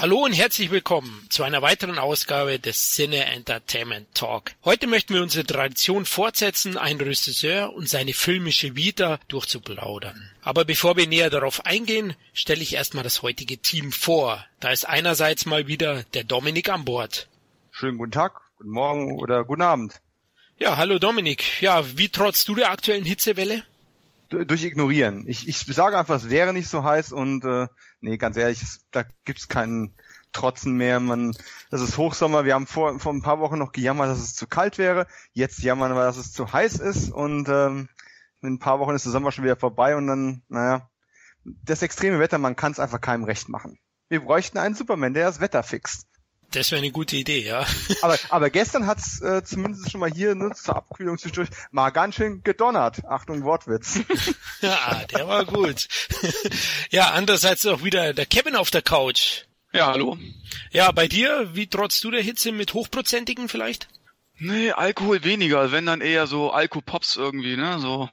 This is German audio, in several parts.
Hallo und herzlich willkommen zu einer weiteren Ausgabe des Cine Entertainment Talk. Heute möchten wir unsere Tradition fortsetzen, einen Regisseur und seine filmische Vita durchzuplaudern. Aber bevor wir näher darauf eingehen, stelle ich erstmal das heutige Team vor. Da ist einerseits mal wieder der Dominik an Bord. Schönen guten Tag, guten Morgen oder guten Abend. Ja, hallo Dominik. Ja, wie trotz du der aktuellen Hitzewelle? Durch Ignorieren. Ich, ich sage einfach, es wäre nicht so heiß und äh, nee, ganz ehrlich, es, da gibt's keinen Trotzen mehr. Man, das ist Hochsommer. Wir haben vor, vor ein paar Wochen noch gejammert, dass es zu kalt wäre. Jetzt jammern wir, dass es zu heiß ist und ähm, in ein paar Wochen ist der Sommer schon wieder vorbei und dann, naja, das extreme Wetter, man kann es einfach keinem recht machen. Wir bräuchten einen Superman, der das Wetter fixt. Das wäre eine gute Idee, ja. Aber, aber gestern hat's äh, zumindest schon mal hier ne, zur Abkühlung zwischendurch mal ganz schön gedonnert. Achtung, Wortwitz. ja, der war gut. ja, andererseits auch wieder der Kevin auf der Couch. Ja, hallo. Ja, bei dir, wie trotzt du der Hitze mit hochprozentigen vielleicht? Nee, Alkohol weniger, wenn dann eher so Alkopops irgendwie, ne, so,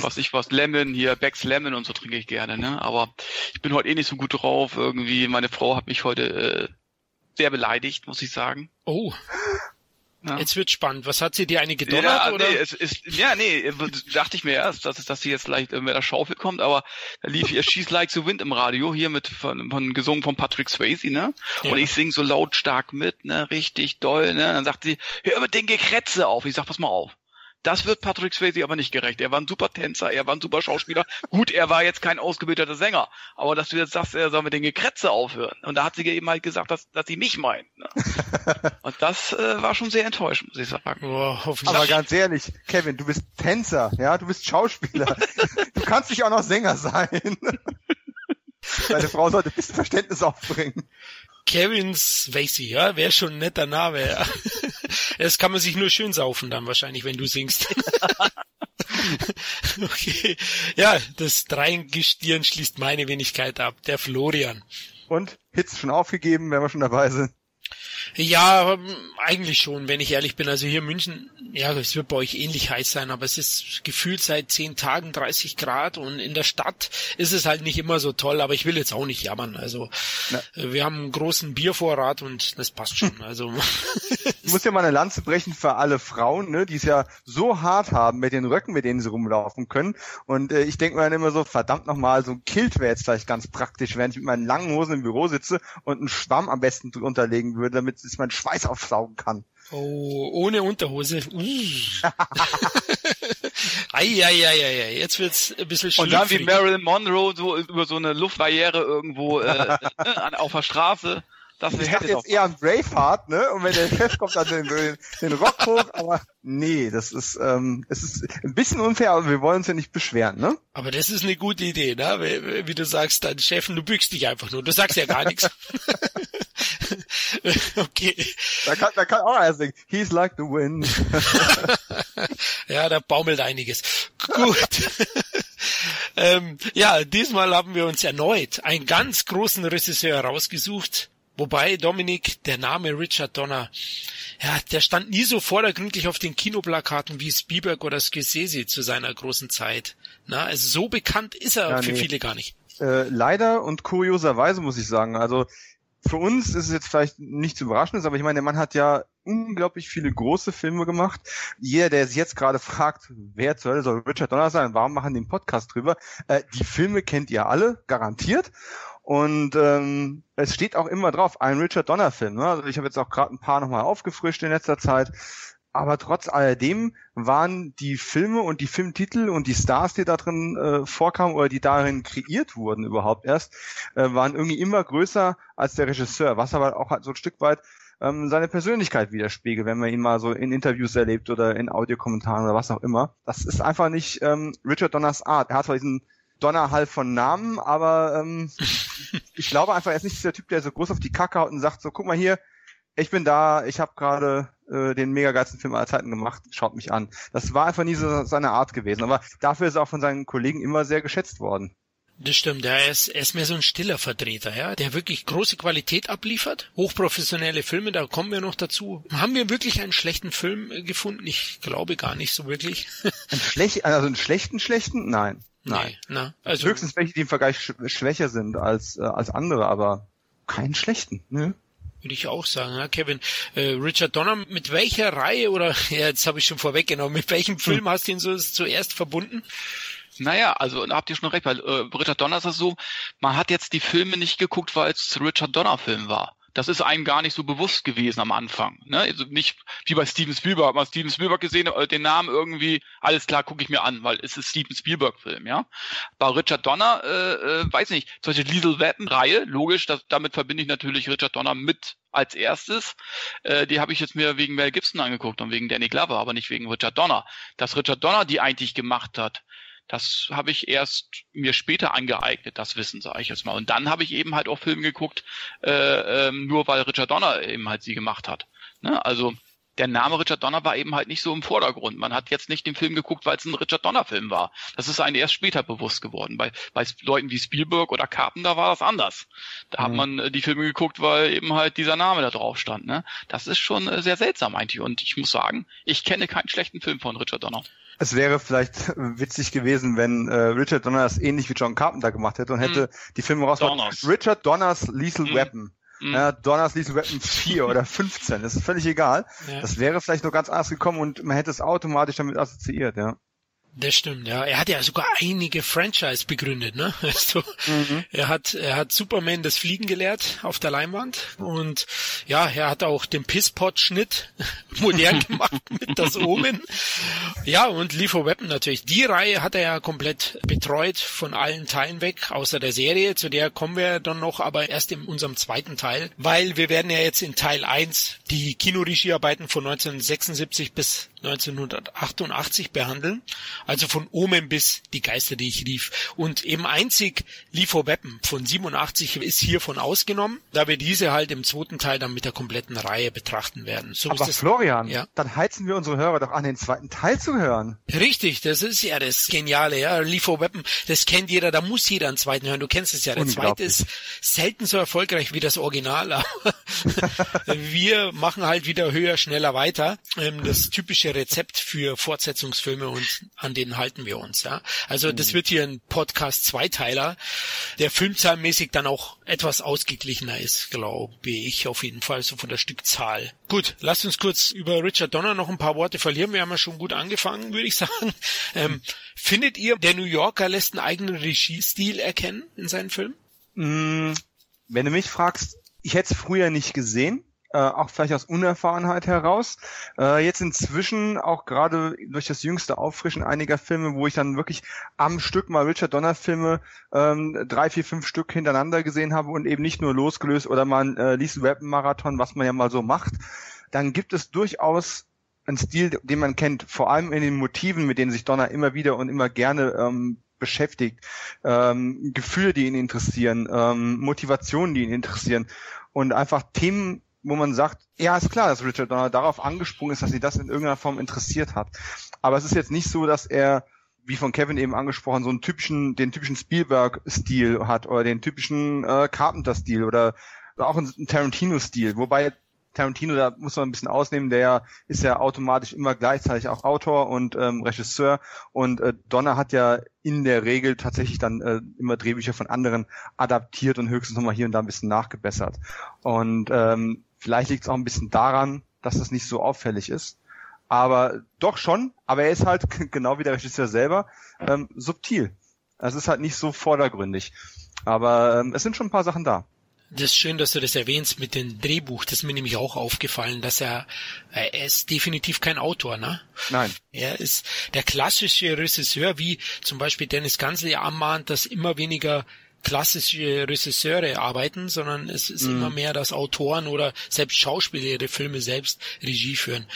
was ich was, Lemon, hier, Becks Lemon und so trinke ich gerne, ne, aber ich bin heute eh nicht so gut drauf, irgendwie, meine Frau hat mich heute, äh, sehr beleidigt, muss ich sagen. Oh. Ja. Jetzt wird spannend. Was hat sie dir eine gedonnert? Ja, oder? nee, es ist, ja, nee, dachte ich mir erst, dass, dass sie jetzt vielleicht mit der Schaufel kommt, aber da lief ihr She's Like the Wind im Radio, hier mit von, von gesungen von Patrick Swayze, ne? Ja. Und ich sing so lautstark mit, ne, richtig doll, ne? Dann sagt sie, hör mit den Gekrätze auf. Ich sag, pass mal auf. Das wird Patrick Swayze aber nicht gerecht. Er war ein super Tänzer, er war ein super Schauspieler. Gut, er war jetzt kein ausgebildeter Sänger. Aber dass du jetzt sagst, er soll mit den Gekrätze aufhören. Und da hat sie eben halt gesagt, dass, dass sie mich meint. Ne? Und das äh, war schon sehr enttäuschend, muss ich sagen. Oh, aber ganz ehrlich, Kevin, du bist Tänzer, ja, du bist Schauspieler. du kannst nicht auch noch Sänger sein. Deine Frau sollte ein bisschen Verständnis aufbringen. Kevin Spacey, ja, wäre schon ein netter Name. Ja. Das kann man sich nur schön saufen dann wahrscheinlich, wenn du singst. okay. Ja, das Dreingestirn schließt meine Wenigkeit ab. Der Florian. Und? Hits schon aufgegeben, wenn wir schon dabei sind. Ja, ähm, eigentlich schon, wenn ich ehrlich bin. Also hier in München, ja, es wird bei euch ähnlich heiß sein, aber es ist gefühlt seit zehn Tagen 30 Grad und in der Stadt ist es halt nicht immer so toll, aber ich will jetzt auch nicht jammern. Also Na. Äh, wir haben einen großen Biervorrat und das passt schon. Also Ich muss ja mal eine Lanze brechen für alle Frauen, ne, die es ja so hart haben mit den Röcken, mit denen sie rumlaufen können. Und äh, ich denke mir dann immer so, verdammt nochmal, so ein Kilt wäre jetzt vielleicht ganz praktisch, während ich mit meinen langen Hosen im Büro sitze und einen Schwamm am besten drunter legen würde, damit es meinen Schweiß aufsaugen kann. Oh, ohne Unterhose. Eieieiei, jetzt wird's ein bisschen schlüpfrig. Und dann wie Marilyn Monroe so über so eine Luftbarriere irgendwo äh, auf der Straße. Das ich hätte jetzt eher einen Braveheart, ne? Und wenn der Chef kommt, dann den, den, den Rock hoch, aber nee, das ist, ähm, es ist ein bisschen unfair, aber wir wollen uns ja nicht beschweren, ne? Aber das ist eine gute Idee, ne? Wie, wie du sagst, dein Chef, du bückst dich einfach nur, du sagst ja gar nichts. okay. Da kann, da kann auch einer singen. He's like the wind. ja, da baumelt einiges. Gut. ähm, ja, diesmal haben wir uns erneut einen ganz großen Regisseur rausgesucht, Wobei, Dominik, der Name Richard Donner, ja, der stand nie so vordergründlich auf den Kinoplakaten wie Spielberg oder Scorsese zu seiner großen Zeit. Na, also so bekannt ist er ja, für nee. viele gar nicht. Äh, leider und kurioserweise muss ich sagen, also für uns ist es jetzt vielleicht nichts Überraschendes, aber ich meine, der Mann hat ja unglaublich viele große Filme gemacht. Jeder, der sich jetzt gerade fragt, wer zur Hölle soll Richard Donner sein, warum machen die einen Podcast drüber? Äh, die Filme kennt ihr alle, garantiert. Und ähm, es steht auch immer drauf, ein Richard Donner Film. Ne? Also ich habe jetzt auch gerade ein paar nochmal aufgefrischt in letzter Zeit. Aber trotz alledem waren die Filme und die Filmtitel und die Stars, die da drin äh, vorkamen oder die darin kreiert wurden überhaupt erst, äh, waren irgendwie immer größer als der Regisseur, was aber auch halt so ein Stück weit ähm, seine Persönlichkeit widerspiegelt, wenn man ihn mal so in Interviews erlebt oder in Audiokommentaren oder was auch immer. Das ist einfach nicht ähm, Richard Donners Art. Er hat zwar diesen Donnerhall von Namen, aber ähm, ich glaube einfach, er ist nicht der Typ, der so groß auf die Kacke haut und sagt so, guck mal hier, ich bin da, ich habe gerade äh, den mega geilsten Film aller Zeiten gemacht, schaut mich an. Das war einfach nie so seine Art gewesen, aber dafür ist er auch von seinen Kollegen immer sehr geschätzt worden. Das stimmt, ja, er ist, er ist mehr so ein stiller Vertreter, ja, der wirklich große Qualität abliefert, hochprofessionelle Filme, da kommen wir noch dazu. Haben wir wirklich einen schlechten Film gefunden? Ich glaube gar nicht so wirklich. Ein schlecht, also einen schlechten, schlechten? Nein. Nein. Nee, na, also Höchstens welche, die im Vergleich schwächer sind als, äh, als andere, aber keinen schlechten, ne? Würde ich auch sagen, ja, Kevin. Äh, Richard Donner, mit welcher Reihe oder ja, jetzt habe ich schon vorweggenommen, mit welchem Film hm. hast du ihn so zuerst verbunden? Naja, also da habt ihr schon recht, weil äh, Richard Donner ist es so, man hat jetzt die Filme nicht geguckt, weil es Richard Donner Film war. Das ist einem gar nicht so bewusst gewesen am Anfang. Ne? Also nicht wie bei Steven Spielberg. Mal Steven Spielberg gesehen, äh, den Namen irgendwie, alles klar, gucke ich mir an, weil es ist Steven Spielberg-Film, ja. Bei Richard Donner, äh, äh, weiß nicht, solche Liesel Weapon-Reihe, logisch, das, damit verbinde ich natürlich Richard Donner mit als erstes. Äh, die habe ich jetzt mir wegen Mel Gibson angeguckt und wegen Danny Glover, aber nicht wegen Richard Donner. Dass Richard Donner die eigentlich gemacht hat, das habe ich erst mir später angeeignet, das Wissen, sage ich jetzt mal. Und dann habe ich eben halt auch Filme geguckt, äh, ähm, nur weil Richard Donner eben halt sie gemacht hat. Ne? Also der Name Richard Donner war eben halt nicht so im Vordergrund. Man hat jetzt nicht den Film geguckt, weil es ein Richard Donner-Film war. Das ist einem erst später bewusst geworden. Bei, bei Leuten wie Spielberg oder Carpenter war das anders. Da mhm. hat man äh, die Filme geguckt, weil eben halt dieser Name da drauf stand. Ne? Das ist schon äh, sehr seltsam eigentlich. Und ich muss sagen, ich kenne keinen schlechten Film von Richard Donner. Es wäre vielleicht witzig gewesen, wenn äh, Richard Donner das ähnlich wie John Carpenter gemacht hätte und hätte mm. die Filme rausgebracht. Richard Donners Lethal mm. Weapon. Mm. Ja, Donners Lethal Weapon 4 oder 15, das ist völlig egal. Ja. Das wäre vielleicht noch ganz anders gekommen und man hätte es automatisch damit assoziiert, ja. Das stimmt, ja. Er hat ja sogar einige Franchise begründet, ne? Also, mhm. Er hat, er hat Superman das Fliegen gelehrt auf der Leinwand und ja, er hat auch den Pisspot-Schnitt modern gemacht mit das Omen. Ja, und Lethal Weapon natürlich. Die Reihe hat er ja komplett betreut von allen Teilen weg, außer der Serie. Zu der kommen wir dann noch, aber erst in unserem zweiten Teil, weil wir werden ja jetzt in Teil 1 die Kinoregiearbeiten von 1976 bis 1988 behandeln. Also von Omen bis Die Geister, die ich rief. Und eben einzig Liefer Weapon von 87 ist hiervon ausgenommen, da wir diese halt im zweiten Teil dann mit der kompletten Reihe betrachten werden. So Aber Florian, ja? dann heizen wir unsere Hörer doch an, den zweiten Teil zu hören. Richtig, das ist ja das Geniale, ja. Liefer Weapon, das kennt jeder, da muss jeder einen zweiten hören. Du kennst es ja. Der zweite ist selten so erfolgreich wie das Original, wir machen halt wieder höher, schneller weiter. Ähm, das typische Rezept für Fortsetzungsfilme und an denen halten wir uns. Ja, also das mhm. wird hier ein Podcast Zweiteiler, der filmzahlmäßig dann auch etwas ausgeglichener ist, glaube ich auf jeden Fall so von der Stückzahl. Gut, lasst uns kurz über Richard Donner noch ein paar Worte verlieren. Wir haben ja schon gut angefangen, würde ich sagen. Ähm, findet ihr, der New Yorker lässt einen eigenen Regiestil erkennen in seinen Filmen? Mm, wenn du mich fragst, ich hätte es früher nicht gesehen äh, auch vielleicht aus Unerfahrenheit heraus. Äh, jetzt inzwischen auch gerade durch das jüngste Auffrischen einiger Filme, wo ich dann wirklich am Stück mal Richard Donner Filme ähm, drei, vier, fünf Stück hintereinander gesehen habe und eben nicht nur losgelöst oder mal äh, Lethal Weapon Marathon, was man ja mal so macht, dann gibt es durchaus einen Stil, den man kennt, vor allem in den Motiven, mit denen sich Donner immer wieder und immer gerne ähm, beschäftigt, ähm, Gefühle, die ihn interessieren, ähm, Motivationen, die ihn interessieren und einfach Themen wo man sagt, ja, ist klar, dass Richard Donner darauf angesprungen ist, dass sie das in irgendeiner Form interessiert hat. Aber es ist jetzt nicht so, dass er, wie von Kevin eben angesprochen, so einen typischen, den typischen Spielberg-Stil hat oder den typischen äh, Carpenter-Stil oder, auch einen Tarantino-Stil. Wobei Tarantino, da muss man ein bisschen ausnehmen, der ist ja automatisch immer gleichzeitig auch Autor und ähm, Regisseur und äh, Donner hat ja in der Regel tatsächlich dann äh, immer Drehbücher von anderen adaptiert und höchstens nochmal hier und da ein bisschen nachgebessert. Und ähm, Vielleicht liegt es auch ein bisschen daran, dass das nicht so auffällig ist. Aber doch schon, aber er ist halt genau wie der Regisseur selber ähm, subtil. Es ist halt nicht so vordergründig. Aber ähm, es sind schon ein paar Sachen da. Das ist schön, dass du das erwähnst mit dem Drehbuch. Das ist mir nämlich auch aufgefallen, dass er, äh, er ist definitiv kein Autor, ne? Nein. Er ist der klassische Regisseur, wie zum Beispiel Dennis Gansel ja anmahnt, dass immer weniger klassische Regisseure arbeiten, sondern es ist mhm. immer mehr, dass Autoren oder selbst Schauspieler ihre Filme selbst Regie führen.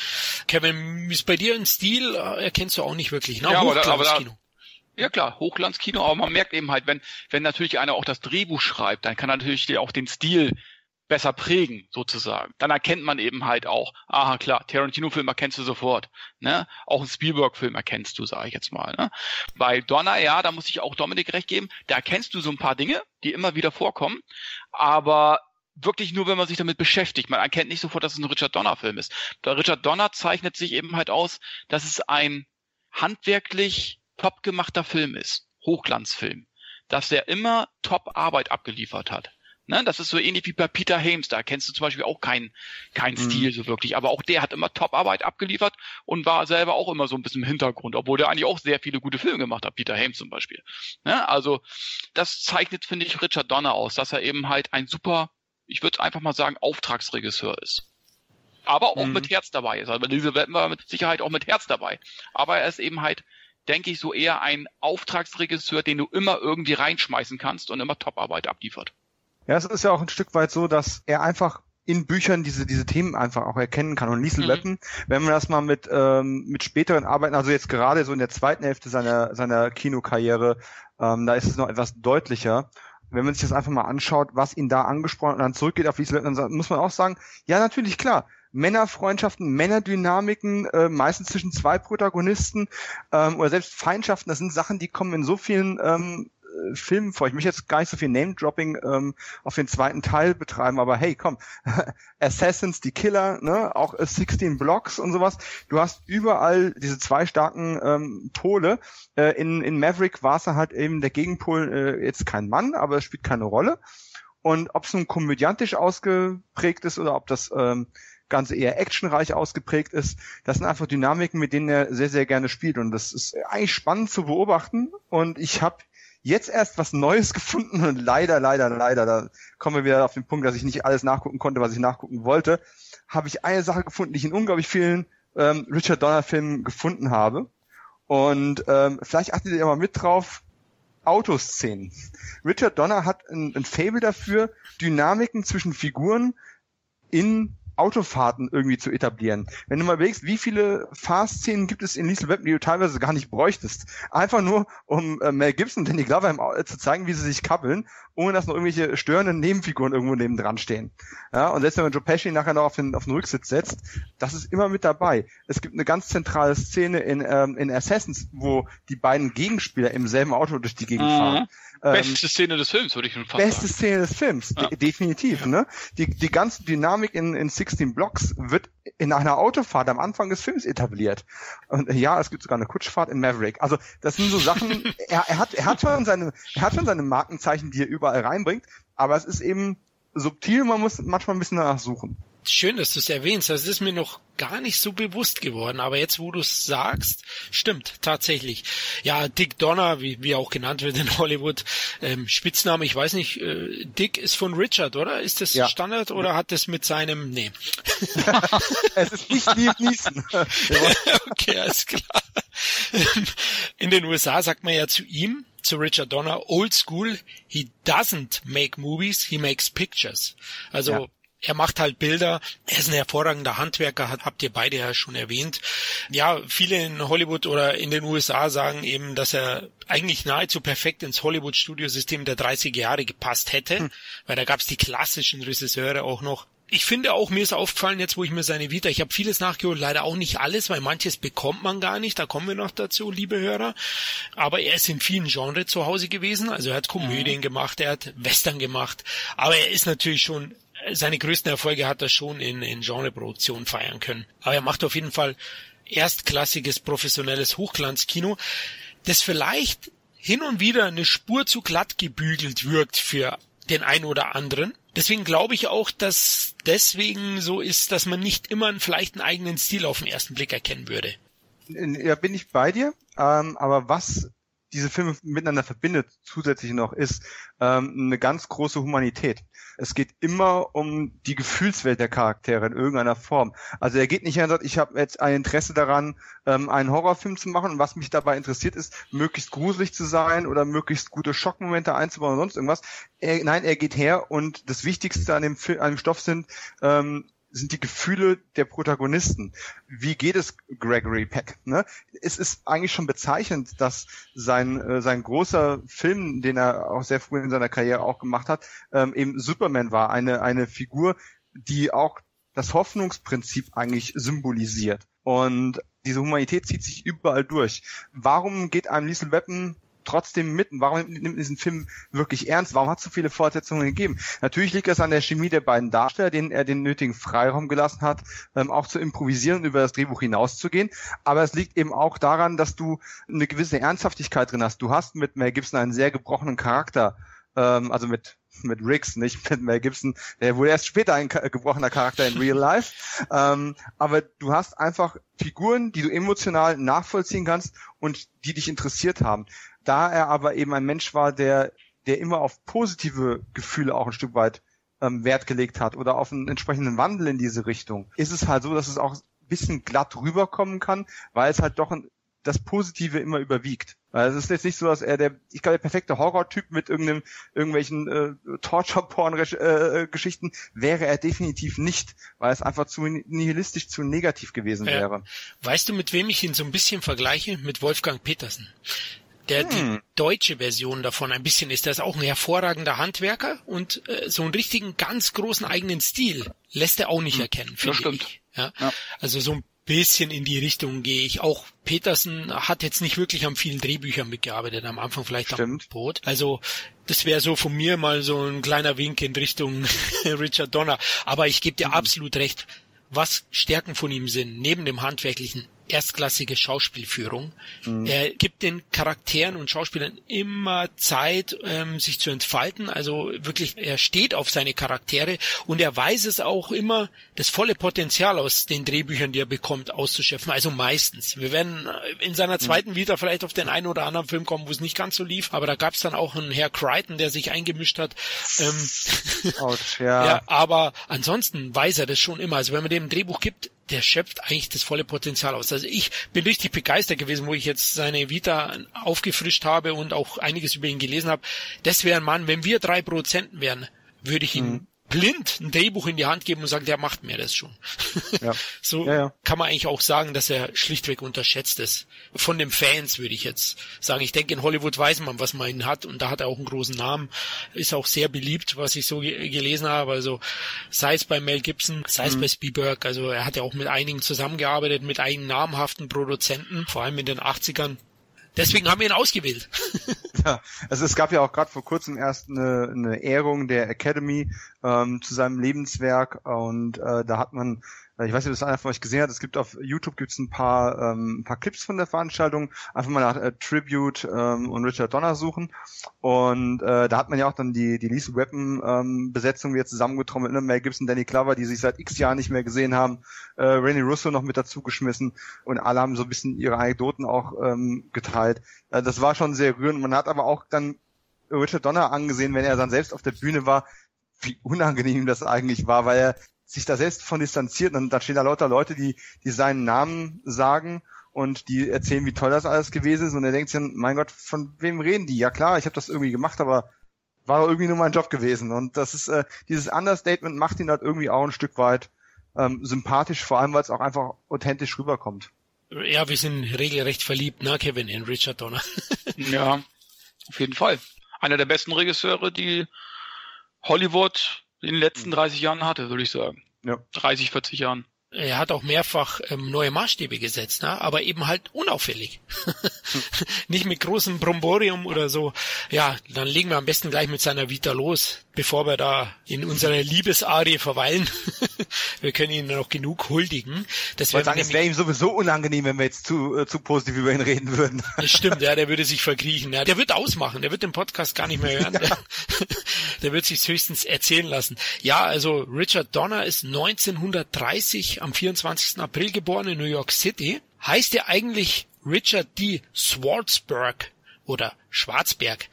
Kevin, ist bei dir ein Stil, äh, erkennst du auch nicht wirklich, ne? Ja, aber, da, aber da, ja klar, Hochglanzkino, aber man merkt eben halt, wenn, wenn natürlich einer auch das Drehbuch schreibt, dann kann er natürlich auch den Stil besser prägen, sozusagen. Dann erkennt man eben halt auch, aha klar, Tarantino-Film erkennst du sofort. Ne? Auch einen Spielberg-Film erkennst du, sage ich jetzt mal. Ne? Bei Donner, ja, da muss ich auch Dominik recht geben, da erkennst du so ein paar Dinge, die immer wieder vorkommen, aber wirklich nur, wenn man sich damit beschäftigt. Man erkennt nicht sofort, dass es ein Richard Donner-Film ist. Der Richard Donner zeichnet sich eben halt aus, dass es ein handwerklich top gemachter Film ist. Hochglanzfilm. Dass er immer Top-Arbeit abgeliefert hat. Ne, das ist so ähnlich wie bei Peter Hames, da kennst du zum Beispiel auch keinen kein mhm. Stil so wirklich, aber auch der hat immer Top-Arbeit abgeliefert und war selber auch immer so ein bisschen im Hintergrund, obwohl der eigentlich auch sehr viele gute Filme gemacht hat, Peter Hames zum Beispiel. Ne, also das zeichnet, finde ich, Richard Donner aus, dass er eben halt ein super, ich würde einfach mal sagen, Auftragsregisseur ist. Aber auch mhm. mit Herz dabei ist. Also diese werden wir mit Sicherheit auch mit Herz dabei. Aber er ist eben halt denke ich, so eher ein Auftragsregisseur, den du immer irgendwie reinschmeißen kannst und immer Top-Arbeit abliefert. Ja, es ist ja auch ein Stück weit so, dass er einfach in Büchern diese diese Themen einfach auch erkennen kann. Und Liesel mhm. Weapon, wenn man das mal mit ähm, mit späteren Arbeiten, also jetzt gerade so in der zweiten Hälfte seiner seiner Kinokarriere, ähm, da ist es noch etwas deutlicher. Wenn man sich das einfach mal anschaut, was ihn da angesprochen und dann zurückgeht auf Liesel Weapon, dann muss man auch sagen, ja natürlich klar, Männerfreundschaften, Männerdynamiken, äh, meistens zwischen zwei Protagonisten ähm, oder selbst Feindschaften, das sind Sachen, die kommen in so vielen ähm, äh, Filmen vor. Ich möchte jetzt gar nicht so viel Name-Dropping ähm, auf den zweiten Teil betreiben, aber hey, komm, Assassins, die Killer, ne, auch 16 Blocks und sowas. Du hast überall diese zwei starken ähm, Pole. Äh, in, in Maverick war es halt eben der Gegenpol äh, jetzt kein Mann, aber es spielt keine Rolle. Und ob es nun komödiantisch ausgeprägt ist oder ob das ähm, Ganze eher actionreich ausgeprägt ist. Das sind einfach Dynamiken, mit denen er sehr, sehr gerne spielt. Und das ist eigentlich spannend zu beobachten. Und ich habe jetzt erst was Neues gefunden und leider, leider, leider, da kommen wir wieder auf den Punkt, dass ich nicht alles nachgucken konnte, was ich nachgucken wollte, habe ich eine Sache gefunden, die ich in unglaublich vielen ähm, Richard Donner Filmen gefunden habe. Und ähm, vielleicht achtet ihr mal mit drauf, Autoszenen. Richard Donner hat ein, ein Fable dafür, Dynamiken zwischen Figuren in Autofahrten irgendwie zu etablieren. Wenn du mal überlegst, wie viele Fahrszenen gibt es in Liesel Web, die du teilweise gar nicht bräuchtest. Einfach nur, um äh, Mel Gibson und Danny Glover im, äh, zu zeigen, wie sie sich kappeln, ohne dass noch irgendwelche störenden Nebenfiguren irgendwo neben dran stehen. Ja, und selbst wenn man Joe Pesci nachher noch auf den, auf den Rücksitz setzt, das ist immer mit dabei. Es gibt eine ganz zentrale Szene in, ähm, in Assassins, wo die beiden Gegenspieler im selben Auto durch die Gegend mhm. fahren. Ähm, beste Szene des Films, würde ich schon fast beste sagen. Szene des Films, ja. de definitiv. Ja. Ne? Die, die ganze Dynamik in, in 16 Blocks wird in einer Autofahrt am Anfang des Films etabliert. Und ja, es gibt sogar eine Kutschfahrt in Maverick. Also das sind so Sachen, er, er, hat, er, hat schon seine, er hat schon seine Markenzeichen, die er überall reinbringt, aber es ist eben subtil, man muss manchmal ein bisschen danach suchen. Schön, dass du es erwähnst. Das ist mir noch gar nicht so bewusst geworden. Aber jetzt, wo du es sagst, stimmt tatsächlich. Ja, Dick Donner, wie, wie auch genannt wird in Hollywood, ähm, Spitzname, ich weiß nicht, äh, Dick ist von Richard, oder? Ist das ja. Standard oder hat das mit seinem, nee. es ist nicht Liam Neeson. okay, alles klar. In den USA sagt man ja zu ihm, zu Richard Donner, old school, he doesn't make movies, he makes pictures. Also ja er macht halt Bilder. Er ist ein hervorragender Handwerker, habt ihr beide ja schon erwähnt. Ja, viele in Hollywood oder in den USA sagen eben, dass er eigentlich nahezu perfekt ins Hollywood-Studiosystem der 30er Jahre gepasst hätte, hm. weil da gab's die klassischen Regisseure auch noch. Ich finde auch, mir ist aufgefallen, jetzt wo ich mir seine Vita, ich habe vieles nachgeholt, leider auch nicht alles, weil manches bekommt man gar nicht, da kommen wir noch dazu, liebe Hörer. Aber er ist in vielen Genres zu Hause gewesen, also er hat Komödien mhm. gemacht, er hat Western gemacht, aber er ist natürlich schon seine größten Erfolge hat er schon in, in Genreproduktion feiern können. Aber er macht auf jeden Fall erstklassiges professionelles Hochglanzkino, das vielleicht hin und wieder eine Spur zu glatt gebügelt wirkt für den einen oder anderen. Deswegen glaube ich auch, dass deswegen so ist, dass man nicht immer vielleicht einen eigenen Stil auf den ersten Blick erkennen würde. Ja, bin ich bei dir. Ähm, aber was diese Filme miteinander verbindet, zusätzlich noch, ist ähm, eine ganz große Humanität. Es geht immer um die Gefühlswelt der Charaktere in irgendeiner Form. Also er geht nicht hin und sagt, ich habe jetzt ein Interesse daran, ähm, einen Horrorfilm zu machen und was mich dabei interessiert ist, möglichst gruselig zu sein oder möglichst gute Schockmomente einzubauen oder sonst irgendwas. Er, nein, er geht her und das Wichtigste an dem, an dem Stoff sind ähm, sind die Gefühle der Protagonisten. Wie geht es Gregory Peck? Ne? Es ist eigentlich schon bezeichnend, dass sein, äh, sein großer Film, den er auch sehr früh in seiner Karriere auch gemacht hat, ähm, eben Superman war. Eine, eine Figur, die auch das Hoffnungsprinzip eigentlich symbolisiert. Und diese Humanität zieht sich überall durch. Warum geht einem Liesel Weapon trotzdem mit? Warum nimmt diesen Film wirklich ernst? Warum hat es so viele Fortsetzungen gegeben? Natürlich liegt es an der Chemie der beiden Darsteller, denen er den nötigen Freiraum gelassen hat, ähm, auch zu improvisieren und über das Drehbuch hinauszugehen. Aber es liegt eben auch daran, dass du eine gewisse Ernsthaftigkeit drin hast. Du hast mit Mel Gibson einen sehr gebrochenen Charakter, ähm, also mit mit Riggs, nicht mit Mel Gibson. Der wurde erst später ein gebrochener Charakter in Real Life. ähm, aber du hast einfach Figuren, die du emotional nachvollziehen kannst und die dich interessiert haben. Da er aber eben ein Mensch war, der, der immer auf positive Gefühle auch ein Stück weit ähm, Wert gelegt hat oder auf einen entsprechenden Wandel in diese Richtung, ist es halt so, dass es auch ein bisschen glatt rüberkommen kann, weil es halt doch ein, das Positive immer überwiegt. Weil es ist jetzt nicht so, dass er der, ich glaube, der perfekte Horror-Typ mit irgendeinem, irgendwelchen äh, Torture-Porn-Geschichten wäre er definitiv nicht, weil es einfach zu nihilistisch, zu negativ gewesen ja. wäre. Weißt du, mit wem ich ihn so ein bisschen vergleiche? Mit Wolfgang Petersen der hm. die deutsche Version davon ein bisschen ist. Der ist auch ein hervorragender Handwerker und äh, so einen richtigen ganz großen eigenen Stil lässt er auch nicht hm. erkennen. Das stimmt. Ich. Ja? ja? Also so ein bisschen in die Richtung gehe ich. Auch Petersen hat jetzt nicht wirklich an vielen Drehbüchern mitgearbeitet, am Anfang vielleicht Stimmt. am Boot. Also das wäre so von mir mal so ein kleiner Wink in Richtung Richard Donner. Aber ich gebe dir mhm. absolut recht. Was Stärken von ihm sind, neben dem Handwerklichen, erstklassige Schauspielführung. Mhm. Er gibt den Charakteren und Schauspielern immer Zeit, ähm, sich zu entfalten. Also wirklich, er steht auf seine Charaktere und er weiß es auch immer, das volle Potenzial aus den Drehbüchern, die er bekommt, auszuschöpfen. Also meistens. Wir werden äh, in seiner mhm. zweiten Vita vielleicht auf den einen oder anderen Film kommen, wo es nicht ganz so lief, aber da gab es dann auch einen Herr Crichton, der sich eingemischt hat. Ähm, Ouch, ja. ja, aber ansonsten weiß er das schon immer. Also wenn man dem Drehbuch gibt, der schöpft eigentlich das volle Potenzial aus. Also ich bin richtig begeistert gewesen, wo ich jetzt seine Vita aufgefrischt habe und auch einiges über ihn gelesen habe. Das wäre ein Mann, wenn wir drei Prozenten wären, würde ich ihn mhm blind ein Drehbuch in die Hand geben und sagen, der macht mir das schon. Ja. so ja, ja. kann man eigentlich auch sagen, dass er schlichtweg unterschätzt ist. Von den Fans würde ich jetzt sagen. Ich denke, in Hollywood weiß man, was man ihn hat und da hat er auch einen großen Namen. Ist auch sehr beliebt, was ich so gelesen habe. Also sei es bei Mel Gibson, sei es mhm. bei Spielberg. Also er hat ja auch mit einigen zusammengearbeitet, mit einigen namhaften Produzenten, vor allem in den 80ern. Deswegen haben wir ihn ausgewählt. ja, also es gab ja auch gerade vor kurzem erst eine, eine Ehrung der Academy ähm, zu seinem Lebenswerk und äh, da hat man ich weiß nicht, ob das einer von euch gesehen hat, es gibt auf YouTube gibt's ein paar ähm, ein paar Clips von der Veranstaltung, einfach mal nach äh, Tribute ähm, und Richard Donner suchen und äh, da hat man ja auch dann die die Lethal Weapon ähm, Besetzung wieder zusammengetrommelt, ne? Mel Gibson, Danny Glover, die sich seit X Jahren nicht mehr gesehen haben, äh, Rennie Russo noch mit dazu geschmissen und alle haben so ein bisschen ihre Anekdoten auch ähm, geteilt. Äh, das war schon sehr rührend. Man hat aber auch dann Richard Donner angesehen, wenn er dann selbst auf der Bühne war, wie unangenehm das eigentlich war, weil er sich da selbst von distanziert. Und da stehen da lauter Leute, die, die seinen Namen sagen und die erzählen, wie toll das alles gewesen ist. Und er denkt sich dann, mein Gott, von wem reden die? Ja klar, ich habe das irgendwie gemacht, aber war doch irgendwie nur mein Job gewesen. Und das ist, äh, dieses Understatement macht ihn halt irgendwie auch ein Stück weit ähm, sympathisch, vor allem weil es auch einfach authentisch rüberkommt. Ja, wir sind regelrecht verliebt, ne, Kevin, in Richard Donner. ja, auf jeden Fall. Einer der besten Regisseure, die Hollywood in den letzten 30 hm. Jahren hatte, würde ich sagen. Ja. 30, 40 Jahren. Er hat auch mehrfach ähm, neue Maßstäbe gesetzt, ne? aber eben halt unauffällig. Nicht mit großem Bromborium oder so. Ja, dann legen wir am besten gleich mit seiner Vita los, bevor wir da in unserer Liebesarie verweilen. wir können ihn noch genug huldigen. Das wäre es wäre ihm sowieso unangenehm, wenn wir jetzt zu, äh, zu positiv über ihn reden würden. das stimmt, ja, der würde sich verkriechen. Ja, der wird ausmachen, der wird den Podcast gar nicht mehr hören. Ja. Der, wird sich höchstens erzählen lassen. Ja, also Richard Donner ist 1930 am 24. April geboren in New York City. Heißt er eigentlich Richard D. Swartzberg oder Schwarzberg.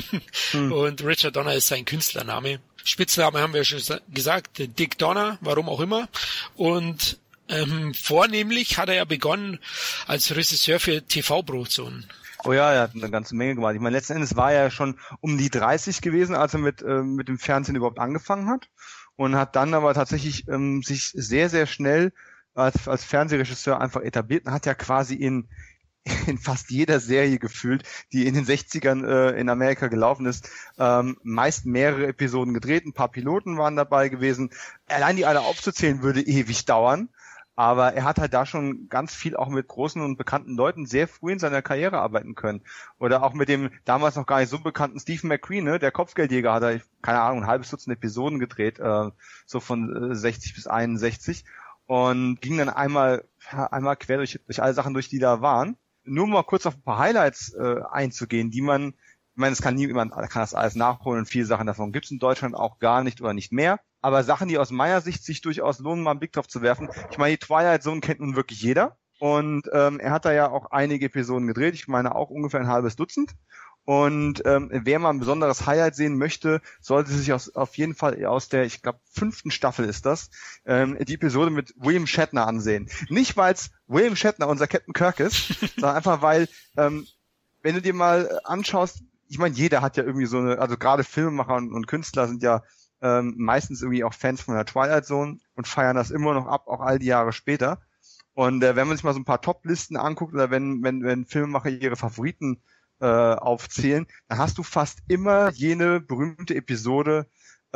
hm. Und Richard Donner ist sein Künstlername. Spitzname haben wir schon gesagt, Dick Donner, warum auch immer. Und ähm, vornehmlich hat er ja begonnen als Regisseur für TV-Produktionen. Oh ja, er hat eine ganze Menge gemacht. Ich meine, letzten Endes war er ja schon um die 30 gewesen, als er mit, äh, mit dem Fernsehen überhaupt angefangen hat. Und hat dann aber tatsächlich ähm, sich sehr, sehr schnell als, als Fernsehregisseur einfach etabliert und hat ja quasi in, in fast jeder Serie gefühlt, die in den 60ern äh, in Amerika gelaufen ist, ähm, meist mehrere Episoden gedreht, ein paar Piloten waren dabei gewesen. Allein die alle aufzuzählen würde ewig dauern. Aber er hat halt da schon ganz viel auch mit großen und bekannten Leuten sehr früh in seiner Karriere arbeiten können. Oder auch mit dem damals noch gar nicht so bekannten Stephen McQueen, ne? der Kopfgeldjäger, hat er, keine Ahnung, ein halbes Dutzend Episoden gedreht, äh, so von äh, 60 bis 61. Und ging dann einmal, einmal quer durch, durch alle Sachen durch, die da waren. Nur mal kurz auf ein paar Highlights äh, einzugehen, die man ich meine, es kann niemand kann das alles nachholen und viele Sachen davon gibt es in Deutschland auch gar nicht oder nicht mehr. Aber Sachen, die aus meiner Sicht sich durchaus lohnen, mal einen Blick drauf zu werfen. Ich meine, die Twilight Zone kennt nun wirklich jeder. Und ähm, er hat da ja auch einige Episoden gedreht. Ich meine auch ungefähr ein halbes Dutzend. Und ähm, wer mal ein besonderes Highlight sehen möchte, sollte sich aus, auf jeden Fall aus der, ich glaube, fünften Staffel ist das, ähm, die Episode mit William Shatner ansehen. Nicht, weil es William Shatner unser Captain Kirk ist, sondern einfach, weil, ähm, wenn du dir mal anschaust, ich meine, jeder hat ja irgendwie so eine, also gerade Filmemacher und, und Künstler sind ja ähm, meistens irgendwie auch Fans von der Twilight Zone und feiern das immer noch ab, auch all die Jahre später. Und äh, wenn man sich mal so ein paar Top-Listen anguckt oder wenn, wenn, wenn Filmemacher ihre Favoriten äh, aufzählen, dann hast du fast immer jene berühmte Episode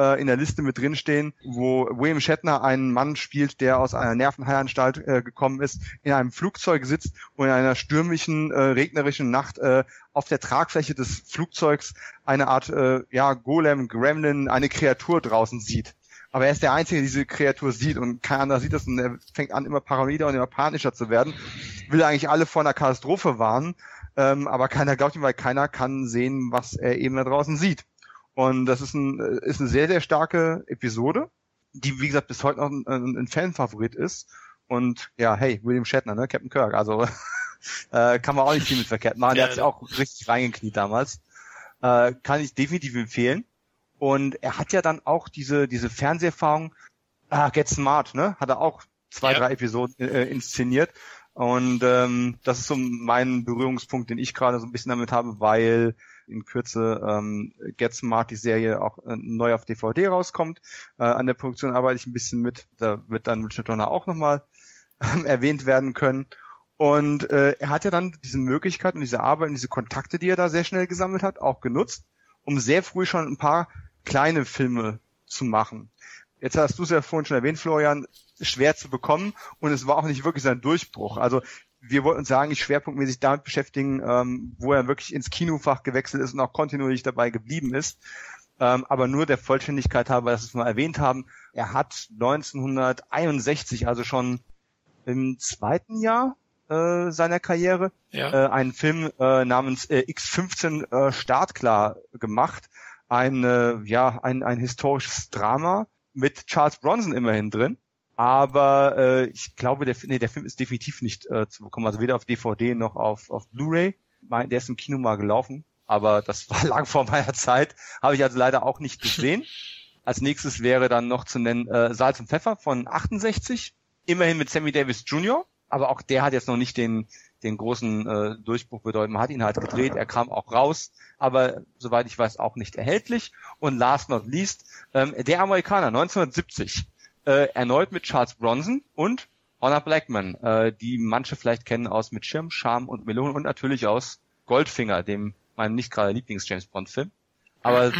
äh, in der Liste mit drinstehen, wo William Shatner einen Mann spielt, der aus einer Nervenheilanstalt äh, gekommen ist, in einem Flugzeug sitzt und in einer stürmischen, äh, regnerischen Nacht äh, auf der Tragfläche des Flugzeugs eine Art äh, ja, Golem, Gremlin, eine Kreatur draußen sieht. Aber er ist der Einzige, der diese Kreatur sieht und kein anderer sieht das und er fängt an, immer paranoider und immer panischer zu werden. Will eigentlich alle vor einer Katastrophe warnen, ähm, aber keiner glaubt ihm, weil keiner kann sehen, was er eben da draußen sieht. Und das ist, ein, ist eine sehr, sehr starke Episode, die, wie gesagt, bis heute noch ein, ein Fanfavorit ist. Und ja, hey, William Shatner, ne? Captain Kirk. Also äh, kann man auch nicht viel mit verkehrt machen. Der ja, hat sich auch richtig reingekniet damals. Äh, kann ich definitiv empfehlen. Und er hat ja dann auch diese, diese Fernseherfahrung, ah, Get Smart, ne? Hat er auch zwei, ja. drei Episoden äh, inszeniert. Und ähm, das ist so mein Berührungspunkt, den ich gerade so ein bisschen damit habe, weil in Kürze ähm, Get Smart die Serie auch äh, neu auf DVD rauskommt. Äh, an der Produktion arbeite ich ein bisschen mit. Da wird dann Richard Donner auch nochmal ähm, erwähnt werden können. Und äh, er hat ja dann diese Möglichkeit und diese Arbeit und diese Kontakte, die er da sehr schnell gesammelt hat, auch genutzt, um sehr früh schon ein paar kleine Filme zu machen. Jetzt hast du es ja vorhin schon erwähnt, Florian, schwer zu bekommen und es war auch nicht wirklich sein Durchbruch. Also wir wollten uns ja eigentlich schwerpunktmäßig damit beschäftigen, ähm, wo er wirklich ins Kinofach gewechselt ist und auch kontinuierlich dabei geblieben ist. Ähm, aber nur der Vollständigkeit halber, dass wir es mal erwähnt haben, er hat 1961, also schon im zweiten Jahr äh, seiner Karriere, ja. äh, einen Film äh, namens äh, X15 äh, Startklar gemacht. Ein, äh, ja, ein, ein historisches Drama mit Charles Bronson immerhin drin. Aber äh, ich glaube, der, nee, der Film ist definitiv nicht äh, zu bekommen. Also weder auf DVD noch auf, auf Blu-ray. Der ist im Kino mal gelaufen, aber das war lang vor meiner Zeit. Habe ich also leider auch nicht gesehen. Als nächstes wäre dann noch zu nennen äh, Salz und Pfeffer von 68. Immerhin mit Sammy Davis Jr. Aber auch der hat jetzt noch nicht den, den großen äh, Durchbruch bedeutet. Man hat ihn halt gedreht, er kam auch raus, aber soweit ich weiß auch nicht erhältlich. Und last not least, ähm, der Amerikaner 1970 äh, erneut mit Charles Bronson und Honor Blackman, äh, die manche vielleicht kennen aus Mit Schirm, Charme und Melone und natürlich aus Goldfinger, dem meinem nicht gerade Lieblings-James Bond-Film. Aber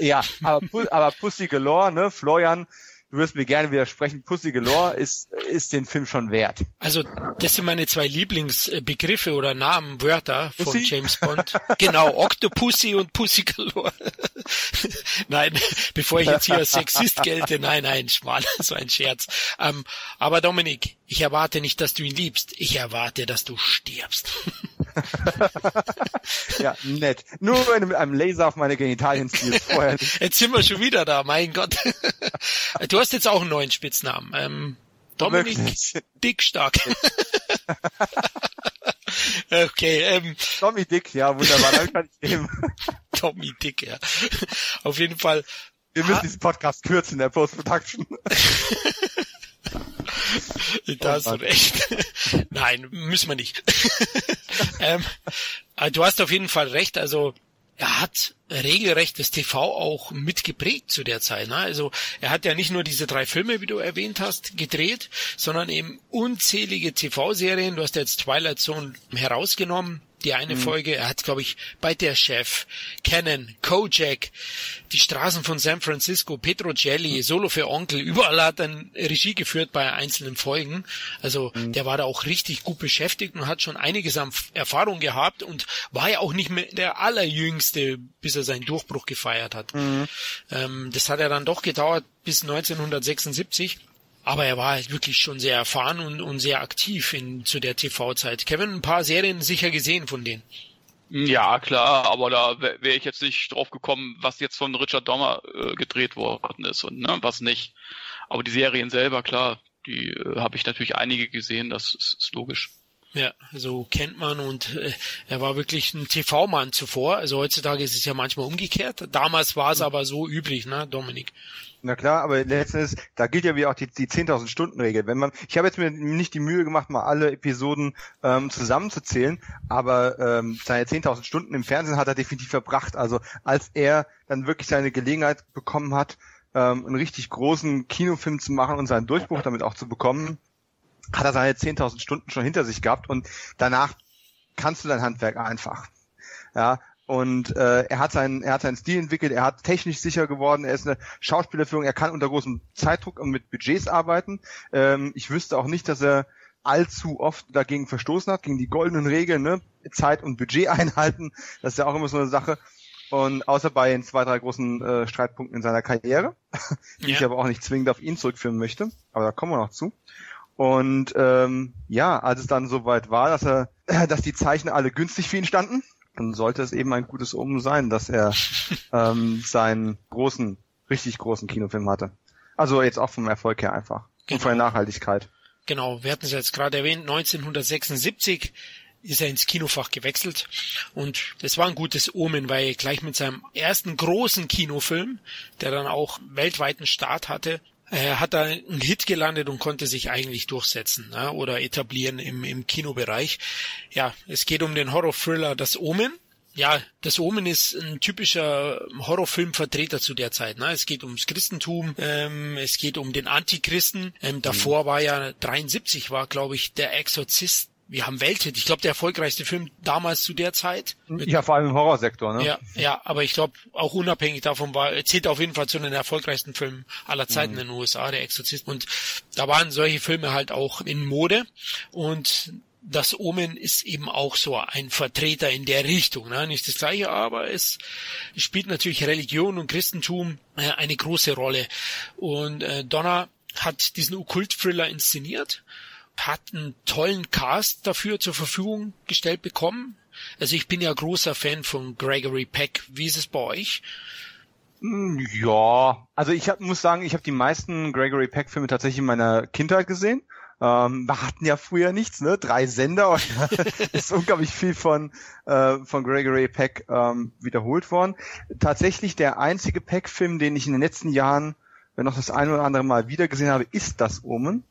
ja, aber, aber Pussy Galore, ne, Florian, du wirst mir gerne widersprechen, Pussy Galore ist, ist den Film schon wert. Also, das sind meine zwei Lieblingsbegriffe oder Namen, Wörter von Pussy? James Bond. genau, Octopussy und Pussy Galore. nein, bevor ich jetzt hier als Sexist gelte, nein, nein, schmal, so ein Scherz. Ähm, aber Dominik, ich erwarte nicht, dass du ihn liebst. Ich erwarte, dass du stirbst. ja, nett. Nur wenn du mit einem Laser auf meine Genitalien ziehst. Vorher nicht. Jetzt sind wir schon wieder da, mein Gott. du hast jetzt auch einen neuen Spitznamen. Ähm, Dominik Dickstark. okay. Ähm, Tommy Dick, ja, wunderbar, dann kann ich nehmen. Tommy Dick, ja. Auf jeden Fall. Wir müssen diesen Podcast kürzen in der Post-Production. Da hast du recht. Nein, müssen wir nicht. ähm, äh, du hast auf jeden Fall recht. Also er hat regelrecht das TV auch mitgeprägt zu der Zeit. Ne? Also er hat ja nicht nur diese drei Filme, wie du erwähnt hast, gedreht, sondern eben unzählige TV-Serien. Du hast jetzt Twilight Zone herausgenommen die eine mhm. Folge. Er hat, glaube ich, bei der Chef, Canon, Kojak, die Straßen von San Francisco, Petro Jelly, mhm. Solo für Onkel, überall hat er Regie geführt bei einzelnen Folgen. Also mhm. der war da auch richtig gut beschäftigt und hat schon einiges an Erfahrung gehabt und war ja auch nicht mehr der allerjüngste, bis er seinen Durchbruch gefeiert hat. Mhm. Ähm, das hat ja dann doch gedauert bis 1976. Aber er war halt wirklich schon sehr erfahren und, und sehr aktiv in, zu der TV-Zeit. Kevin, ein paar Serien sicher gesehen von denen. Ja, klar, aber da wäre wär ich jetzt nicht drauf gekommen, was jetzt von Richard Dommer äh, gedreht worden ist und ne, was nicht. Aber die Serien selber, klar, die äh, habe ich natürlich einige gesehen, das ist, ist logisch. Ja, so kennt man und äh, er war wirklich ein TV-Mann zuvor. Also heutzutage ist es ja manchmal umgekehrt. Damals war es mhm. aber so üblich, ne, Dominik? Na klar, aber letztens, da gilt ja wie auch die, die 10.000 Stunden Regel. Wenn man, ich habe jetzt mir nicht die Mühe gemacht, mal alle Episoden ähm, zusammenzuzählen, aber ähm, seine 10.000 Stunden im Fernsehen hat er definitiv verbracht. Also als er dann wirklich seine Gelegenheit bekommen hat, ähm, einen richtig großen Kinofilm zu machen und seinen Durchbruch damit auch zu bekommen, hat er seine 10.000 Stunden schon hinter sich gehabt und danach kannst du dein Handwerk einfach. Ja, und äh, er hat seinen, er hat seinen Stil entwickelt, er hat technisch sicher geworden, er ist eine Schauspielerführung, er kann unter großem Zeitdruck und mit Budgets arbeiten. Ähm, ich wüsste auch nicht, dass er allzu oft dagegen verstoßen hat, gegen die goldenen Regeln, ne? Zeit und Budget einhalten. Das ist ja auch immer so eine Sache. Und außer bei den zwei, drei großen äh, Streitpunkten in seiner Karriere, die ja. ich aber auch nicht zwingend auf ihn zurückführen möchte. Aber da kommen wir noch zu. Und ähm, ja, als es dann soweit war, dass er, dass die Zeichen alle günstig für ihn standen, dann sollte es eben ein gutes Omen sein, dass er ähm, seinen großen, richtig großen Kinofilm hatte. Also jetzt auch vom Erfolg her einfach. Genau. Und von der. Nachhaltigkeit. Genau, wir hatten es jetzt gerade erwähnt, 1976 ist er ins Kinofach gewechselt und das war ein gutes Omen, weil gleich mit seinem ersten großen Kinofilm, der dann auch weltweiten Start hatte, er hat da einen Hit gelandet und konnte sich eigentlich durchsetzen ne, oder etablieren im, im Kinobereich. Ja, es geht um den Horror-Thriller Das Omen. Ja, das Omen ist ein typischer Horrorfilmvertreter zu der Zeit. Ne? Es geht ums Christentum, ähm, es geht um den Antichristen. Ähm, davor mhm. war ja 73 war, glaube ich, der Exorzist wir haben Welthit. Ich glaube, der erfolgreichste Film damals zu der Zeit. Ja, vor allem im Horrorsektor, ne? Ja, ja, aber ich glaube, auch unabhängig davon war, zählt auf jeden Fall zu den erfolgreichsten Filmen aller Zeiten mhm. in den USA, der Exorzist. Und da waren solche Filme halt auch in Mode und das Omen ist eben auch so ein Vertreter in der Richtung. Ne? Nicht das gleiche, aber es spielt natürlich Religion und Christentum äh, eine große Rolle. Und äh, Donner hat diesen Okkult-Thriller inszeniert hat einen tollen Cast dafür zur Verfügung gestellt bekommen. Also ich bin ja großer Fan von Gregory Peck. Wie ist es bei euch? Hm, ja, also ich hab, muss sagen, ich habe die meisten Gregory Peck Filme tatsächlich in meiner Kindheit gesehen. Ähm, wir hatten ja früher nichts, ne? Drei Sender und ist unglaublich viel von äh, von Gregory Peck ähm, wiederholt worden. Tatsächlich der einzige Peck-Film, den ich in den letzten Jahren, wenn noch das ein oder andere Mal wiedergesehen habe, ist das Omen.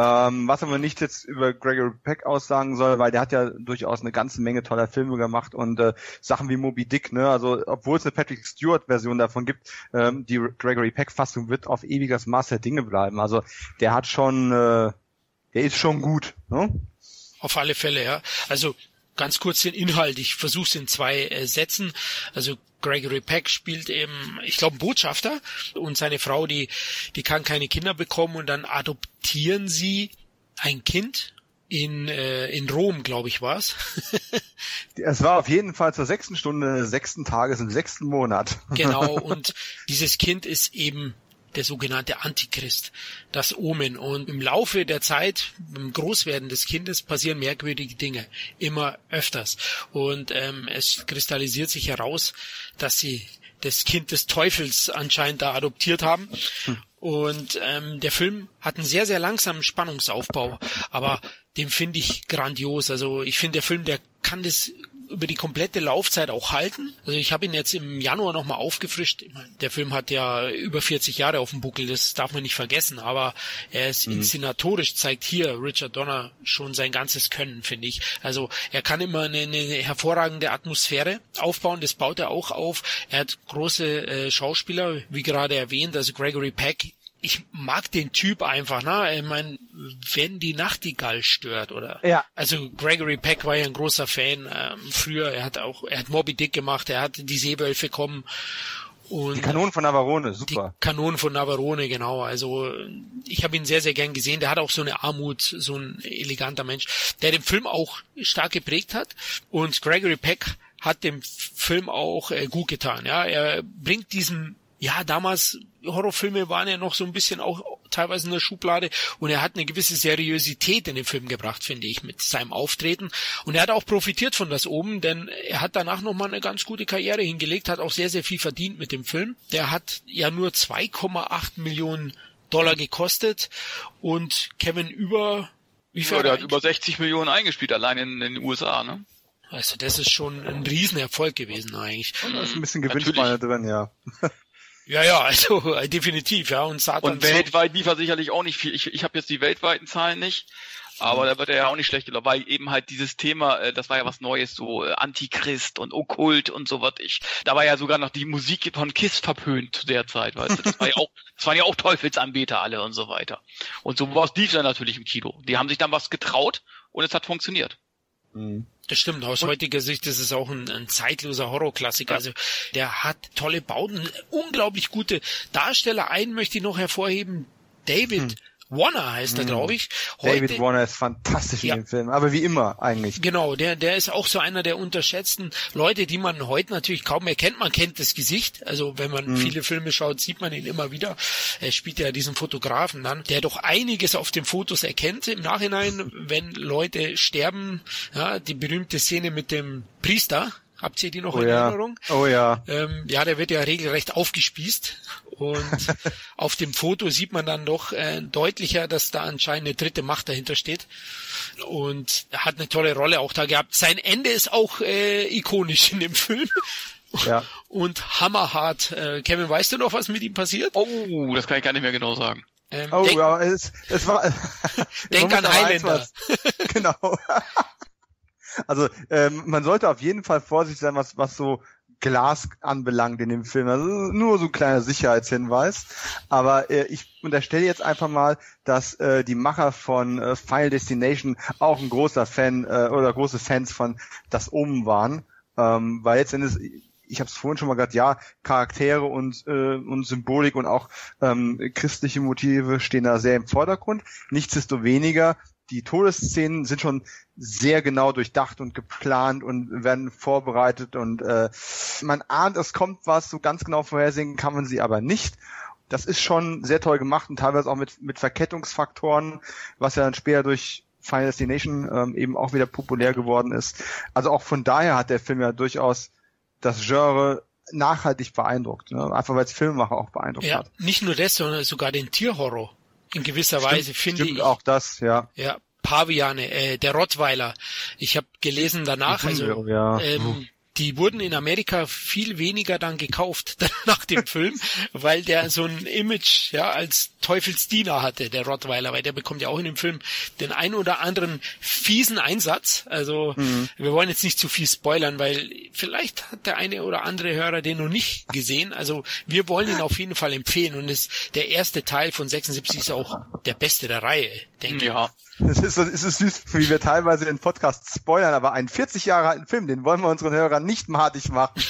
Ähm, was aber nicht jetzt über Gregory Peck aussagen soll, weil der hat ja durchaus eine ganze Menge toller Filme gemacht und äh, Sachen wie Moby Dick, ne? Also obwohl es eine Patrick Stewart Version davon gibt, ähm, die Gregory Peck Fassung wird auf ewiges Maß der Dinge bleiben. Also der hat schon, äh, der ist schon gut, ne? Auf alle Fälle, ja. Also ganz kurz den Inhalt. Ich versuche es in zwei äh, Sätzen. Also Gregory Peck spielt eben, ich glaube, Botschafter und seine Frau, die, die kann keine Kinder bekommen und dann adoptieren sie ein Kind in, äh, in Rom, glaube ich, war's. es war auf jeden Fall zur sechsten Stunde des sechsten Tages im sechsten Monat. genau, und dieses Kind ist eben der sogenannte Antichrist, das Omen. Und im Laufe der Zeit, im Großwerden des Kindes, passieren merkwürdige Dinge, immer öfters. Und ähm, es kristallisiert sich heraus, dass sie das Kind des Teufels anscheinend da adoptiert haben. Und ähm, der Film hat einen sehr, sehr langsamen Spannungsaufbau, aber den finde ich grandios. Also ich finde, der Film, der kann das über die komplette Laufzeit auch halten. Also ich habe ihn jetzt im Januar nochmal aufgefrischt. Der Film hat ja über 40 Jahre auf dem Buckel, das darf man nicht vergessen, aber er ist mhm. inszenatorisch, zeigt hier Richard Donner schon sein ganzes Können, finde ich. Also er kann immer eine, eine hervorragende Atmosphäre aufbauen, das baut er auch auf. Er hat große äh, Schauspieler, wie gerade erwähnt, also Gregory Peck ich mag den Typ einfach, ne? Ich meine, wenn die Nachtigall stört, oder? Ja. Also Gregory Peck war ja ein großer Fan ähm, früher. Er hat auch, er hat Moby Dick gemacht, er hat die Seewölfe kommen. Und die Kanonen von Navarone, super. Die Kanonen von Navarone, genau. Also ich habe ihn sehr, sehr gern gesehen. Der hat auch so eine Armut, so ein eleganter Mensch, der den Film auch stark geprägt hat. Und Gregory Peck hat dem Film auch äh, gut getan. Ja, er bringt diesem ja, damals Horrorfilme waren ja noch so ein bisschen auch teilweise in der Schublade und er hat eine gewisse Seriosität in den Film gebracht, finde ich, mit seinem Auftreten. Und er hat auch profitiert von das oben, denn er hat danach nochmal eine ganz gute Karriere hingelegt, hat auch sehr, sehr viel verdient mit dem Film. Der hat ja nur 2,8 Millionen Dollar gekostet und Kevin über wie viel? Ja, der hat über 60 Millionen eingespielt, allein in, in den USA, ne? Also das ist schon ein Riesenerfolg gewesen eigentlich. Da ist ein bisschen Gewinnspanne drin, ja. Ja, ja, also äh, definitiv, ja. Und Satan. Und weltweit lief er sicherlich auch nicht viel. Ich, ich habe jetzt die weltweiten Zahlen nicht, aber da wird er ja auch nicht schlecht gelaufen, weil eben halt dieses Thema, äh, das war ja was Neues, so äh, Antichrist und Okkult und so was ich. Da war ja sogar noch die Musik von Kiss verpönt zu der Zeit, weißt du. Das war ja auch, das waren ja auch Teufelsanbeter alle und so weiter. Und so was lief dann natürlich im Kino. Die haben sich dann was getraut und es hat funktioniert. Mhm. Das stimmt, aus und heutiger Sicht ist es auch ein, ein zeitloser Horrorklassiker. Also der hat tolle Bauten, unglaublich gute Darsteller. Einen möchte ich noch hervorheben, David hm. Warner heißt er, mhm. glaube ich. Heute, David Warner ist fantastisch ja. in dem Film, aber wie immer eigentlich. Genau, der, der ist auch so einer der unterschätzten Leute, die man heute natürlich kaum mehr kennt. Man kennt das Gesicht, also wenn man mhm. viele Filme schaut, sieht man ihn immer wieder. Er spielt ja diesen Fotografen dann, der doch einiges auf den Fotos erkennt im Nachhinein, wenn Leute sterben. Ja, die berühmte Szene mit dem Priester, Habt ihr die noch oh in ja. Erinnerung? Oh ja. Ähm, ja, der wird ja regelrecht aufgespießt. Und auf dem Foto sieht man dann doch äh, deutlicher, dass da anscheinend eine dritte Macht dahinter steht. Und er hat eine tolle Rolle auch da gehabt. Sein Ende ist auch äh, ikonisch in dem Film. Ja. Und hammerhart. Äh, Kevin, weißt du noch, was mit ihm passiert? Oh, das kann ich gar nicht mehr genau sagen. Ähm, oh, denk, ja, es, es war. denk an Highlander. genau. Also ähm, man sollte auf jeden Fall vorsichtig sein, was, was so Glas anbelangt in dem Film. Also nur so ein kleiner Sicherheitshinweis. Aber äh, ich unterstelle jetzt einfach mal, dass äh, die Macher von äh, Final Destination auch ein großer Fan äh, oder große Fans von Das Omen waren. Ähm, weil letztendlich ich habe es vorhin schon mal gesagt, ja, Charaktere und, äh, und Symbolik und auch ähm, christliche Motive stehen da sehr im Vordergrund. Nichtsdestoweniger die Todesszenen sind schon sehr genau durchdacht und geplant und werden vorbereitet und äh, man ahnt, es kommt was, so ganz genau vorhersehen kann man sie aber nicht. Das ist schon sehr toll gemacht und teilweise auch mit, mit Verkettungsfaktoren, was ja dann später durch Final Destination ähm, eben auch wieder populär geworden ist. Also auch von daher hat der Film ja durchaus das Genre nachhaltig beeindruckt, ne? einfach weil es Filmemacher auch beeindruckt ja, hat. Nicht nur das, sondern sogar den Tierhorror in gewisser stimmt, Weise finde stimmt ich. auch das, ja. Ja, Paviane, äh, der Rottweiler. Ich habe gelesen danach, also ja. ähm, die wurden in Amerika viel weniger dann gekauft nach dem Film, weil der so ein Image ja als Teufelsdiener hatte, der Rottweiler, weil der bekommt ja auch in dem Film den ein oder anderen fiesen Einsatz. Also mhm. wir wollen jetzt nicht zu viel spoilern, weil vielleicht hat der eine oder andere Hörer den noch nicht gesehen. Also wir wollen ihn auf jeden Fall empfehlen und es, der erste Teil von 76 ist auch der beste der Reihe, denke ja. ich. Es ist, es ist süß, wie wir teilweise den Podcast spoilern, aber einen 40 Jahre alten Film, den wollen wir unseren Hörern nicht madig machen.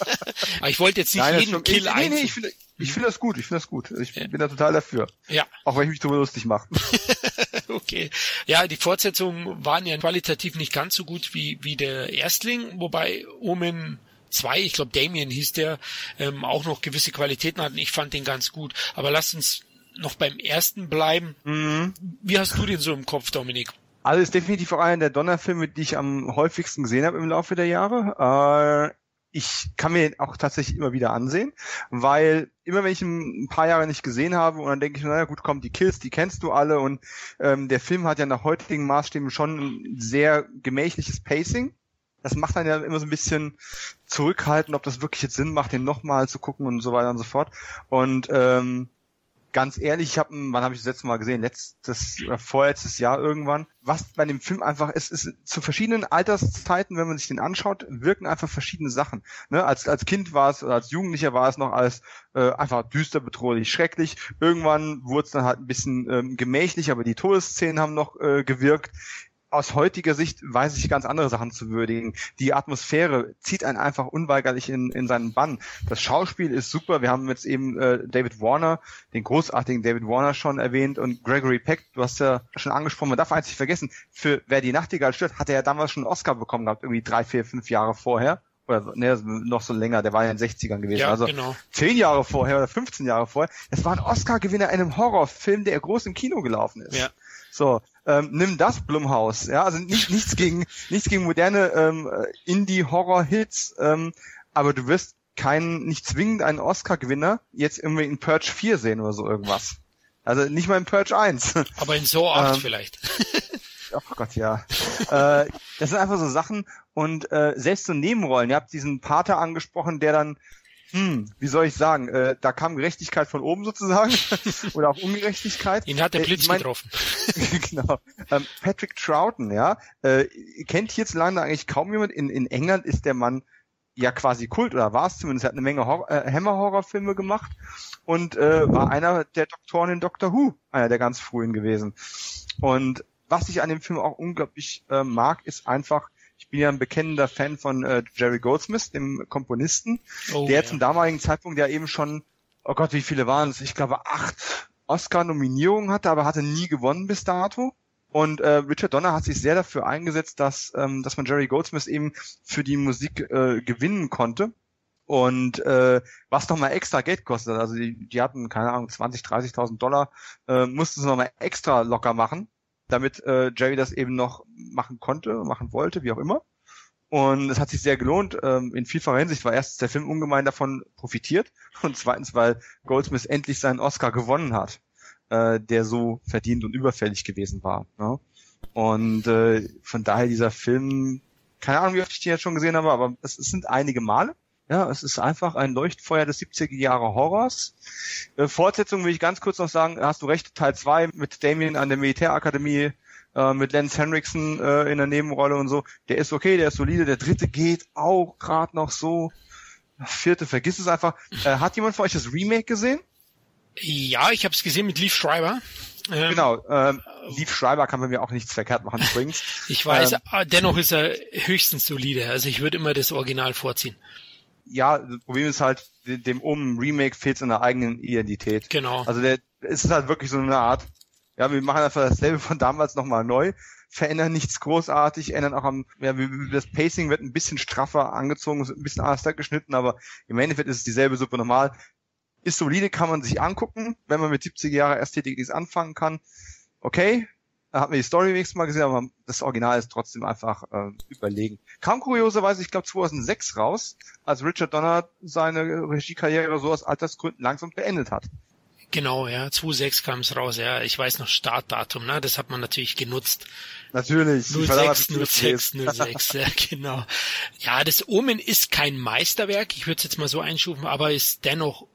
aber ich wollte jetzt nicht Nein, jeden schon, Kill ich, nee, nee, ich ich finde das gut, ich finde das gut. Ich ja. bin da total dafür. Ja. Auch wenn ich mich darüber lustig mache. okay. Ja, die Fortsetzungen waren ja qualitativ nicht ganz so gut wie, wie der Erstling, wobei Omen 2, ich glaube Damien hieß der, ähm, auch noch gewisse Qualitäten hatten. Ich fand den ganz gut. Aber lasst uns noch beim ersten bleiben. Mhm. Wie hast du den so im Kopf, Dominik? Also ist definitiv auch einer der Donnerfilme, die ich am häufigsten gesehen habe im Laufe der Jahre. Äh, ich kann mir den auch tatsächlich immer wieder ansehen, weil immer wenn ich ihn ein paar Jahre nicht gesehen habe und dann denke ich, naja gut, komm, die Kills, die kennst du alle und ähm, der Film hat ja nach heutigen Maßstäben schon ein sehr gemächliches Pacing. das macht dann ja immer so ein bisschen zurückhalten, ob das wirklich jetzt Sinn macht, den nochmal zu gucken und so weiter und so fort. Und ähm, ganz ehrlich, ich habe, wann habe ich das letzte Mal gesehen? Letztes oder vorletztes Jahr irgendwann. Was bei dem Film einfach ist, ist zu verschiedenen Alterszeiten, wenn man sich den anschaut, wirken einfach verschiedene Sachen. Ne? Als als Kind war es oder als Jugendlicher war es noch alles äh, einfach düster, bedrohlich, schrecklich. Irgendwann wurde es dann halt ein bisschen ähm, gemächlich, aber die Todesszenen haben noch äh, gewirkt aus heutiger Sicht weiß ich ganz andere Sachen zu würdigen. Die Atmosphäre zieht einen einfach unweigerlich in, in seinen Bann. Das Schauspiel ist super. Wir haben jetzt eben äh, David Warner, den großartigen David Warner schon erwähnt und Gregory Peck, du hast ja schon angesprochen, man darf eins nicht vergessen, für Wer die Nachtigall stört, hat er ja damals schon einen Oscar bekommen gehabt, irgendwie drei, vier, fünf Jahre vorher. Oder ne, noch so länger, der war ja in den 60ern gewesen. Ja, also genau. zehn Jahre vorher oder 15 Jahre vorher. Es war ein Oscar-Gewinner in einem Horrorfilm, der groß im Kino gelaufen ist. Ja. So, ähm, nimm das Blumhaus. Ja, also nicht, nichts gegen nichts gegen moderne ähm, Indie-Horror-Hits, ähm, aber du wirst keinen, nicht zwingend einen Oscar-Gewinner jetzt irgendwie in Purge 4 sehen oder so irgendwas. Also nicht mal in Purge 1. Aber in So 8 ähm, vielleicht. Oh Gott, ja. äh, das sind einfach so Sachen und äh, selbst so Nebenrollen. Ihr habt diesen Pater angesprochen, der dann hm, wie soll ich sagen, äh, da kam Gerechtigkeit von oben sozusagen oder auch Ungerechtigkeit. Ihn hat der äh, Blitz äh, ich mein, getroffen. genau. Ähm, Patrick Troughton, ja, äh, kennt hierzulande eigentlich kaum jemand. In, in England ist der Mann ja quasi Kult oder war es zumindest. Er hat eine Menge Hor äh, Hammer-Horrorfilme gemacht und äh, war einer der Doktoren in Doctor Who, einer der ganz frühen gewesen. Und was ich an dem Film auch unglaublich äh, mag, ist einfach ich bin ja ein bekennender Fan von äh, Jerry Goldsmith, dem Komponisten, oh, der ja. zum damaligen Zeitpunkt ja eben schon, oh Gott, wie viele waren es? Ich glaube acht Oscar-Nominierungen hatte, aber hatte nie gewonnen bis dato. Und äh, Richard Donner hat sich sehr dafür eingesetzt, dass, ähm, dass man Jerry Goldsmith eben für die Musik äh, gewinnen konnte. Und äh, was nochmal extra Geld kostet, also die, die hatten, keine Ahnung, 20, 30.000 Dollar, äh, mussten sie nochmal extra locker machen damit äh, Jerry das eben noch machen konnte, machen wollte, wie auch immer. Und es hat sich sehr gelohnt, ähm, in vielfacher Hinsicht, weil erstens der Film ungemein davon profitiert und zweitens, weil Goldsmith endlich seinen Oscar gewonnen hat, äh, der so verdient und überfällig gewesen war. Ne? Und äh, von daher dieser Film, keine Ahnung, wie oft ich den jetzt schon gesehen habe, aber es, es sind einige Male. Ja, es ist einfach ein Leuchtfeuer des 70er Jahre Horrors. Äh, Fortsetzung will ich ganz kurz noch sagen, hast du recht, Teil 2 mit Damien an der Militärakademie, äh, mit Lance Henriksen äh, in der Nebenrolle und so. Der ist okay, der ist solide. Der dritte geht auch gerade noch so. Vierte, vergiss es einfach. Äh, hat jemand von euch das Remake gesehen? Ja, ich habe es gesehen mit Leaf Schreiber. Ähm, genau, ähm, Leaf Schreiber kann bei mir auch nichts verkehrt machen übrigens. ich weiß, ähm, dennoch ist er höchstens solide. Also ich würde immer das Original vorziehen ja, das Problem ist halt, dem um Remake fehlt seine eigenen Identität. Genau. Also der, es ist halt wirklich so eine Art, ja, wir machen einfach dasselbe von damals nochmal neu, verändern nichts großartig, ändern auch am, ja, das Pacing wird ein bisschen straffer angezogen, ein bisschen anders geschnitten, aber im Endeffekt ist es dieselbe Suppe normal. Ist solide, kann man sich angucken, wenn man mit 70 Jahre Ästhetik nichts anfangen kann. Okay, da hat man die Story wenigstens mal gesehen, aber das Original ist trotzdem einfach äh, überlegen. Kam kurioserweise, ich glaube 2006 raus, als Richard Donner seine Regiekarriere so aus Altersgründen langsam beendet hat. Genau, ja, 2006 kam es raus, ja. Ich weiß noch Startdatum, ne? Das hat man natürlich genutzt. Natürlich. 06, 06, 06, ja, genau. Ja, das Omen ist kein Meisterwerk, ich würde es jetzt mal so einschufen, aber ist dennoch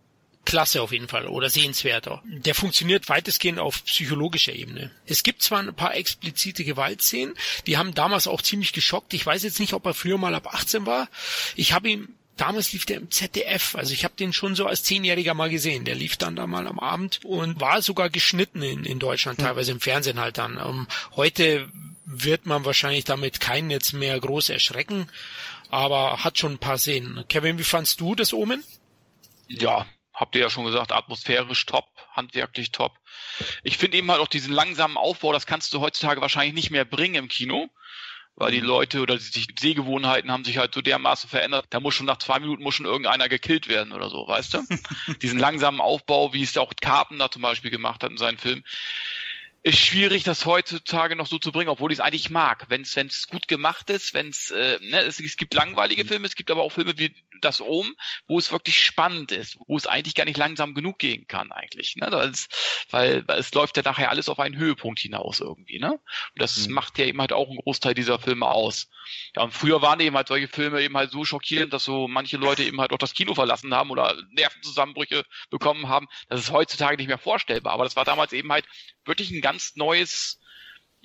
klasse auf jeden Fall oder sehenswerter. Der funktioniert weitestgehend auf psychologischer Ebene. Es gibt zwar ein paar explizite Gewaltszenen, die haben damals auch ziemlich geschockt. Ich weiß jetzt nicht, ob er früher mal ab 18 war. Ich habe ihn Damals lief der im ZDF, also ich habe den schon so als Zehnjähriger mal gesehen. Der lief dann da mal am Abend und war sogar geschnitten in, in Deutschland, teilweise im Fernsehen halt dann. Um, ähm, heute wird man wahrscheinlich damit keinen jetzt mehr groß erschrecken, aber hat schon ein paar Szenen. Kevin, wie fandst du das Omen? Ja, habt ihr ja schon gesagt, atmosphärisch top, handwerklich top. Ich finde eben halt auch diesen langsamen Aufbau, das kannst du heutzutage wahrscheinlich nicht mehr bringen im Kino, weil die mhm. Leute oder die Sehgewohnheiten haben sich halt so dermaßen verändert. Da muss schon nach zwei Minuten muss schon irgendeiner gekillt werden oder so, weißt du? diesen langsamen Aufbau, wie es auch Carpenter zum Beispiel gemacht hat in seinen Filmen ist schwierig, das heutzutage noch so zu bringen, obwohl ich es eigentlich mag. Wenn es gut gemacht ist, wenn äh, ne, es, es gibt langweilige Filme, es gibt aber auch Filme wie das um, wo es wirklich spannend ist, wo es eigentlich gar nicht langsam genug gehen kann eigentlich. Ne? Das, weil, weil es läuft ja nachher alles auf einen Höhepunkt hinaus irgendwie. Ne? Und das mhm. macht ja eben halt auch einen Großteil dieser Filme aus. Ja, und früher waren eben halt solche Filme eben halt so schockierend, dass so manche Leute eben halt auch das Kino verlassen haben oder Nervenzusammenbrüche bekommen haben. Das ist heutzutage nicht mehr vorstellbar. Aber das war damals eben halt wirklich ein ganz neues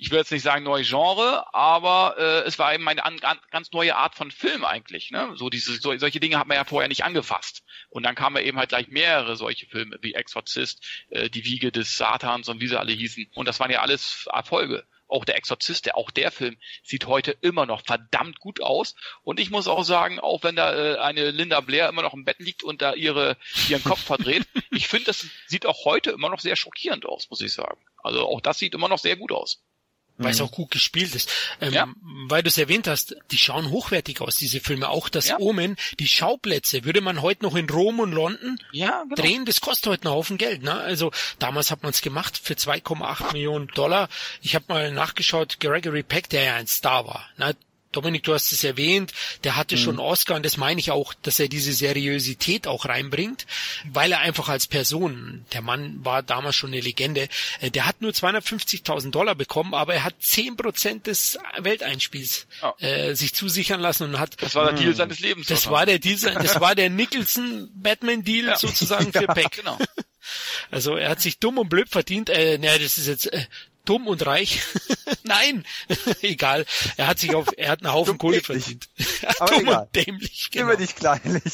ich will jetzt nicht sagen neue Genre, aber äh, es war eben eine an, an, ganz neue Art von Film eigentlich. Ne? So diese so, solche Dinge hat man ja vorher nicht angefasst. Und dann kamen eben halt gleich mehrere solche Filme wie Exorzist, äh, Die Wiege des Satans und wie sie alle hießen. Und das waren ja alles Erfolge. Auch der Exorzist, der, auch der Film sieht heute immer noch verdammt gut aus. Und ich muss auch sagen, auch wenn da äh, eine Linda Blair immer noch im Bett liegt und da ihre, ihren Kopf verdreht, ich finde, das sieht auch heute immer noch sehr schockierend aus, muss ich sagen. Also auch das sieht immer noch sehr gut aus weil es mhm. auch gut gespielt ist. Ähm, ja. Weil du es erwähnt hast, die schauen hochwertig aus, diese Filme. Auch das ja. Omen, die Schauplätze, würde man heute noch in Rom und London ja, genau. drehen, das kostet heute einen Haufen Geld. Ne? Also damals hat man es gemacht für 2,8 Millionen Dollar. Ich habe mal nachgeschaut, Gregory Peck, der ja ein Star war, ne? Dominik, du hast es erwähnt, der hatte mhm. schon Oscar und das meine ich auch, dass er diese Seriosität auch reinbringt, weil er einfach als Person, der Mann war damals schon eine Legende, äh, der hat nur 250.000 Dollar bekommen, aber er hat 10 Prozent des Welteinspiels oh. äh, sich zusichern lassen und hat. Das war der Deal seines Lebens. Das war der Deal, das war der Nicholson Batman Deal ja. sozusagen für. Peck. Genau. Also er hat sich dumm und blöd verdient. Äh, naja, das ist jetzt äh, dumm und reich. Nein, egal. Er hat sich auf, er hat einen Haufen Kohle verdient. dumm egal. und dämlich. Genau. Immer dich kleinlich.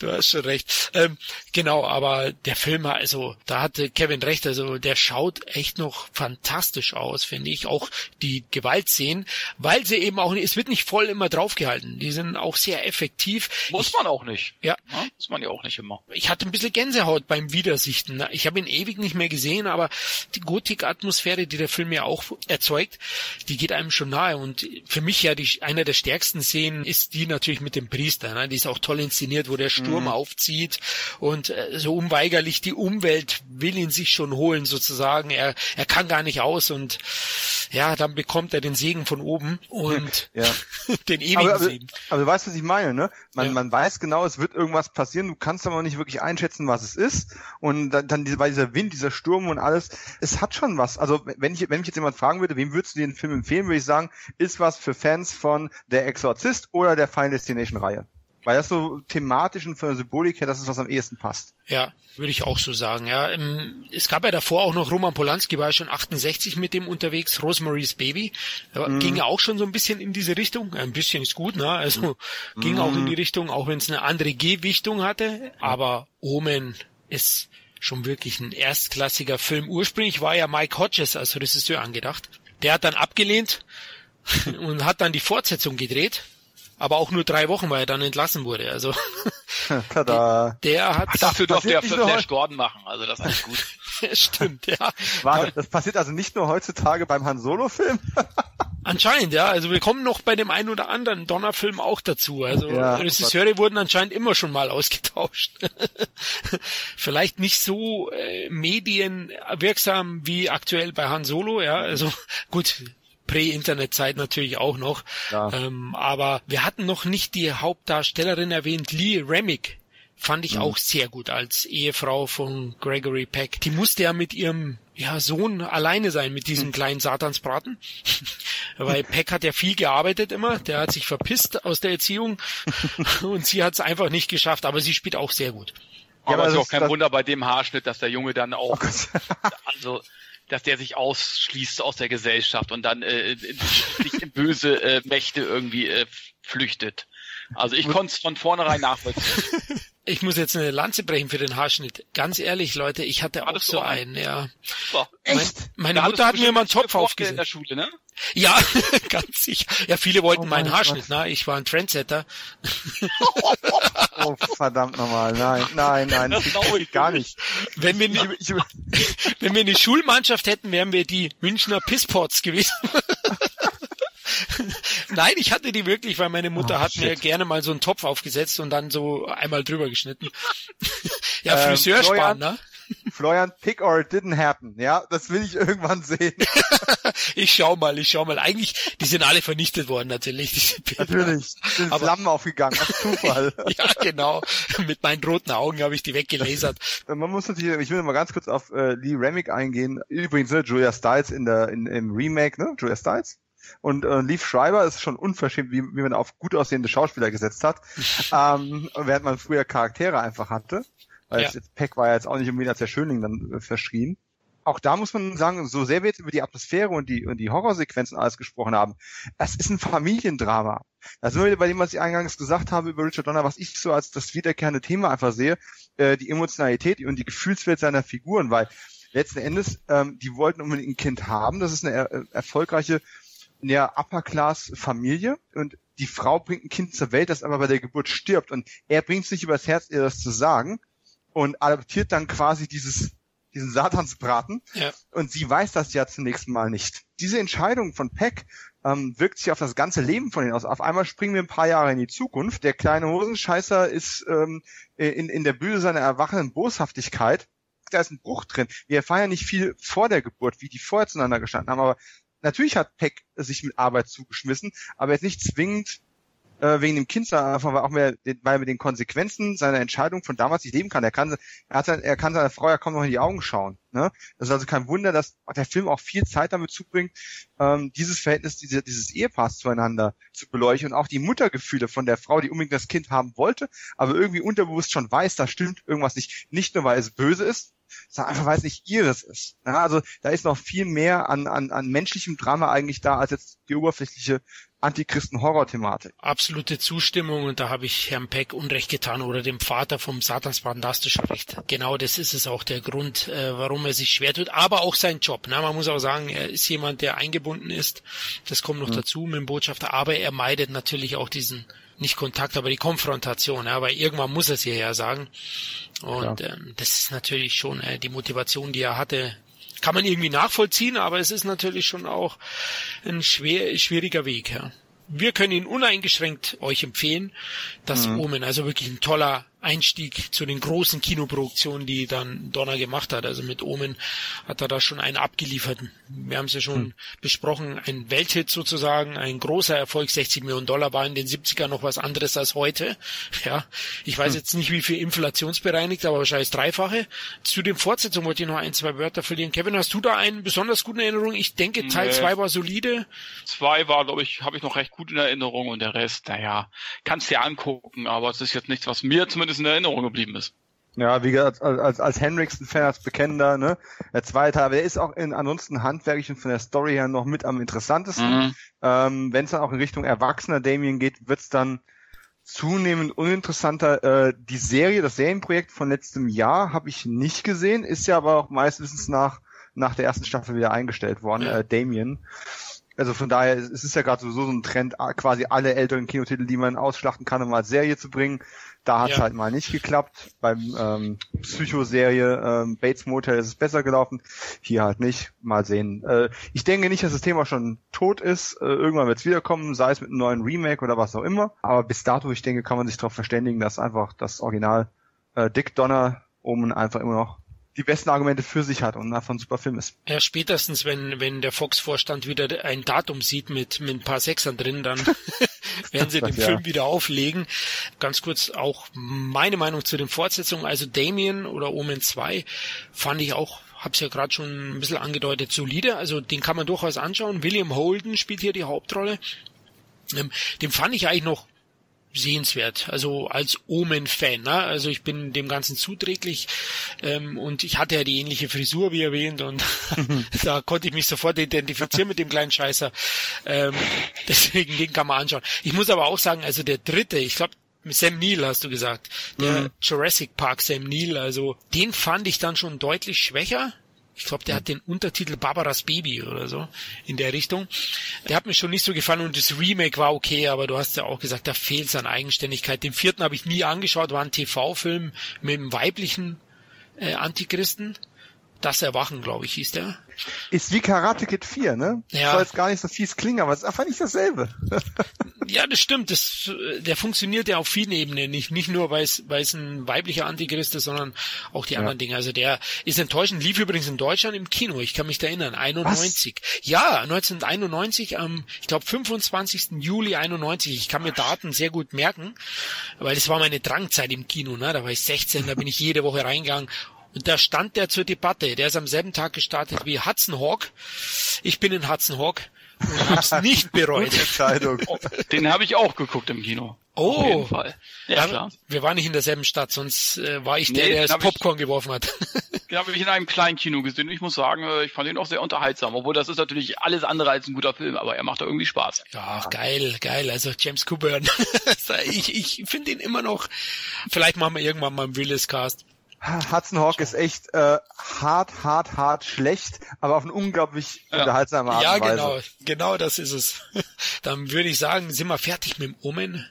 Du hast schon recht. Ähm, genau, aber der Film, also da hatte Kevin recht, also der schaut echt noch fantastisch aus, finde ich. Auch die Gewaltszenen, weil sie eben auch, es wird nicht voll immer draufgehalten. Die sind auch sehr effektiv. Muss ich, man auch nicht. Ja. ja. Muss man ja auch nicht immer. Ich hatte ein bisschen Gänsehaut beim Wiedersichten. Ich habe ihn ewig nicht mehr gesehen, aber die Gotik-Atmosphäre, die der Film ja auch erzeugt, die geht einem schon nahe. Und für mich ja die, einer der stärksten Szenen ist die natürlich mit dem Priester. Ne? Die ist auch toll inszeniert, wo der Sturm mhm. aufzieht und äh, so unweigerlich die Umwelt will ihn sich schon holen sozusagen. Er, er kann gar nicht aus und ja, dann bekommt er den Segen von oben und ja. den ewigen aber, aber, Segen. Aber du weißt, was ich meine, ne? Man, ja. man weiß genau, es wird irgendwas passieren, du kannst aber nicht wirklich einschätzen, was es ist. Und dann, dann diese, weil dieser Wind, dieser Sturm und alles, es hat schon was. Also wenn ich, wenn mich jetzt jemand fragen würde, wem würdest du den Film empfehlen, würde ich sagen, ist was für Fans von Der Exorzist oder der Final Destination Reihe. Weil das so thematisch und von der Symbolik her, das ist was am ehesten passt. Ja, würde ich auch so sagen. Ja, ähm, es gab ja davor auch noch Roman Polanski, war ja schon 68 mit dem unterwegs, Rosemary's Baby, mm. ging ja auch schon so ein bisschen in diese Richtung. Ein bisschen ist gut, ne? Also mm. ging auch in die Richtung, auch wenn es eine andere Gewichtung hatte. Aber Omen ist schon wirklich ein erstklassiger Film. Ursprünglich war ja Mike Hodges als Regisseur angedacht. Der hat dann abgelehnt und hat dann die Fortsetzung gedreht aber auch nur drei Wochen, weil er dann entlassen wurde. Also Tada. der hat Ach, dafür durfte er für Flash Gordon machen, also das ist gut. Stimmt, ja. Warte, das passiert also nicht nur heutzutage beim Han Solo Film? Anscheinend, ja. Also wir kommen noch bei dem einen oder anderen Donnerfilm auch dazu. Also ja, Regisseure Gott. wurden anscheinend immer schon mal ausgetauscht. Vielleicht nicht so äh, medienwirksam wie aktuell bei Han Solo, ja. Also gut, Prä-Internet-Zeit natürlich auch noch. Ja. Ähm, aber wir hatten noch nicht die Hauptdarstellerin erwähnt, Lee Remick. Fand ich mhm. auch sehr gut als Ehefrau von Gregory Peck. Die musste ja mit ihrem ja, Sohn alleine sein mit diesem mhm. kleinen Satansbraten. Weil Peck hat ja viel gearbeitet immer, der hat sich verpisst aus der Erziehung und sie hat es einfach nicht geschafft, aber sie spielt auch sehr gut. Ja, aber es ist auch kein Wunder bei dem Haarschnitt, dass der Junge dann auch, oh also dass der sich ausschließt aus der Gesellschaft und dann äh, sich in böse äh, Mächte irgendwie äh, flüchtet. Also ich konnte es von vornherein nachvollziehen. Ich muss jetzt eine Lanze brechen für den Haarschnitt. Ganz ehrlich, Leute, ich hatte auch so einen, ja. Super. Echt? Mein, meine Mutter hat mir mal einen Topf aufgesetzt. In der Schule, ne? Ja, ganz sicher. Ja, viele wollten oh meinen Haarschnitt, ne? Ich war ein Trendsetter. oh, verdammt nochmal. Nein, nein, nein. Das glaube ich gar nicht. Wenn wir, wenn wir eine Schulmannschaft hätten, wären wir die Münchner Pisspots gewesen. Nein, ich hatte die wirklich, weil meine Mutter oh, hat shit. mir gerne mal so einen Topf aufgesetzt und dann so einmal drüber geschnitten. ja, ähm, Friseur sparen, ne? Florian, pick or it didn't happen. Ja, das will ich irgendwann sehen. ich schau mal, ich schau mal. Eigentlich, die sind alle vernichtet worden, natürlich. Natürlich. Sind Aber, Flammen aufgegangen, aus Zufall. ja, genau. Mit meinen roten Augen habe ich die weggelasert. Man muss natürlich, ich will mal ganz kurz auf äh, Lee Remick eingehen. Übrigens, ne, Julia Stiles in der, in, im Remake, ne? Julia Stiles. Und äh, Leaf Schreiber ist schon unverschämt, wie, wie man auf gut aussehende Schauspieler gesetzt hat, ähm, während man früher Charaktere einfach hatte. Weil ja. jetzt, Peck war ja jetzt auch nicht unbedingt als der Schönling dann äh, verschrien. Auch da muss man sagen, so sehr wir jetzt über die Atmosphäre und die, und die Horrorsequenzen alles gesprochen haben, es ist ein Familiendrama. Da sind wir wieder bei dem, was ich eingangs gesagt habe über Richard Donner, was ich so als das wiederkehrende Thema einfach sehe, äh, die Emotionalität und die Gefühlswelt seiner Figuren, weil letzten Endes, ähm, die wollten unbedingt ein Kind haben. Das ist eine er äh, erfolgreiche ja, Upper-Class-Familie und die Frau bringt ein Kind zur Welt, das aber bei der Geburt stirbt und er bringt es nicht übers Herz, ihr das zu sagen und adoptiert dann quasi dieses diesen Satansbraten ja. und sie weiß das ja zunächst mal nicht. Diese Entscheidung von Peck ähm, wirkt sich auf das ganze Leben von ihnen aus. Auf einmal springen wir ein paar Jahre in die Zukunft. Der kleine Hosenscheißer ist ähm, in, in der Bühne seiner erwachenden Boshaftigkeit. Da ist ein Bruch drin. Wir erfahren ja nicht viel vor der Geburt, wie die vorher zueinander gestanden haben, aber natürlich hat Peck sich mit Arbeit zugeschmissen, aber jetzt nicht zwingend äh, wegen dem Kind, sondern einfach auch mehr, weil er mit den Konsequenzen seiner Entscheidung von damals nicht leben kann. Er kann, er hat, er kann seiner Frau ja kaum noch in die Augen schauen. Ne? Das ist also kein Wunder, dass der Film auch viel Zeit damit zubringt, ähm, dieses Verhältnis diese, dieses Ehepaars zueinander zu beleuchten und auch die Muttergefühle von der Frau, die unbedingt das Kind haben wollte, aber irgendwie unterbewusst schon weiß, da stimmt irgendwas nicht. Nicht nur, weil es böse ist, sondern einfach, weil es nicht ihres ist. Ja, also da ist noch viel mehr an, an, an menschlichem Drama eigentlich da, als jetzt die oberflächliche Antichristen-Horror-Thematik. Absolute Zustimmung und da habe ich Herrn Peck Unrecht getan oder dem Vater vom Satans fantastisch recht. Genau das ist es auch der Grund, äh, warum er sich schwer tut, aber auch sein Job. Na, man muss auch sagen, er ist jemand, der eingebunden ist. Das kommt noch mhm. dazu mit dem Botschafter, aber er meidet natürlich auch diesen nicht Kontakt, aber die Konfrontation, ja, weil irgendwann muss er es ihr ja sagen. Und ja. ähm, das ist natürlich schon äh, die Motivation, die er hatte, kann man irgendwie nachvollziehen, aber es ist natürlich schon auch ein schwer, schwieriger Weg, ja. Wir können ihn uneingeschränkt euch empfehlen. Das mhm. Omen, also wirklich ein toller Einstieg zu den großen Kinoproduktionen, die dann Donner gemacht hat. Also mit Omen hat er da schon einen abgeliefert. Wir haben es ja schon hm. besprochen, ein Welthit sozusagen, ein großer Erfolg, 60 Millionen Dollar war in den 70er noch was anderes als heute. Ja, ich weiß hm. jetzt nicht, wie viel inflationsbereinigt, aber wahrscheinlich Dreifache. Zu den Fortsetzungen wollte ich noch ein, zwei Wörter verlieren. Kevin, hast du da einen besonders guten Erinnerung? Ich denke, Teil 2 nee. war solide. Zwei war, glaube ich, habe ich noch recht gut in Erinnerung und der Rest, naja, kannst dir angucken, aber es ist jetzt nichts, was mir zumindest zumindest in Erinnerung geblieben ist. Ja, wie gesagt, als, als, als Henriksen-Fan, als Bekennender, ne? Der zweite, aber der ist auch in ansonsten handwerklich und von der Story her noch mit am interessantesten. Mhm. Ähm, Wenn es dann auch in Richtung erwachsener Damien geht, wird's dann zunehmend uninteressanter. Äh, die Serie, das Serienprojekt von letztem Jahr habe ich nicht gesehen, ist ja aber auch meistens nach, nach der ersten Staffel wieder eingestellt worden, äh, Damien. Also von daher, es ist ja gerade sowieso so ein Trend, quasi alle älteren Kinotitel, die man ausschlachten kann, um als Serie zu bringen. Da hat es ja. halt mal nicht geklappt. Beim ähm, Psycho-Serie ähm, Bates Motel ist es besser gelaufen. Hier halt nicht. Mal sehen. Äh, ich denke nicht, dass das Thema schon tot ist. Äh, irgendwann wird es wiederkommen, sei es mit einem neuen Remake oder was auch immer. Aber bis dato, ich denke, kann man sich darauf verständigen, dass einfach das Original äh, Dick Donner Omen einfach immer noch die besten Argumente für sich hat und davon super Film ist. Ja, spätestens, wenn, wenn der Fox-Vorstand wieder ein Datum sieht mit, mit ein paar Sechsern drin, dann werden sie den ja. Film wieder auflegen. Ganz kurz auch meine Meinung zu den Fortsetzungen. Also Damien oder Omen 2 fand ich auch hab's ja gerade schon ein bisschen angedeutet, solide. Also den kann man durchaus anschauen. William Holden spielt hier die Hauptrolle. Ähm, den fand ich eigentlich noch sehenswert, also als Omen-Fan. Ne? Also ich bin dem Ganzen zuträglich ähm, und ich hatte ja die ähnliche Frisur wie erwähnt und da konnte ich mich sofort identifizieren mit dem kleinen Scheißer. Ähm, deswegen den kann man anschauen. Ich muss aber auch sagen, also der dritte, ich glaube Sam Neill hast du gesagt, der mhm. Jurassic Park Sam Neill, also den fand ich dann schon deutlich schwächer. Ich glaube, der hat den Untertitel Barbaras Baby oder so in der Richtung. Der hat mir schon nicht so gefallen und das Remake war okay, aber du hast ja auch gesagt, da fehlt es an Eigenständigkeit. Den vierten habe ich nie angeschaut, war ein TV-Film mit einem weiblichen äh, Antichristen. Das Erwachen, glaube ich, hieß der. Ist wie Karate Kid 4, ne? Ja. Soll jetzt gar nicht so fies klingen, aber es ist einfach nicht dasselbe. Ja, das stimmt. Das, der funktioniert ja auf vielen Ebenen. Nicht, nicht nur, weil es, weil es ein weiblicher Antichrist ist, sondern auch die ja. anderen Dinge. Also der ist enttäuschend. Lief übrigens in Deutschland im Kino. Ich kann mich da erinnern. 91. Was? Ja, 1991 am, ich glaube, 25. Juli 91. Ich kann mir Daten sehr gut merken, weil das war meine Drangzeit im Kino. Ne? Da war ich 16, da bin ich jede Woche reingegangen da stand der zur Debatte. Der ist am selben Tag gestartet wie Hudson Hawk. Ich bin in Hudson Hawk und hab's nicht bereut. Entscheidung. Oh, den habe ich auch geguckt im Kino. Oh, auf jeden Fall. Ja, ja, klar. Wir waren nicht in derselben Stadt, sonst äh, war ich der, nee, der das Popcorn ich, geworfen hat. Den habe ich in einem kleinen Kino gesehen. Ich muss sagen, äh, ich fand ihn auch sehr unterhaltsam, obwohl das ist natürlich alles andere als ein guter Film, aber er macht da irgendwie Spaß. Ja, geil, geil. Also James Coburn. ich ich finde ihn immer noch. Vielleicht machen wir irgendwann mal einen Willis Cast. Hudson Hawk ist echt äh, hart, hart, hart schlecht, aber auf eine unglaublich ja. unterhaltsame Art ja, und Weise. Ja, genau, genau das ist es. Dann würde ich sagen, sind wir fertig mit dem Omen?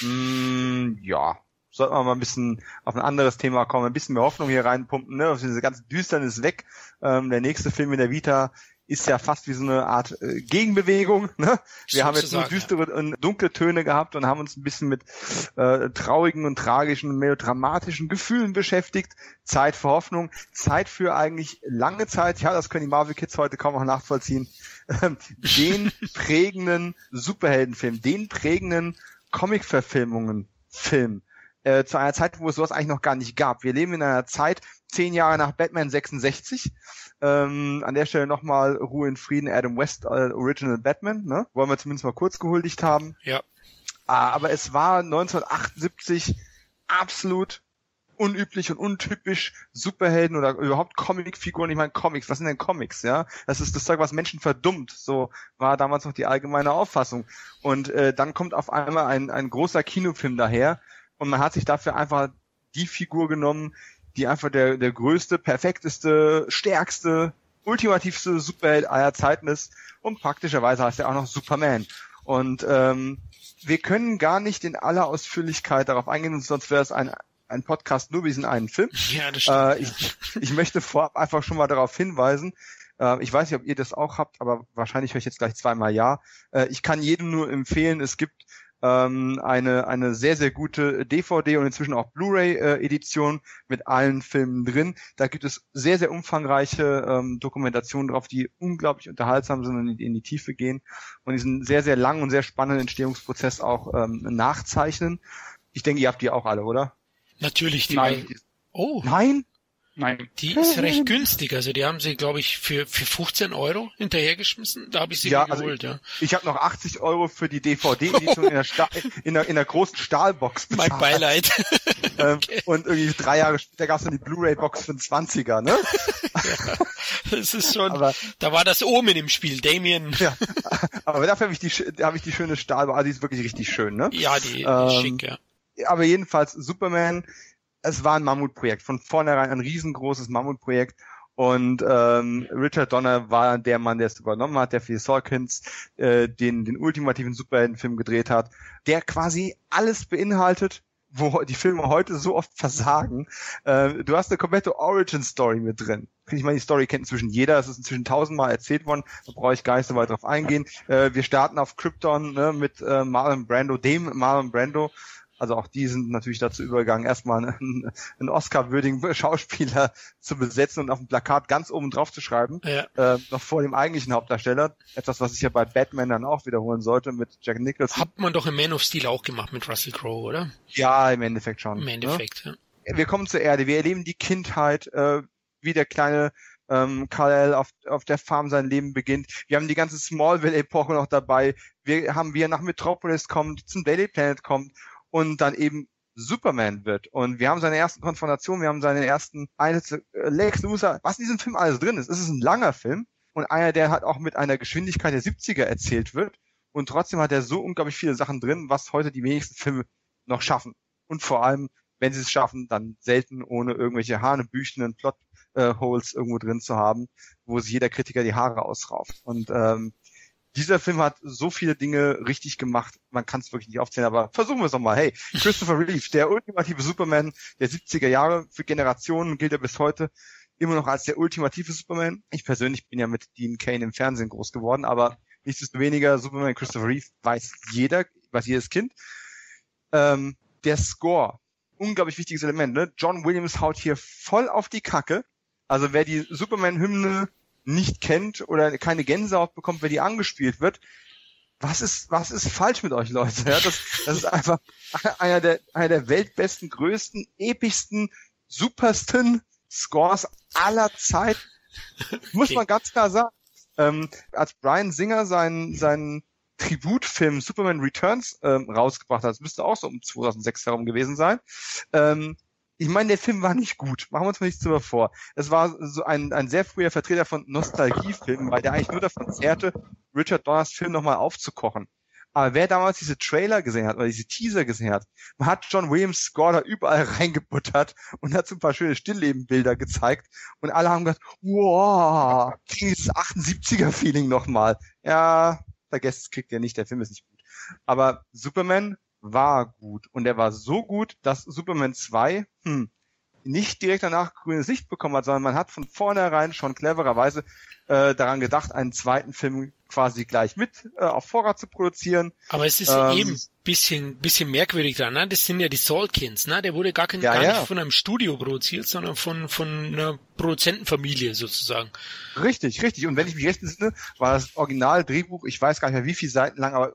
Mm, ja, sollten wir mal ein bisschen auf ein anderes Thema kommen, ein bisschen mehr Hoffnung hier reinpumpen, ne? Diese ganze Düsternis weg. Ähm, der nächste Film in der Vita ist ja fast wie so eine Art äh, Gegenbewegung. Ne? Wir haben jetzt nur düstere ja. und dunkle Töne gehabt und haben uns ein bisschen mit äh, traurigen und tragischen und melodramatischen Gefühlen beschäftigt. Zeit für Hoffnung, Zeit für eigentlich lange Zeit, ja, das können die Marvel Kids heute kaum noch nachvollziehen, äh, den prägenden Superheldenfilm, den prägenden Comic-Verfilmungen Film. Äh, zu einer Zeit, wo es sowas eigentlich noch gar nicht gab. Wir leben in einer Zeit, zehn Jahre nach Batman 66, ähm, an der Stelle nochmal Ruhe in Frieden, Adam West, äh, Original Batman, ne? Wollen wir zumindest mal kurz gehuldigt haben. Ja. Ah, aber es war 1978 absolut unüblich und untypisch Superhelden oder überhaupt Comicfiguren. Ich meine Comics, was sind denn Comics, ja? Das ist das Zeug, was Menschen verdummt. So war damals noch die allgemeine Auffassung. Und äh, dann kommt auf einmal ein, ein großer Kinofilm daher und man hat sich dafür einfach die Figur genommen, die einfach der, der größte, perfekteste, stärkste, ultimativste Superheld aller Zeiten ist. Und praktischerweise heißt er auch noch Superman. Und ähm, wir können gar nicht in aller Ausführlichkeit darauf eingehen, sonst wäre es ein, ein Podcast nur über diesen einen Film. Ja, das stimmt. Äh, ich, ich möchte vorab einfach schon mal darauf hinweisen, äh, ich weiß nicht, ob ihr das auch habt, aber wahrscheinlich höre ich jetzt gleich zweimal ja. Äh, ich kann jedem nur empfehlen, es gibt ähm, eine, eine sehr, sehr gute DVD und inzwischen auch Blu-ray-Edition mit allen Filmen drin. Da gibt es sehr, sehr umfangreiche ähm, Dokumentationen drauf, die unglaublich unterhaltsam sind und in, in die Tiefe gehen und diesen sehr, sehr langen und sehr spannenden Entstehungsprozess auch ähm, nachzeichnen. Ich denke, ihr habt die auch alle, oder? Natürlich. Die Nein. Oh. Nein? Nein. Die ist recht günstig. Also die haben sie, glaube ich, für, für 15 Euro hinterhergeschmissen. Da habe ich sie ja, also geholt, also ja. Ich habe noch 80 Euro für die DVD-Edition in, der in, der, in der großen Stahlbox bezahlt. Mein Beileid. ähm, okay. Und irgendwie drei Jahre später gab es dann die Blu-ray-Box für einen 20er, ne? ja, das ist schon, aber, da war das Omen im Spiel, Damien. ja, aber dafür habe ich, die, hab ich die schöne Stahlbox, also die ist wirklich richtig schön, ne? Ja, die, die ähm, schick, ja. Aber jedenfalls Superman es war ein Mammutprojekt, von vornherein ein riesengroßes Mammutprojekt. Und ähm, Richard Donner war der Mann, der es übernommen hat, der für die Sorkins äh, den, den ultimativen Superheldenfilm gedreht hat, der quasi alles beinhaltet, wo die Filme heute so oft versagen. Äh, du hast eine komplette Origin-Story mit drin. Ich meine, die Story kennt inzwischen jeder, es ist inzwischen tausendmal erzählt worden, da brauche ich gar nicht so weit drauf eingehen. Äh, wir starten auf Krypton ne, mit äh, Marlon Brando, dem Marlon Brando, also auch die sind natürlich dazu übergegangen, erstmal einen, einen Oscar-würdigen Schauspieler zu besetzen und auf dem Plakat ganz oben drauf zu schreiben, ja. äh, noch vor dem eigentlichen Hauptdarsteller. Etwas, was ich ja bei Batman dann auch wiederholen sollte mit Jack Nicholson. Hat man doch im Man of Steel auch gemacht mit Russell Crowe, oder? Ja, im Endeffekt schon. Im ne? Endeffekt, ne? ja. Wir kommen zur Erde. Wir erleben die Kindheit, äh, wie der kleine ähm, Kal-El auf, auf der Farm sein Leben beginnt. Wir haben die ganze Smallville-Epoche noch dabei. Wir haben, wie er nach Metropolis kommt, zum Daily Planet kommt und dann eben Superman wird. Und wir haben seine ersten Konfrontationen, wir haben seine ersten Einsätze. Äh, Lex Luthor, was in diesem Film alles drin ist. Es ist ein langer Film und einer, der halt auch mit einer Geschwindigkeit der 70er erzählt wird. Und trotzdem hat er so unglaublich viele Sachen drin, was heute die wenigsten Filme noch schaffen. Und vor allem, wenn sie es schaffen, dann selten ohne irgendwelche hanebüchenden Plot-Holes äh, irgendwo drin zu haben, wo sich jeder Kritiker die Haare ausrauft. Und ähm, dieser Film hat so viele Dinge richtig gemacht, man kann es wirklich nicht aufzählen, aber versuchen wir es nochmal. Hey, Christopher Reeve, der ultimative Superman der 70er Jahre, für Generationen gilt er bis heute immer noch als der ultimative Superman. Ich persönlich bin ja mit Dean Kane im Fernsehen groß geworden, aber nichtsdestoweniger Superman Christopher Reeve weiß jeder, weiß jedes Kind. Ähm, der Score, unglaublich wichtiges Element. Ne? John Williams haut hier voll auf die Kacke. Also wer die Superman-Hymne nicht kennt oder keine Gänsehaut bekommt, wenn die angespielt wird, was ist, was ist falsch mit euch, Leute? Ja, das, das ist einfach einer der, einer der weltbesten, größten, epischsten, supersten Scores aller Zeit. Muss okay. man ganz klar sagen. Ähm, als Brian Singer seinen, seinen Tributfilm Superman Returns ähm, rausgebracht hat, das müsste auch so um 2006 herum gewesen sein, ähm, ich meine, der Film war nicht gut. Machen wir uns mal nichts drüber vor. Es war so ein, ein sehr früher Vertreter von Nostalgiefilmen, weil der eigentlich nur davon zehrte, Richard Donners Film nochmal aufzukochen. Aber wer damals diese Trailer gesehen hat oder diese Teaser gesehen hat, man hat John Williams Score da überall reingebuttert und hat so ein paar schöne Stilllebenbilder gezeigt und alle haben gesagt, wow, dieses 78er-Feeling nochmal. Ja, vergesst, kriegt ihr nicht, der Film ist nicht gut. Aber Superman war gut. Und er war so gut, dass Superman 2 hm, nicht direkt danach grünes Licht bekommen hat, sondern man hat von vornherein schon clevererweise äh, daran gedacht, einen zweiten Film quasi gleich mit äh, auf Vorrat zu produzieren. Aber es ist ähm, eben bisschen bisschen merkwürdig dran, ne? Das sind ja die Salkins, ne? Der wurde gar, kein, ja, gar ja. nicht von einem Studio produziert, sondern von von einer Produzentenfamilie sozusagen. Richtig, richtig. Und wenn ich mich recht entsinne, war das Original-Drehbuch, ich weiß gar nicht mehr wie viele Seiten lang, aber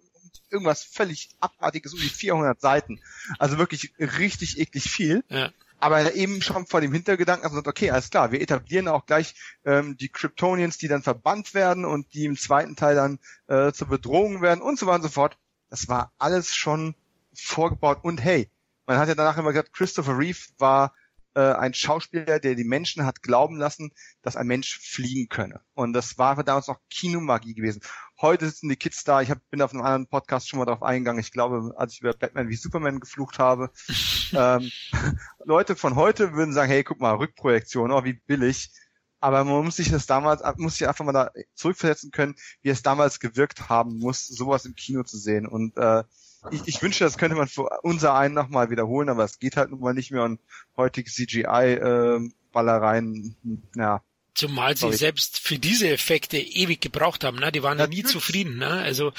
irgendwas völlig abartiges um die 400 Seiten. Also wirklich richtig eklig viel. Ja. Aber eben schon vor dem Hintergedanken, also okay, alles klar, wir etablieren auch gleich ähm, die Kryptonians, die dann verbannt werden und die im zweiten Teil dann äh, zur Bedrohung werden und so weiter und so fort. Das war alles schon vorgebaut und hey, man hat ja danach immer gesagt, Christopher Reeve war äh, ein Schauspieler, der die Menschen hat glauben lassen, dass ein Mensch fliegen könne. Und das war damals noch Kinomagie gewesen. Heute sitzen die Kids da. Ich hab, bin auf einem anderen Podcast schon mal darauf eingegangen. Ich glaube, als ich über Batman wie Superman geflucht habe, ähm, Leute von heute würden sagen, hey, guck mal, Rückprojektion, oh, wie billig. Aber man muss sich das damals, muss sich einfach mal da zurückversetzen können, wie es damals gewirkt haben muss, sowas im Kino zu sehen. Und äh, ich, ich wünschte, das könnte man für unser einen nochmal wiederholen, aber es geht halt nun mal nicht mehr. Und heutige CGI-Ballereien, äh, ja, Zumal sie selbst für diese Effekte ewig gebraucht haben. Ne? Die waren ja nie zufrieden. Ne? Also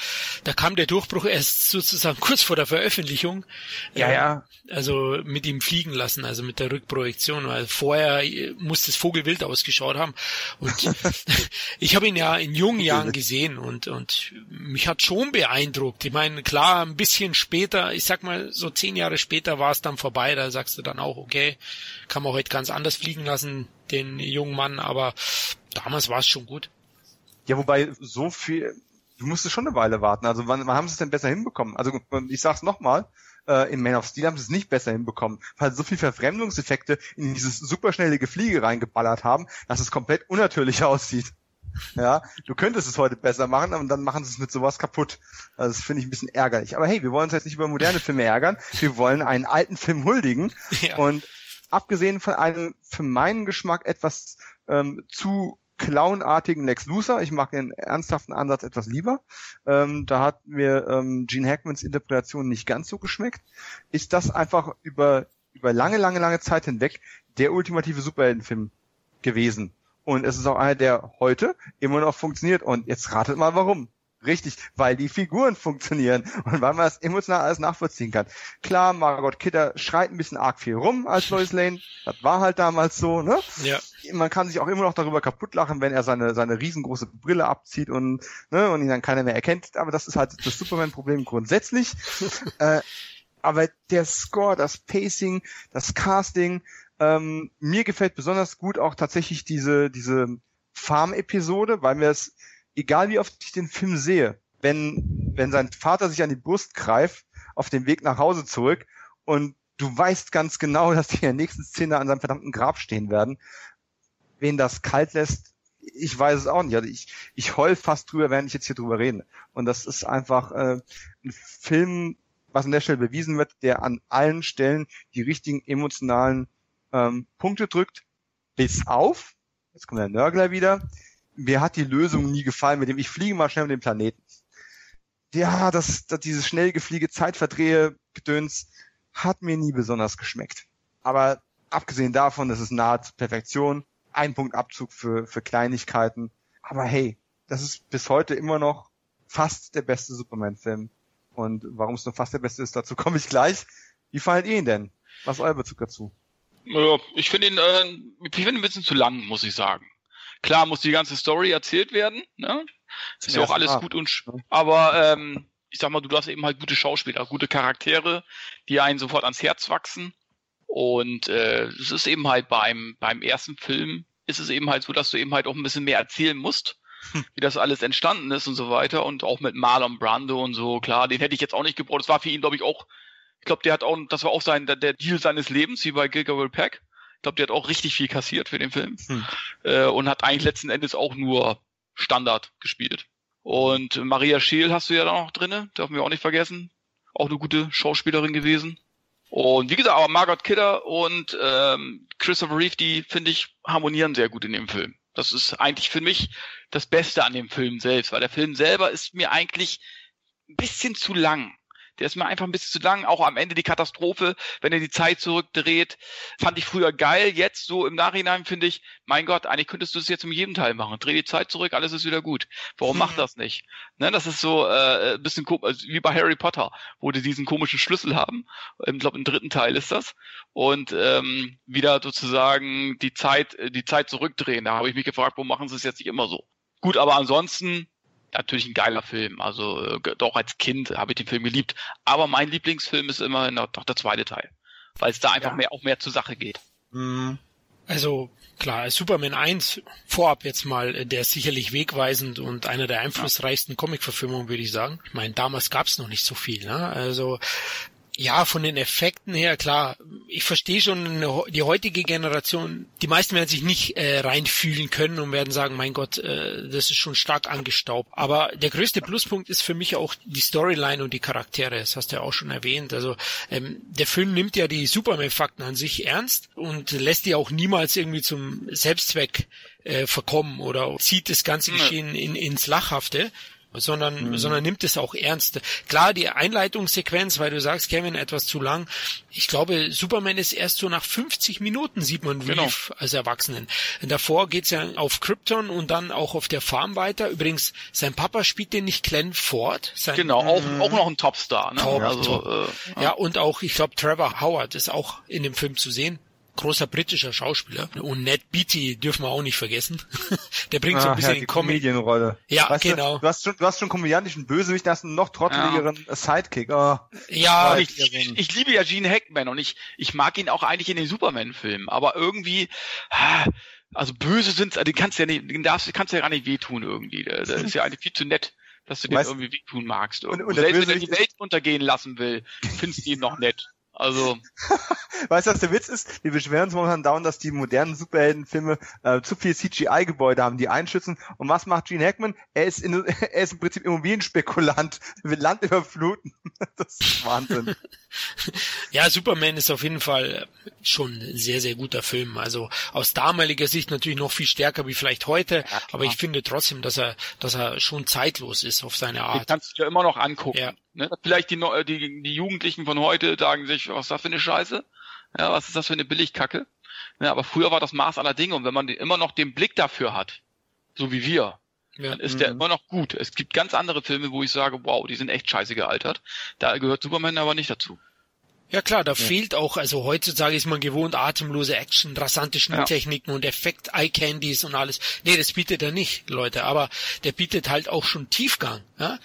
da kam der Durchbruch erst sozusagen kurz vor der Veröffentlichung. Ja, äh, ja. Also mit ihm fliegen lassen, also mit der Rückprojektion. Weil vorher muss das Vogelwild ausgeschaut haben. Und ich habe ihn ja in jungen Jahren gesehen und, und mich hat schon beeindruckt. Ich meine, klar, ein bisschen später, ich sag mal so zehn Jahre später war es dann vorbei. Da sagst du dann auch, okay, kann man heute ganz anders fliegen lassen den jungen Mann, aber damals war es schon gut. Ja, wobei so viel, du musstest schon eine Weile warten. Also wann, wann haben sie es denn besser hinbekommen? Also ich sag's nochmal, äh, in Man of Steel haben sie es nicht besser hinbekommen, weil so viel Verfremdungseffekte in dieses superschnelle Gefliege reingeballert haben, dass es komplett unnatürlich aussieht. Ja, du könntest es heute besser machen, aber dann machen sie es mit sowas kaputt. Also das finde ich ein bisschen ärgerlich. Aber hey, wir wollen uns jetzt nicht über moderne Filme ärgern. Wir wollen einen alten Film huldigen. Ja. Und abgesehen von einem für meinen Geschmack etwas ähm, zu clownartigen Lex Luthor. Ich mag den ernsthaften Ansatz etwas lieber. Ähm, da hat mir ähm, Gene Hackmans Interpretation nicht ganz so geschmeckt. Ist das einfach über, über lange, lange, lange Zeit hinweg der ultimative Superheldenfilm gewesen. Und es ist auch einer, der heute immer noch funktioniert. Und jetzt ratet mal warum. Richtig, weil die Figuren funktionieren und weil man das emotional alles nachvollziehen kann. Klar, Margot Kidder schreit ein bisschen arg viel rum als Lois Lane. Das war halt damals so, ne? Ja. Man kann sich auch immer noch darüber kaputt lachen, wenn er seine, seine riesengroße Brille abzieht und, ne, und ihn dann keiner mehr erkennt. Aber das ist halt das Superman-Problem grundsätzlich. äh, aber der Score, das Pacing, das Casting, ähm, mir gefällt besonders gut auch tatsächlich diese, diese Farm-Episode, weil mir es egal wie oft ich den Film sehe, wenn, wenn sein Vater sich an die Brust greift, auf dem Weg nach Hause zurück und du weißt ganz genau, dass die in der nächsten Szene an seinem verdammten Grab stehen werden, wen das kalt lässt, ich weiß es auch nicht. Also ich, ich heul fast drüber, während ich jetzt hier drüber rede. Und das ist einfach äh, ein Film, was an der Stelle bewiesen wird, der an allen Stellen die richtigen emotionalen ähm, Punkte drückt, bis auf, jetzt kommt der Nörgler wieder, mir hat die Lösung nie gefallen mit dem, ich fliege mal schnell mit dem Planeten. Ja, das, das dieses schnell gefliege Zeitverdrehe Gedöns hat mir nie besonders geschmeckt. Aber abgesehen davon, das ist nahe Perfektion. Ein Punkt Abzug für, für Kleinigkeiten. Aber hey, das ist bis heute immer noch fast der beste Superman-Film. und warum es nur fast der beste ist, dazu komme ich gleich. Wie fandet ihr ihn denn? Was ist euer Bezug dazu? Ja, ich finde ihn, äh, ich finde ihn ein bisschen zu lang, muss ich sagen. Klar muss die ganze Story erzählt werden, ne? Ist ja, auch alles gut und, aber ähm, ich sag mal, du hast eben halt gute Schauspieler, gute Charaktere, die einen sofort ans Herz wachsen. Und äh, es ist eben halt beim, beim ersten Film ist es eben halt so, dass du eben halt auch ein bisschen mehr erzählen musst, hm. wie das alles entstanden ist und so weiter. Und auch mit Marlon Brando und so, klar, den hätte ich jetzt auch nicht gebraucht. Das war für ihn, glaube ich, auch, ich glaube, der hat auch, das war auch sein, der, der Deal seines Lebens, wie bei Will Pack. Ich glaube, der hat auch richtig viel kassiert für den Film. Hm. Äh, und hat eigentlich letzten Endes auch nur Standard gespielt. Und Maria Scheel hast du ja da noch drinne, dürfen wir auch nicht vergessen. Auch eine gute Schauspielerin gewesen. Und wie gesagt, aber Margot Kidder und ähm, Christopher Reeve, die finde ich harmonieren sehr gut in dem Film. Das ist eigentlich für mich das Beste an dem Film selbst, weil der Film selber ist mir eigentlich ein bisschen zu lang. Der ist mir einfach ein bisschen zu lang. Auch am Ende die Katastrophe, wenn er die Zeit zurückdreht, fand ich früher geil. Jetzt so im Nachhinein finde ich, mein Gott, eigentlich könntest du es jetzt um jeden Teil machen. Dreh die Zeit zurück, alles ist wieder gut. Warum macht das nicht? Ne, das ist so äh, ein bisschen also wie bei Harry Potter, wo die diesen komischen Schlüssel haben. Ich glaube, im dritten Teil ist das. Und ähm, wieder sozusagen die Zeit, die Zeit zurückdrehen. Da habe ich mich gefragt, warum machen sie es jetzt nicht immer so? Gut, aber ansonsten natürlich ein geiler Film. Also äh, doch als Kind habe ich den Film geliebt. Aber mein Lieblingsfilm ist immer noch, der zweite Teil, weil es da einfach ja. mehr auch mehr zur Sache geht. Mhm. Also klar, Superman 1 vorab jetzt mal, äh, der ist sicherlich wegweisend und einer der einflussreichsten Comic-Verfilmungen, würde ich sagen. Ich meine, damals gab es noch nicht so viel. Ne? Also ja, von den Effekten her, klar, ich verstehe schon die heutige Generation, die meisten werden sich nicht äh, reinfühlen können und werden sagen, mein Gott, äh, das ist schon stark angestaubt. Aber der größte Pluspunkt ist für mich auch die Storyline und die Charaktere, das hast du ja auch schon erwähnt. Also ähm, der Film nimmt ja die Superman-Fakten an sich ernst und lässt die auch niemals irgendwie zum Selbstzweck äh, verkommen oder zieht das ganze Geschehen in, ins Lachhafte, sondern, mhm. sondern nimmt es auch ernst. Klar, die Einleitungssequenz, weil du sagst, Kevin, etwas zu lang. Ich glaube, Superman ist erst so nach 50 Minuten sieht man Reeve genau. als Erwachsenen. Davor geht's ja auf Krypton und dann auch auf der Farm weiter. Übrigens, sein Papa spielt den nicht Glenn Ford. Sein, genau, auch, mhm. auch noch ein Topstar. Ne? Top, also, top. Äh, ja. ja, und auch, ich glaube, Trevor Howard ist auch in dem Film zu sehen großer britischer Schauspieler. Und Ned Beatty dürfen wir auch nicht vergessen. Der bringt ah, so ein bisschen ja, die Comedienrolle. Ja, weißt genau. Du, du, hast schon, du hast schon komödiantischen Bösewicht, da hast einen noch trotteligeren ja. Sidekick. Oh, ja, ich, ich, ich, liebe ja Gene Hackman und ich, ich mag ihn auch eigentlich in den Superman-Filmen, aber irgendwie, also böse sind, den kannst du ja nicht, den darfst, kannst du ja gar nicht wehtun irgendwie. Der ist ja eigentlich viel zu nett dass du den weißt, irgendwie wehtun magst. Und, und selbst wenn er die Welt untergehen lassen will, findest du ihn noch nett. Also. weißt du, was der Witz ist? Wir beschweren uns momentan dauernd, dass die modernen Superheldenfilme äh, zu viel CGI-Gebäude haben, die einschützen. Und was macht Gene Hackman? Er ist, in, er ist im Prinzip Immobilienspekulant, will Land überfluten. das ist Wahnsinn. ja, Superman ist auf jeden Fall schon ein sehr, sehr guter Film. Also aus damaliger Sicht natürlich noch viel stärker wie vielleicht heute, ja, aber ich finde trotzdem, dass er, dass er schon zeitlos ist auf seine Art. Ich kannst du ja immer noch angucken. Ja. Ne? Vielleicht die, die, die Jugendlichen von heute sagen sich, was ist das für eine Scheiße? Ja, was ist das für eine Billigkacke? Ja, aber früher war das Maß aller Dinge und wenn man immer noch den Blick dafür hat, so wie wir, ja. dann ist mhm. der immer noch gut. Es gibt ganz andere Filme, wo ich sage, wow, die sind echt scheiße gealtert. Da gehört Superman aber nicht dazu. Ja klar, da ja. fehlt auch, also heutzutage ist man gewohnt, atemlose Action, rasante Schnitttechniken ja. und Effekt, Eye-Candies und alles. Nee, das bietet er nicht, Leute, aber der bietet halt auch schon Tiefgang. Ja?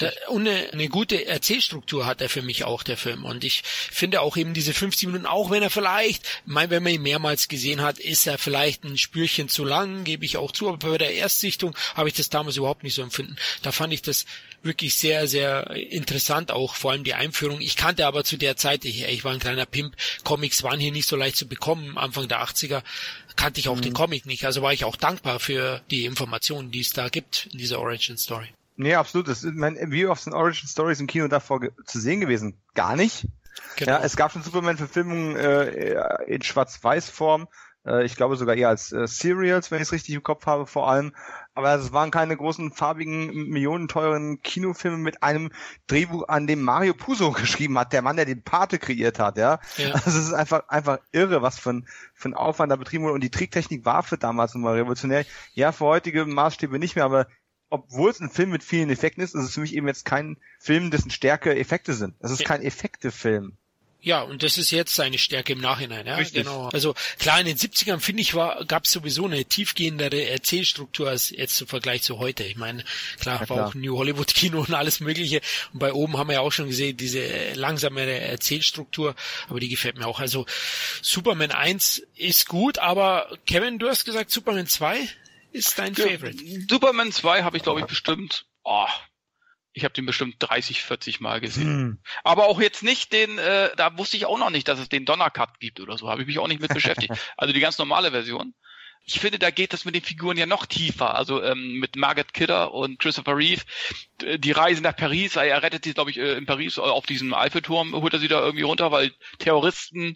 Da, und eine, eine gute Erzählstruktur hat er für mich auch, der Film. Und ich finde auch eben diese 50 Minuten, auch wenn er vielleicht, mein, wenn man ihn mehrmals gesehen hat, ist er vielleicht ein Spürchen zu lang, gebe ich auch zu, aber bei der Erstsichtung habe ich das damals überhaupt nicht so empfinden. Da fand ich das wirklich sehr, sehr interessant auch, vor allem die Einführung. Ich kannte aber zu der Zeit, ich, ich war ein kleiner Pimp, Comics waren hier nicht so leicht zu bekommen, Anfang der 80er kannte ich auch mhm. den Comic nicht, also war ich auch dankbar für die Informationen, die es da gibt in dieser Origin Story. Nee, absolut. Das, mein, wie oft sind Origin Stories im Kino davor zu sehen gewesen? Gar nicht. Genau. Ja, es gab schon Superman-Verfilmungen äh, in Schwarz-Weiß-Form, äh, ich glaube sogar eher als äh, Serials, wenn ich es richtig im Kopf habe, vor allem. Aber es waren keine großen, farbigen, millionenteuren Kinofilme mit einem Drehbuch, an dem Mario Puzo geschrieben hat, der Mann, der den Pate kreiert hat, ja. ja. Also es ist einfach, einfach irre, was für ein, für ein Aufwand da betrieben wurde. Und die Tricktechnik war für damals nochmal revolutionär. Ja, für heutige Maßstäbe nicht mehr, aber obwohl es ein Film mit vielen Effekten ist, ist es für mich eben jetzt kein Film, dessen Stärke Effekte sind. Das ist kein Effekte-Film. Ja, und das ist jetzt seine Stärke im Nachhinein, ja. Richtig. Genau. Also klar, in den 70ern finde ich war, gab es sowieso eine tiefgehendere Erzählstruktur als jetzt im Vergleich zu heute. Ich meine, klar, Ja, war klar. auch New Hollywood Kino und alles Mögliche. Und bei oben haben wir ja auch schon gesehen, diese langsamere Erzählstruktur, aber die gefällt mir auch. Also Superman 1 ist gut, aber Kevin, du hast gesagt, Superman 2 ist dein Favorite. Superman 2 habe ich, glaube ich, bestimmt, oh, ich habe den bestimmt 30, 40 Mal gesehen. Hm. Aber auch jetzt nicht den, äh, da wusste ich auch noch nicht, dass es den Donnercut gibt oder so. Habe ich mich auch nicht mit beschäftigt. Also die ganz normale Version. Ich finde, da geht das mit den Figuren ja noch tiefer. Also ähm, mit Margaret Kidder und Christopher Reeve. Die Reise nach Paris, er rettet sie, glaube ich, äh, in Paris auf diesem Eiffelturm, holt er sie da irgendwie runter, weil Terroristen,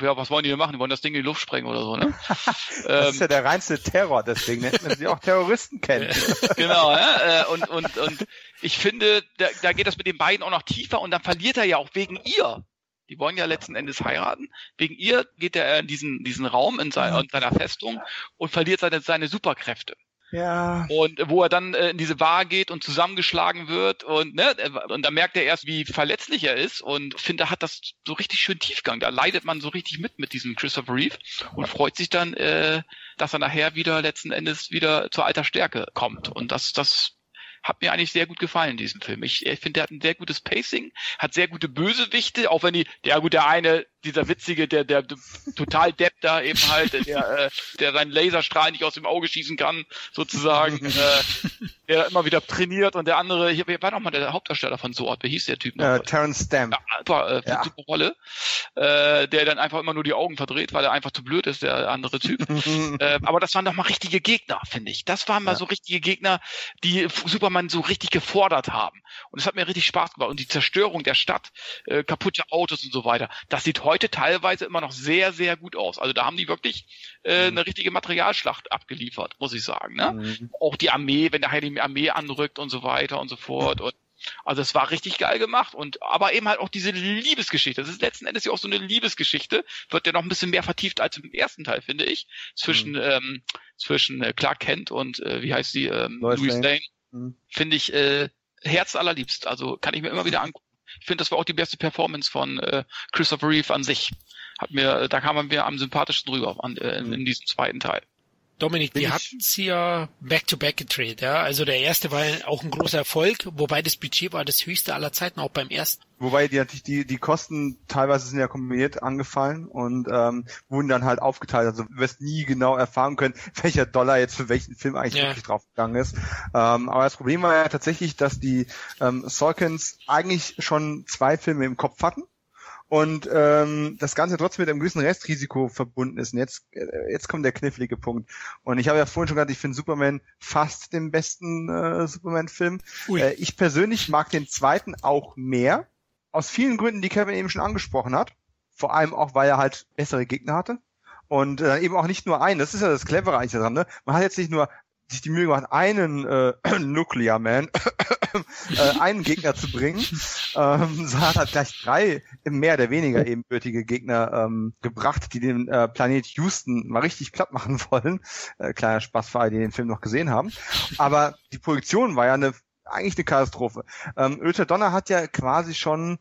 ja, was wollen die denn machen? Die wollen das Ding in die Luft sprengen oder so, ne? Das ähm, ist ja der reinste Terror, deswegen nennt man sie auch Terroristen kennen. genau, ja, äh, und, und, und ich finde, da, da geht das mit den beiden auch noch tiefer und dann verliert er ja auch wegen ihr. Die wollen ja letzten Endes heiraten. Wegen ihr geht er in diesen, diesen Raum in, sein, in seiner Festung und verliert seine, seine Superkräfte. Ja. Und wo er dann äh, in diese Bar geht und zusammengeschlagen wird und ne, und da merkt er erst, wie verletzlich er ist und finde, hat das so richtig schön Tiefgang. Da leidet man so richtig mit mit diesem Christopher Reeve und freut sich dann, äh, dass er nachher wieder letzten Endes wieder zur alter Stärke kommt. Und das, das hat mir eigentlich sehr gut gefallen, diesen Film. Ich, ich finde, der hat ein sehr gutes Pacing, hat sehr gute Bösewichte, auch wenn die, ja gut, der eine, dieser witzige, der, der, total Depp da eben halt, der, äh, der seinen Laserstrahl nicht aus dem Auge schießen kann, sozusagen, äh, der immer wieder trainiert und der andere, hier wer war noch mal der Hauptdarsteller von Sword, wie hieß der Typ noch? Äh, Terrence Stamp. Ja, super, äh, Ja. super Rolle, äh, der dann einfach immer nur die Augen verdreht, weil er einfach zu blöd ist, der andere Typ. äh, aber das waren doch mal richtige Gegner, finde ich. Das waren mal Ja. so richtige Gegner, die Superman so richtig gefordert haben. Und es hat mir richtig Spaß gemacht. Und die Zerstörung der Stadt, äh, kaputte Autos und so weiter, das sieht heute teilweise immer noch sehr, sehr gut aus. Also da haben die wirklich äh, eine richtige Materialschlacht abgeliefert, muss ich sagen. Ne? Mhm. auch die Armee, wenn nachher die Armee anrückt und so weiter und so fort. Und also es war richtig geil gemacht und aber eben halt auch diese Liebesgeschichte. Das ist letzten Endes ja auch so eine Liebesgeschichte, wird ja noch ein bisschen mehr vertieft als im ersten Teil, finde ich. Zwischen ähm, zwischen äh, Clark Kent und äh, wie heißt sie ähm, Louis Lane. Lane. Mhm. Finde ich äh, herzallerliebst. Also kann ich mir immer wieder angucken. Ich finde, das war auch die beste Performance von äh, Christopher Reeve an sich. Hat mir, da kam er mir am sympathischsten rüber an, äh, in, in diesem zweiten Teil. Dominik, Bin die hatten sie ja back-to-back gedreht, ja. Also der erste war ja auch ein großer Erfolg, wobei das Budget war das höchste aller Zeiten, auch beim ersten. Wobei die natürlich die, die Kosten teilweise sind ja kombiniert angefallen und ähm, wurden dann halt aufgeteilt. Also du wirst nie genau erfahren können, welcher Dollar jetzt für welchen Film eigentlich Ja. wirklich draufgegangen ist. Ähm, aber das Problem war ja tatsächlich, dass die ähm, Sorkins eigentlich schon zwei Filme im Kopf hatten und ähm, das Ganze trotzdem mit einem gewissen Restrisiko verbunden ist. Und jetzt, äh, jetzt kommt der knifflige Punkt. Und ich habe ja vorhin schon gesagt, ich finde Superman fast den besten äh, Superman-Film. Äh, ich persönlich mag den zweiten auch mehr. Aus vielen Gründen, die Kevin eben schon angesprochen hat. Vor allem auch, weil er halt bessere Gegner hatte. Und äh, eben auch nicht nur einen. Das ist ja das Clevere eigentlich daran. Ne? Man hat jetzt nicht nur sich die Mühe gemacht, einen äh, Nuclear Man, äh, einen Gegner zu bringen, ähm, sondern hat gleich drei mehr oder weniger ebenbürtige Gegner ähm, gebracht, die den äh, Planet Houston mal richtig platt machen wollen. Äh, kleiner Spaß für alle, die den Film noch gesehen haben. Aber die Projektion war ja eine eigentlich eine Katastrophe. Ähm, Richard Donner hat ja quasi schon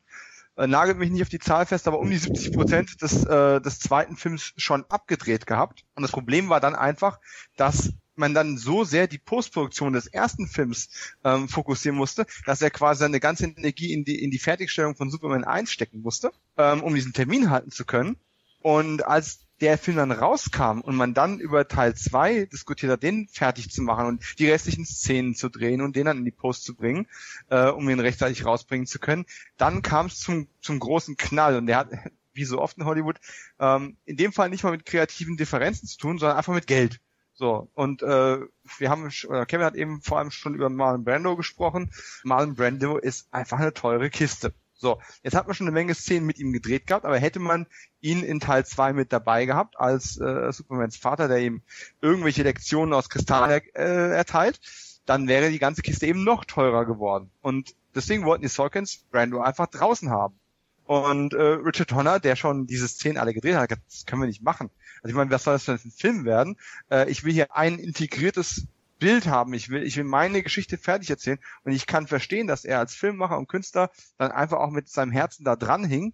äh, nagelt mich nicht auf die Zahl fest, aber um die 70 Prozent des, äh, des zweiten Films schon abgedreht gehabt. Und das Problem war dann einfach, dass man dann so sehr die Postproduktion des ersten Films ähm, fokussieren musste, dass er quasi seine ganze Energie in die, in die Fertigstellung von Superman 1 stecken musste, ähm, um diesen Termin halten zu können. Und als der Film dann rauskam und man dann über Teil 2 diskutiert hat, den fertig zu machen und die restlichen Szenen zu drehen und den dann in die Post zu bringen, äh, um ihn rechtzeitig rausbringen zu können, dann kam es zum, zum großen Knall und der hat, wie so oft in Hollywood, ähm, in dem Fall nicht mal mit kreativen Differenzen zu tun, sondern einfach mit Geld. So, und äh, wir haben, oder Kevin hat eben vor allem schon über Marlon Brando gesprochen. Marlon Brando ist einfach eine teure Kiste. So, jetzt hat man schon eine Menge Szenen mit ihm gedreht gehabt, aber hätte man ihn in Teil 2 mit dabei gehabt, als äh, Supermans Vater, der ihm irgendwelche Lektionen aus Kristall äh, erteilt, dann wäre die ganze Kiste eben noch teurer geworden. Und deswegen wollten die Sorkins Brando einfach draußen haben. Und äh, Richard Donner, der schon diese Szenen alle gedreht hat, das können wir nicht machen. Also ich meine, was soll das für ein Film werden? Äh, ich will hier ein integriertes Bild haben. Ich will, ich will meine Geschichte fertig erzählen. Und ich kann verstehen, dass er als Filmemacher und Künstler dann einfach auch mit seinem Herzen da dran hing.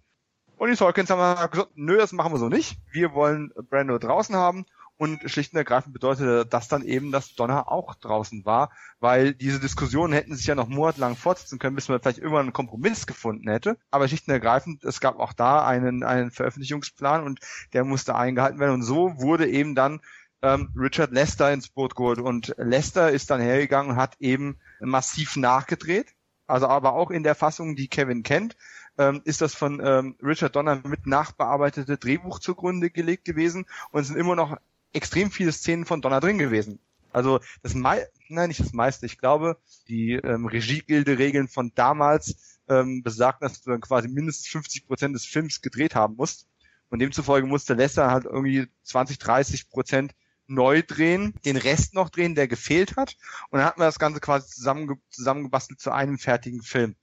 Und die Sorkins haben gesagt, nö, das machen wir so nicht. Wir wollen Brando draußen haben. Und schlicht und ergreifend bedeutete das dann eben, dass Donner auch draußen war, weil diese Diskussionen hätten sich ja noch monatelang fortsetzen können, bis man vielleicht irgendwann einen Kompromiss gefunden hätte. Aber schlicht und ergreifend, es gab auch da einen, einen Veröffentlichungsplan und der musste eingehalten werden. Und so wurde eben dann ähm, Richard Lester ins Boot geholt. Und Lester ist dann hergegangen und hat eben massiv nachgedreht. Also aber auch in der Fassung, die Kevin kennt, ähm, ist das von ähm, Richard Donner mit nachbearbeitete Drehbuch zugrunde gelegt gewesen und sind immer noch extrem viele Szenen von Donner drin gewesen. Also das mei nein, nicht das meiste. Ich glaube, die ähm, Regiegilde-Regeln von damals ähm, besagten, dass du dann quasi mindestens 50 Prozent des Films gedreht haben musst. Und demzufolge musste Lester halt irgendwie 20, 30 Prozent neu drehen, den Rest noch drehen, der gefehlt hat. Und dann hatten wir das Ganze quasi zusammenge zusammengebastelt zu einem fertigen Film.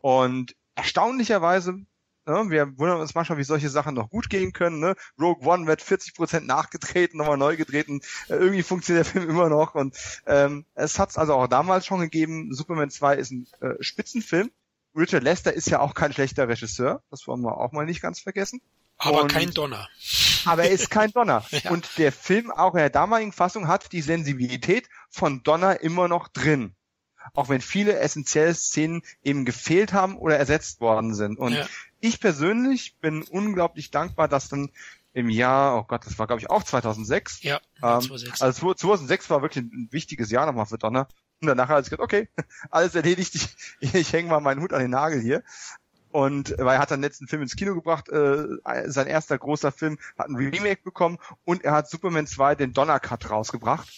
Und erstaunlicherweise, ne, wir wundern uns manchmal, wie solche Sachen noch gut gehen können. Ne? Rogue One wird 40 Prozent nachgedreht, nochmal neu gedreht und äh, irgendwie funktioniert der Film immer noch. Und ähm, es hat es also auch damals schon gegeben. Superman 2 ist ein äh, Spitzenfilm. Richard Lester ist ja auch kein schlechter Regisseur, das wollen wir auch mal nicht ganz vergessen. Aber und, kein Donner. Aber er ist kein Donner. ja. Und der Film auch in der damaligen Fassung hat die Sensibilität von Donner immer noch drin. Auch wenn viele essentielle Szenen eben gefehlt haben oder ersetzt worden sind. Und ja. ich persönlich bin unglaublich dankbar, dass dann im Jahr, oh Gott, das war glaube ich auch 2006. Ja, ähm, 2006. Also 2006 war wirklich ein wichtiges Jahr nochmal für Donner. Und danach hat er gesagt, okay, alles erledigt, ich, ich hänge mal meinen Hut an den Nagel hier. Und weil er hat seinen letzten Film ins Kino gebracht, äh, sein erster großer Film hat ein Remake bekommen und er hat Superman 2 den Donner Cut rausgebracht,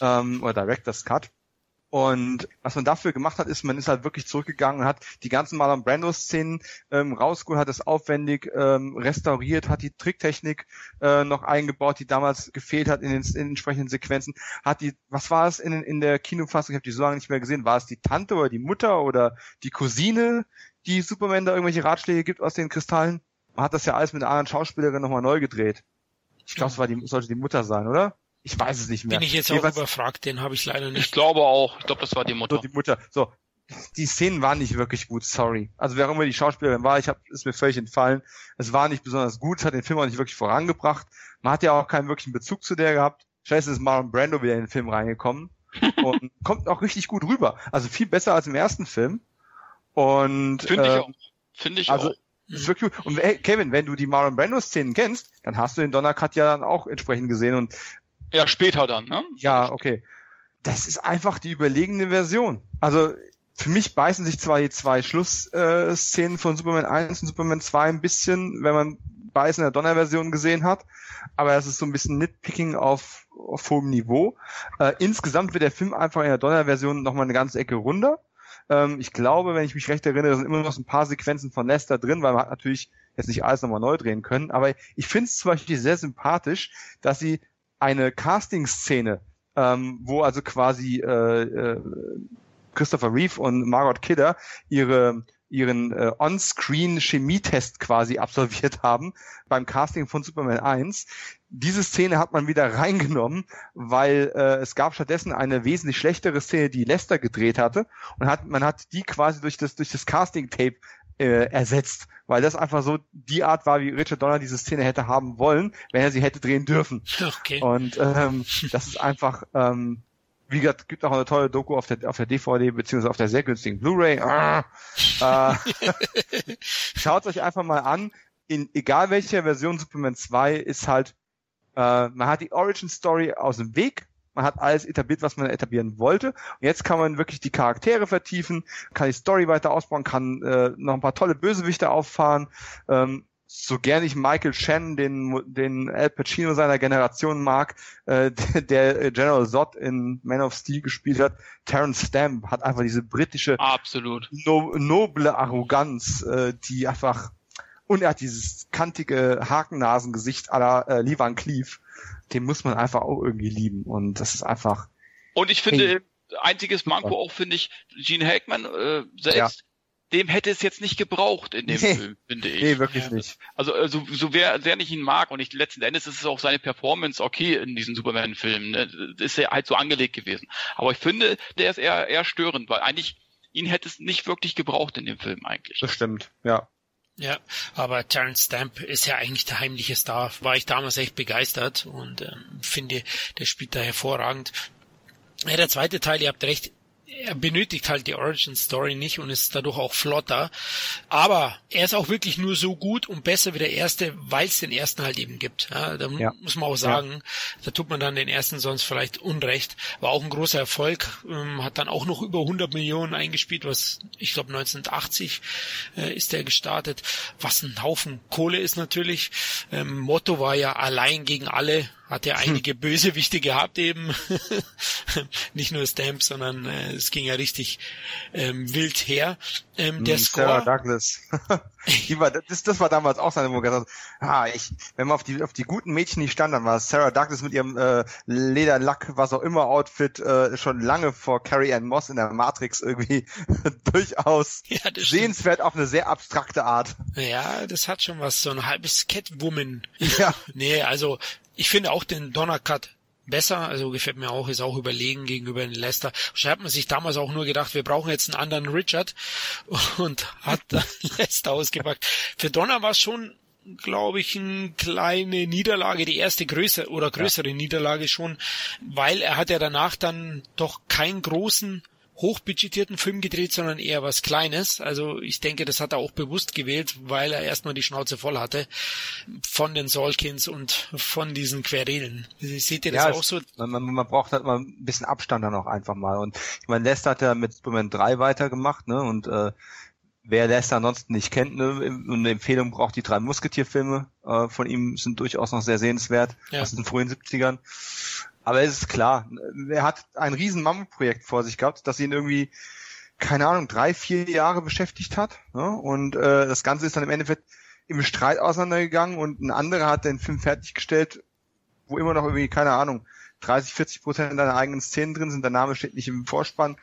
ähm, oder Director's Cut. Und was man dafür gemacht hat, ist, man ist halt wirklich zurückgegangen und hat die ganzen Marlon Brando-Szenen ähm, rausgeholt, hat es aufwendig ähm, restauriert, hat die Tricktechnik äh, noch eingebaut, die damals gefehlt hat in den, in den entsprechenden Sequenzen. Hat die, was war es in, in der Kinofassung? Ich habe die so lange nicht mehr gesehen. War es die Tante oder die Mutter oder die Cousine, die Superman da irgendwelche Ratschläge gibt aus den Kristallen? Man hat das ja alles mit einer anderen Schauspielerin nochmal neu gedreht. Ich glaube, es war die, sollte die Mutter sein, oder? Ich weiß es nicht mehr. Bin ich jetzt auch Jeweils, überfragt, den habe ich leider nicht. Ich glaube auch. Ich glaube, das war die Mutter. So, die Mutter. So, die Szenen waren nicht wirklich gut, sorry. Also wer auch immer die Schauspielerin war, ich hab, ist mir völlig entfallen. Es war nicht besonders gut, es hat den Film auch nicht wirklich vorangebracht. Man hat ja auch keinen wirklichen Bezug zu der gehabt. Scheiße ist Marlon Brando wieder in den Film reingekommen und kommt auch richtig gut rüber. Also viel besser als im ersten Film. Und finde äh, ich auch. Finde ich also, auch. Ist wirklich gut. Und hey, Kevin, wenn du die Marlon Brando Szenen kennst, dann hast du den Donnercut ja dann auch entsprechend gesehen und ja, später dann, ne? Ja, okay. Das ist einfach die überlegene Version. Also für mich beißen sich zwar die zwei Schlussszenen von Superman 1 und Superman 2 ein bisschen, wenn man beides in der Donner-Version gesehen hat, aber es ist so ein bisschen Nitpicking auf, auf hohem Niveau. Äh, insgesamt wird der Film einfach in der Donner-Version nochmal eine ganze Ecke runder. Ähm, ich glaube, wenn ich mich recht erinnere, sind immer noch so ein paar Sequenzen von Lester drin, weil man hat natürlich jetzt nicht alles nochmal neu drehen können. Aber ich finde es zum Beispiel sehr sympathisch, dass sie eine Casting-Szene, ähm, wo also quasi äh, äh, Christopher Reeve und Margot Kidder ihre ihren äh, On-Screen Chemietest quasi absolviert haben beim Casting von Superman 1. Diese Szene hat man wieder reingenommen, weil äh, es gab stattdessen eine wesentlich schlechtere Szene, die Lester gedreht hatte und hat man hat die quasi durch das durch das Casting Tape äh, ersetzt, weil das einfach so die Art war, wie Richard Donner diese Szene hätte haben wollen, wenn er sie hätte drehen dürfen. Okay. Und ähm, das ist einfach, ähm, wie gesagt, gibt auch eine tolle Doku auf der, auf der DVD beziehungsweise auf der sehr günstigen Blu-ray. Ah, äh, Schaut euch einfach mal an. In egal welcher Version Superman 2 ist halt, äh, man hat die Origin Story aus dem Weg, man hat alles etabliert, was man etablieren wollte. Und jetzt kann man wirklich die Charaktere vertiefen, kann die Story weiter ausbauen, kann äh, noch ein paar tolle Bösewichte auffahren. Ähm, so gern ich Michael Shannon, den, den Al Pacino seiner Generation mag, äh, der, General Zod in Man of Steel gespielt hat, Terence Stamp hat einfach diese britische, absolut no, noble Arroganz, äh, die einfach und er hat dieses kantige Hakennasengesicht aller äh, Lee Van Cleef den muss man einfach auch irgendwie lieben. Und das ist einfach. Und ich finde, hey. einziges Manko auch finde ich, Gene Hackman äh, selbst, dem hätte es jetzt nicht gebraucht in dem Nee. Film, finde ich. Nee, wirklich Ja. nicht. Also äh, so, wer, sehr ich ihn mag und ich, letzten Endes ist es auch seine Performance okay in diesen Superman-Filmen. Ne? Ist er halt so angelegt gewesen. Aber ich finde, der ist eher, eher störend, weil eigentlich ihn hätte es nicht wirklich gebraucht in dem Film eigentlich. Das stimmt, ja. Ja, aber Terence Stamp ist ja eigentlich der heimliche Star. War ich damals echt begeistert und ähm, finde, der spielt da hervorragend. Ja, der zweite Teil, ihr habt recht, er benötigt halt die Origin Story nicht und ist dadurch auch flotter. Aber er ist auch wirklich nur so gut und besser wie der erste, weil es den ersten halt eben gibt. Ja, da Ja. muss man auch sagen, da tut man dann den ersten sonst vielleicht unrecht. War auch ein großer Erfolg, ähm, hat dann auch noch über 100 Millionen eingespielt, was ich glaube 1980 äh, ist der gestartet, was ein Haufen Kohle ist natürlich. Ähm, Motto war ja allein gegen alle, hat ja einige Bösewichte gehabt eben. Nicht nur Stamp, sondern äh, es ging ja richtig ähm, wild her. Ähm, der Sarah Score, Douglas. die war, das, das war damals auch seine, hat, ah, ich, wenn man auf die, auf die guten Mädchen nicht stand, dann war Sarah Douglas mit ihrem äh, Lederlack, was auch immer Outfit, äh, schon lange vor Carrie Ann Moss in der Matrix irgendwie durchaus ja, sehenswert auf eine sehr abstrakte Art. ja, das hat schon was, so ein halbes Catwoman. Ja. Nee, also ich finde auch den Donner Cut besser, also gefällt mir auch, ist auch überlegen gegenüber den Leicester. Wahrscheinlich hat man sich damals auch nur gedacht, wir brauchen jetzt einen anderen Richard und hat dann Leicester ausgepackt. Für Donner war es schon glaube ich, eine kleine Niederlage, die erste größere oder größere Niederlage schon, weil er hat ja danach dann doch keinen großen hochbudgetierten Film gedreht, sondern eher was Kleines. Also ich denke, das hat er auch bewusst gewählt, weil er erstmal die Schnauze voll hatte von den Solkins und von diesen Querelen. Seht ihr das Ja, auch so? Man, man, man braucht halt mal ein bisschen Abstand dann auch einfach mal. Und ich meine, Lester hat ja mit Superman 3 weitergemacht, ne? Und äh, wer Lester ansonsten nicht kennt, ne, eine Empfehlung braucht die drei Musketierfilme äh, von ihm sind durchaus noch sehr sehenswert Ja. aus den frühen 70ern. Aber es ist klar, er hat ein riesen Mammutprojekt vor sich gehabt, das ihn irgendwie, keine Ahnung, drei, vier Jahre beschäftigt hat. Ne? Und äh, das Ganze ist dann im Endeffekt im Streit auseinandergegangen und ein anderer hat den Film fertiggestellt, wo immer noch irgendwie, keine Ahnung, 30, 40 Prozent deiner eigenen Szenen drin sind, der Name steht nicht im Vorspann.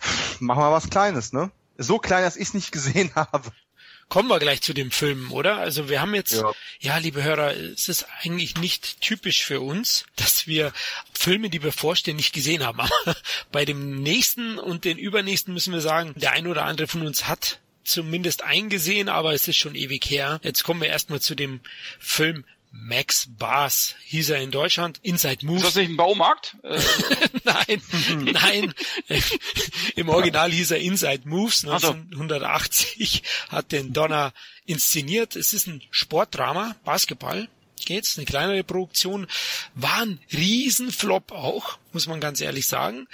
Pff, Mach mal was Kleines, ne? So klein, dass ich es nicht gesehen habe. Kommen wir gleich zu dem Film, oder? Also wir haben jetzt, ja. Ja. liebe Hörer, es ist eigentlich nicht typisch für uns, dass wir Filme, die bevorstehen, nicht gesehen haben. Aber bei dem nächsten und den übernächsten müssen wir sagen, der ein oder andere von uns hat zumindest eingesehen, aber es ist schon ewig her. Jetzt kommen wir erstmal zu dem Film Max Bars hieß er in Deutschland. Inside Ist Moves. das nicht ein Baumarkt? Äh, nein, nein. Im Original hieß er Inside Moves. Ach so. 1980 hat den Donner inszeniert. Es ist ein Sportdrama, Basketball. Geht's, eine kleinere Produktion, war ein Riesenflop auch, muss man ganz ehrlich sagen,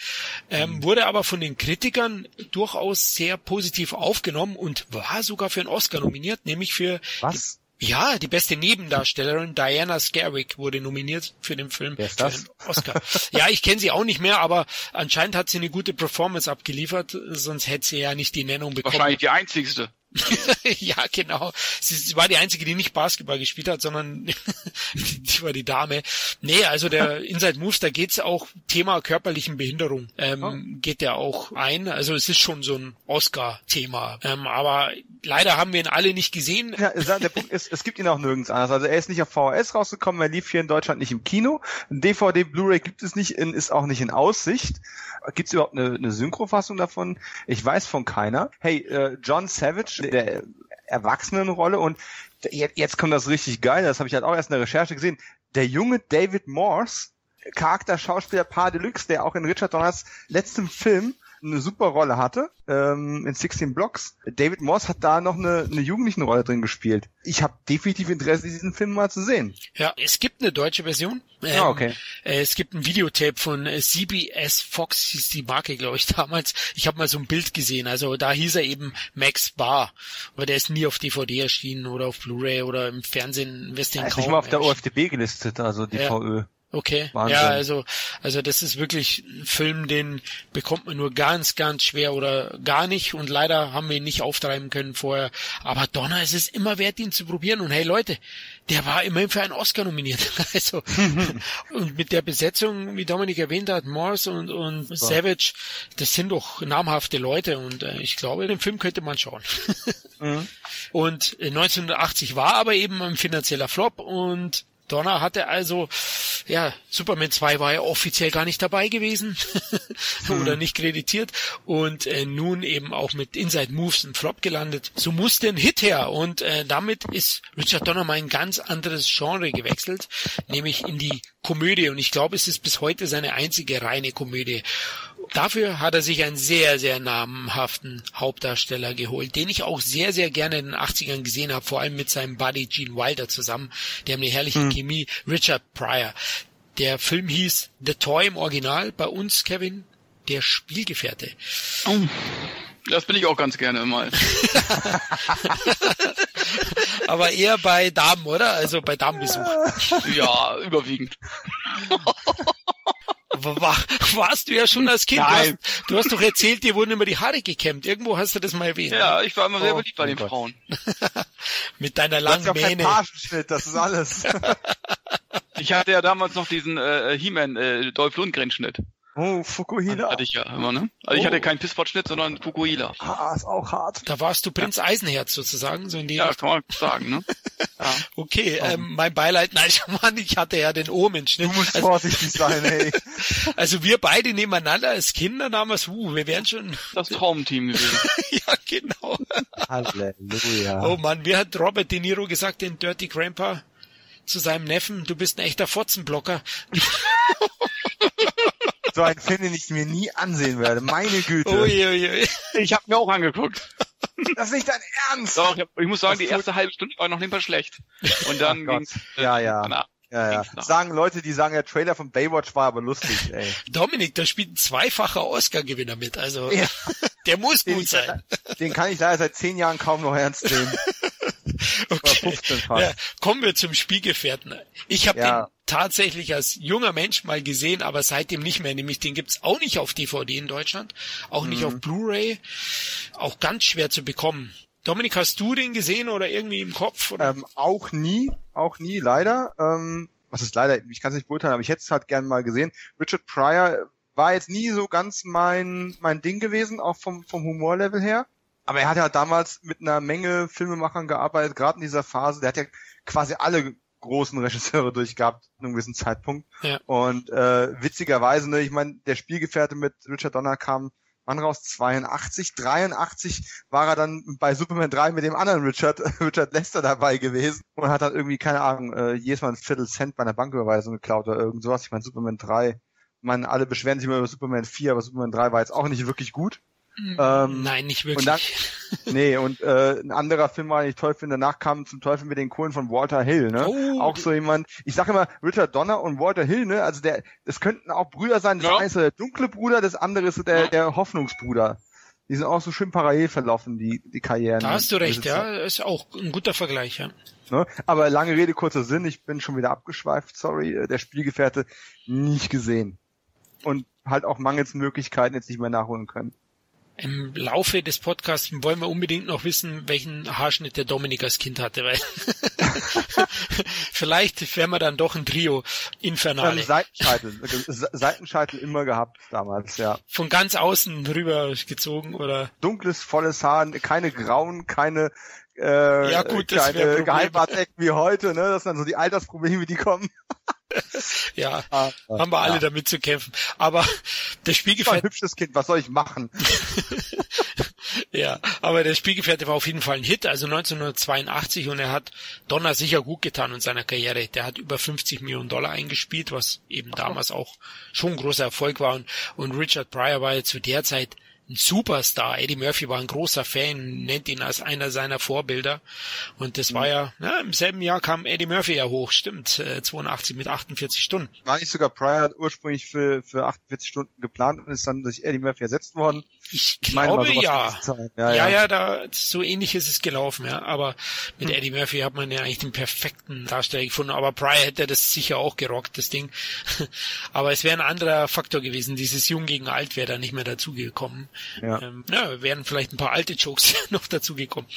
ähm, wurde aber von den Kritikern durchaus sehr positiv aufgenommen und war sogar für einen Oscar nominiert, nämlich für Was? Ja, die beste Nebendarstellerin Diana Scarwick wurde nominiert für den Film Wer ist für das? Oscar. ja, ich kenne sie auch nicht mehr, aber anscheinend hat sie eine gute Performance abgeliefert, sonst hätte sie ja nicht die Nennung bekommen. wahrscheinlich die einzigste. ja, genau. Sie, sie war die einzige, die nicht Basketball gespielt hat, sondern die war die Dame. Nee, also der Inside Moves, da geht's auch Thema körperlichen Behinderung, ähm, geht der auch ein. Also es ist schon so ein Oscar-Thema. Ähm, aber leider haben wir ihn alle nicht gesehen. Ja, der Punkt ist, es gibt ihn auch nirgends anders. Also er ist nicht auf VHS rausgekommen, er lief hier in Deutschland nicht im Kino. Ein DVD, Blu-ray gibt es nicht, in, ist auch nicht in Aussicht. Gibt es überhaupt eine, eine Synchrofassung davon? Ich weiß von keiner. Hey, äh, John Savage, der Erwachsenenrolle und jetzt, kommt das richtig geil, das habe ich halt auch erst in der Recherche gesehen. Der junge David Morse, Charakterschauspieler par deluxe, der auch in Richard Donners letztem Film eine super Rolle hatte, ähm, in 16 Blocks. David Morse hat da noch eine, eine jugendlichen Rolle drin gespielt. Ich habe definitiv Interesse, diesen Film mal zu sehen. Ja, es gibt eine deutsche Version. Ähm, Ah, okay. äh, Es gibt ein Videotape von äh, CBS Fox, hieß die Marke, glaube ich, damals. Ich habe mal so ein Bild gesehen. Also da hieß er eben Max Bar. Aber der ist nie auf DVD erschienen oder auf Blu-ray oder im Fernsehen. Wirst Er ist kaum nicht mal auf der OFDB gelistet, also die Ja. VÖ. Okay. Wahnsinn. Ja, also, also das ist wirklich ein Film, den bekommt man nur ganz, ganz schwer oder gar nicht und leider haben wir ihn nicht auftreiben können vorher. Aber Donner, es ist immer wert, ihn zu probieren und hey Leute, der war immerhin für einen Oscar nominiert. Also, und mit der Besetzung, wie Dominik erwähnt hat, Morse und, und Savage, das sind doch namhafte Leute und äh, ich glaube, den Film könnte man schauen. Mhm. Und äh, 1980 war aber eben ein finanzieller Flop und Donner hatte also, ja, Superman 2 war ja offiziell gar nicht dabei gewesen oder nicht kreditiert und äh, nun eben auch mit Inside Moves ein Flop gelandet. So musste ein Hit her und äh, damit ist Richard Donner mal ein ganz anderes Genre gewechselt, nämlich in die Komödie und ich glaube, es ist bis heute seine einzige reine Komödie. Dafür hat er sich einen sehr, sehr namhaften Hauptdarsteller geholt, den ich auch sehr, sehr gerne in den 80ern gesehen habe, vor allem mit seinem Buddy Gene Wilder zusammen. Die haben eine herrliche Chemie. Richard Pryor. Der Film hieß The Toy im Original, bei uns, Kevin, der Spielgefährte. Oh, das bin ich auch ganz gerne mal. Aber eher bei Damen, oder? Also bei Damenbesuch. Ja, überwiegend. War, warst du ja schon als Kind. Du Nein. hast, du hast doch erzählt, dir wurden immer die Haare gekämmt. Irgendwo hast du das mal erwähnt. Ja, ich war immer sehr Oh, beliebt bei den Gott. Frauen. Mit deiner Du langen keinen Mähne. Pagenschnitt, das ist alles. Ich hatte ja damals noch diesen äh, He-Man äh, Dolph Lundgren Schnitt. Oh, Fukuhila. Hatte ich ja immer, ne? Also ich Oh. hatte keinen Pisspot-Schnitt, sondern Fukuhila. Ah, ist auch hart. Da warst du Prinz Eisenherz sozusagen, so in die Ja, kann man sagen, ne? Ja. Okay, ähm, mein Beileid, nein, Mann, ich hatte ja den Omenschnitt. Du musst Also, vorsichtig sein, ey. also wir beide nebeneinander als Kinder damals, uh, wir wären schon, Das Traumteam gewesen. ja genau. Halleluja. Oh Mann, wie hat Robert De Niro gesagt in Dirty Grandpa zu seinem Neffen, du bist ein echter Fotzenblocker. So einen Film, den ich mir nie ansehen werde. Meine Güte. Ui, ui, ui. Ich habe mir auch angeguckt. Das ist nicht dein Ernst. Doch, ich, hab, ich muss sagen, die erste halbe Stunde war noch nicht mal schlecht. Und dann Gott. ging's, Ja, ja. danach. Ja, ja. Sagen Leute, die sagen, der Trailer von Baywatch war aber lustig, ey. Dominik, da spielt ein zweifacher Oscar-Gewinner mit, also Ja. der muss Den, gut ich, sein. den kann ich leider seit zehn Jahren kaum noch ernst nehmen. Okay. 15 fast. Ja, kommen wir zum Spielgefährten. Ich habe Ja. Tatsächlich als junger Mensch mal gesehen, aber seitdem nicht mehr. Nämlich den gibt's auch nicht auf DVD in Deutschland, auch nicht Mhm. auf Blu-ray, auch ganz schwer zu bekommen. Dominik, hast du den gesehen oder irgendwie im Kopf? Oder? Ähm, auch nie, auch nie, leider. Ähm, was ist leider, ich kann es nicht beurteilen, aber ich hätte es halt gern mal gesehen. Richard Pryor war jetzt nie so ganz mein, mein Ding gewesen, auch vom, vom Humorlevel her. Aber er hat ja damals mit einer Menge Filmemachern gearbeitet, gerade in dieser Phase. Der hat ja quasi alle großen Regisseure durchgehabt, zu einem gewissen Zeitpunkt. Ja. Und äh, witzigerweise, ne, ich meine, der Spielgefährte mit Richard Donner kam wann raus? 82, 83 war er dann bei Superman 3 mit dem anderen Richard, Richard Lester dabei gewesen und hat dann irgendwie, keine Ahnung, äh, jedes Mal ein Viertel Cent bei einer Banküberweisung geklaut oder irgend sowas. Ich meine, Superman 3, man, alle beschweren sich immer über Superman 4, aber Superman 3 war jetzt auch nicht wirklich gut. Ähm, Nein, nicht und dann- wirklich. Nee, und äh, ein anderer Film war nicht Teufel, danach kam zum Teufel mit den Kohlen von Walter Hill, ne? Oh, auch so jemand, ich sage immer, Richard Donner und Walter Hill, ne? Also der, das könnten auch Brüder sein, das Ja. eine ist der dunkle Bruder, das andere ist der, Ja. der Hoffnungsbruder. Die sind auch so schön parallel verlaufen, die, die Karrieren. da hast du recht, Das ist ja. Ist auch ein guter Vergleich, ja. Ne? Aber lange Rede, kurzer Sinn, ich bin schon wieder abgeschweift, sorry, äh, der Spielgefährte nicht gesehen. Und halt auch mangels Möglichkeiten jetzt nicht mehr nachholen können. Im Laufe des Podcasts wollen wir unbedingt noch wissen, welchen Haarschnitt der Dominik als Kind hatte, weil vielleicht wären wir dann doch ein Trio Infernale. Ähm, Seitenscheitel, äh, Se- Seitenscheitel immer gehabt damals, ja. Von ganz außen rüber gezogen oder dunkles, volles Haar, keine grauen, keine äh, Ja, gut, das keine. Geheimratsecken wie heute, ne? Das sind dann so die Altersprobleme, die kommen. ja, Ah, haben wir alle ja. damit zu kämpfen. Aber der Ich war ein hübsches Kind, was soll ich machen? ja, aber der Spielgefährte war auf jeden Fall ein Hit, also 1982 und er hat Donner sicher gut getan in seiner Karriere. Der hat über 50 Millionen Dollar eingespielt, was eben damals auch schon ein großer Erfolg war und, und Richard Pryor war ja zu der Zeit ein Superstar. Eddie Murphy war ein großer Fan, nennt ihn als einer seiner Vorbilder. Und das war ja, ja im selben Jahr kam Eddie Murphy ja hoch, stimmt, äh, 82 mit 48 Stunden. War nicht sogar Pryor ursprünglich für, für 48 Stunden geplant und ist dann durch Eddie Murphy ersetzt worden? Ich glaube meine, ja. ja. Ja, ja, da so ähnlich ist es gelaufen, ja. Aber mit hm. Eddie Murphy hat man ja eigentlich den perfekten Darsteller gefunden. Aber Pryor hätte das sicher auch gerockt, das Ding. Aber es wäre ein anderer Faktor gewesen. Dieses Jung gegen Alt wäre da nicht mehr dazugekommen. Ja. Ähm, ja, wären vielleicht ein paar alte Jokes noch dazugekommen.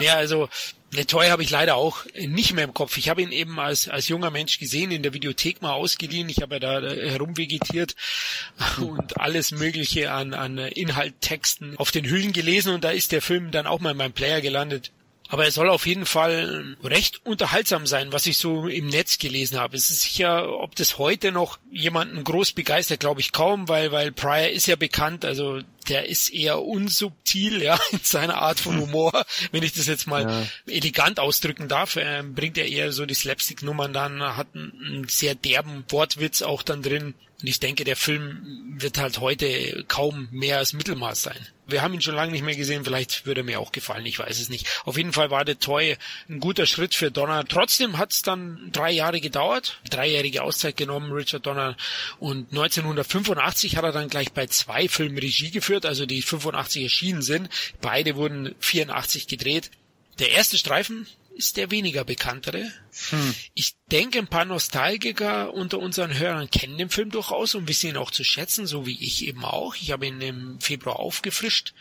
Ja, also Le Toy habe ich leider auch nicht mehr im Kopf. Ich habe ihn eben als, als junger Mensch gesehen, in der Videothek mal ausgeliehen. Ich habe da herumvegetiert und alles Mögliche an, an Inhalttexten auf den Hüllen gelesen und da ist der Film dann auch mal in meinem Player gelandet. Aber er soll auf jeden Fall recht unterhaltsam sein, was ich so im Netz gelesen habe. Es ist sicher, ob das heute noch jemanden groß begeistert, glaube ich kaum, weil, weil Pryor ist ja bekannt, also der ist eher unsubtil, ja, in seiner Art von Humor, wenn ich das jetzt mal ja. elegant ausdrücken darf, äh, bringt er eher so die Slapstick-Nummern dann, hat einen, einen sehr derben Wortwitz auch dann drin. Und ich denke, der Film wird halt heute kaum mehr als Mittelmaß sein. Wir haben ihn schon lange nicht mehr gesehen, vielleicht würde er mir auch gefallen, ich weiß es nicht. Auf jeden Fall war der Toy ein guter Schritt für Donner. Trotzdem hat es dann drei Jahre gedauert, dreijährige Auszeit genommen, Richard Donner. Und 1985 hat er dann gleich bei zwei Filmen Regie geführt, also die 85 erschienen sind. Beide wurden 84 gedreht. Der erste Streifen ist der weniger bekanntere. Hm. Ich denke, ein paar Nostalgiker unter unseren Hörern kennen den Film durchaus und wissen ihn auch zu schätzen, so wie ich eben auch. Ich habe ihn im Februar aufgefrischt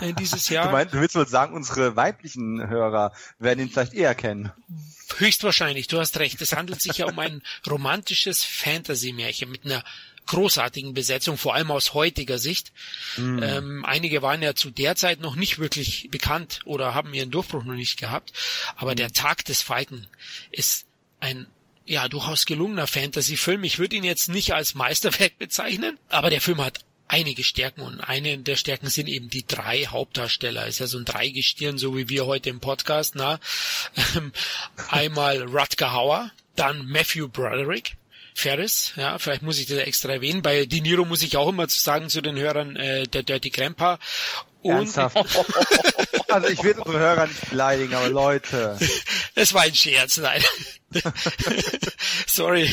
äh, dieses Jahr. Du, meinst, du willst wohl sagen, unsere weiblichen Hörer werden ihn vielleicht eher kennen. Höchstwahrscheinlich, du hast recht. Es handelt sich ja um ein romantisches Fantasy-Märchen mit einer großartigen Besetzung, vor allem aus heutiger Sicht. Mhm. Ähm, einige waren ja zu der Zeit noch nicht wirklich bekannt oder haben ihren Durchbruch noch nicht gehabt. Aber mhm. der Tag des Falken ist ein ja durchaus gelungener Fantasy-Film. Ich würde ihn jetzt nicht als Meisterwerk bezeichnen, aber der Film hat einige Stärken und eine der Stärken sind eben die drei Hauptdarsteller. Ist ja so ein Dreigestirn, so wie wir heute im Podcast. Na, einmal Rutger Hauer, dann Matthew Broderick, Ferris, ja, vielleicht muss ich das extra erwähnen. Bei Di Niro muss ich auch immer sagen zu den Hörern, äh, der Dirty Grandpa. Und also ich will unsere Hörer nicht beleidigen, aber Leute. Es war ein Scherz, nein. Sorry,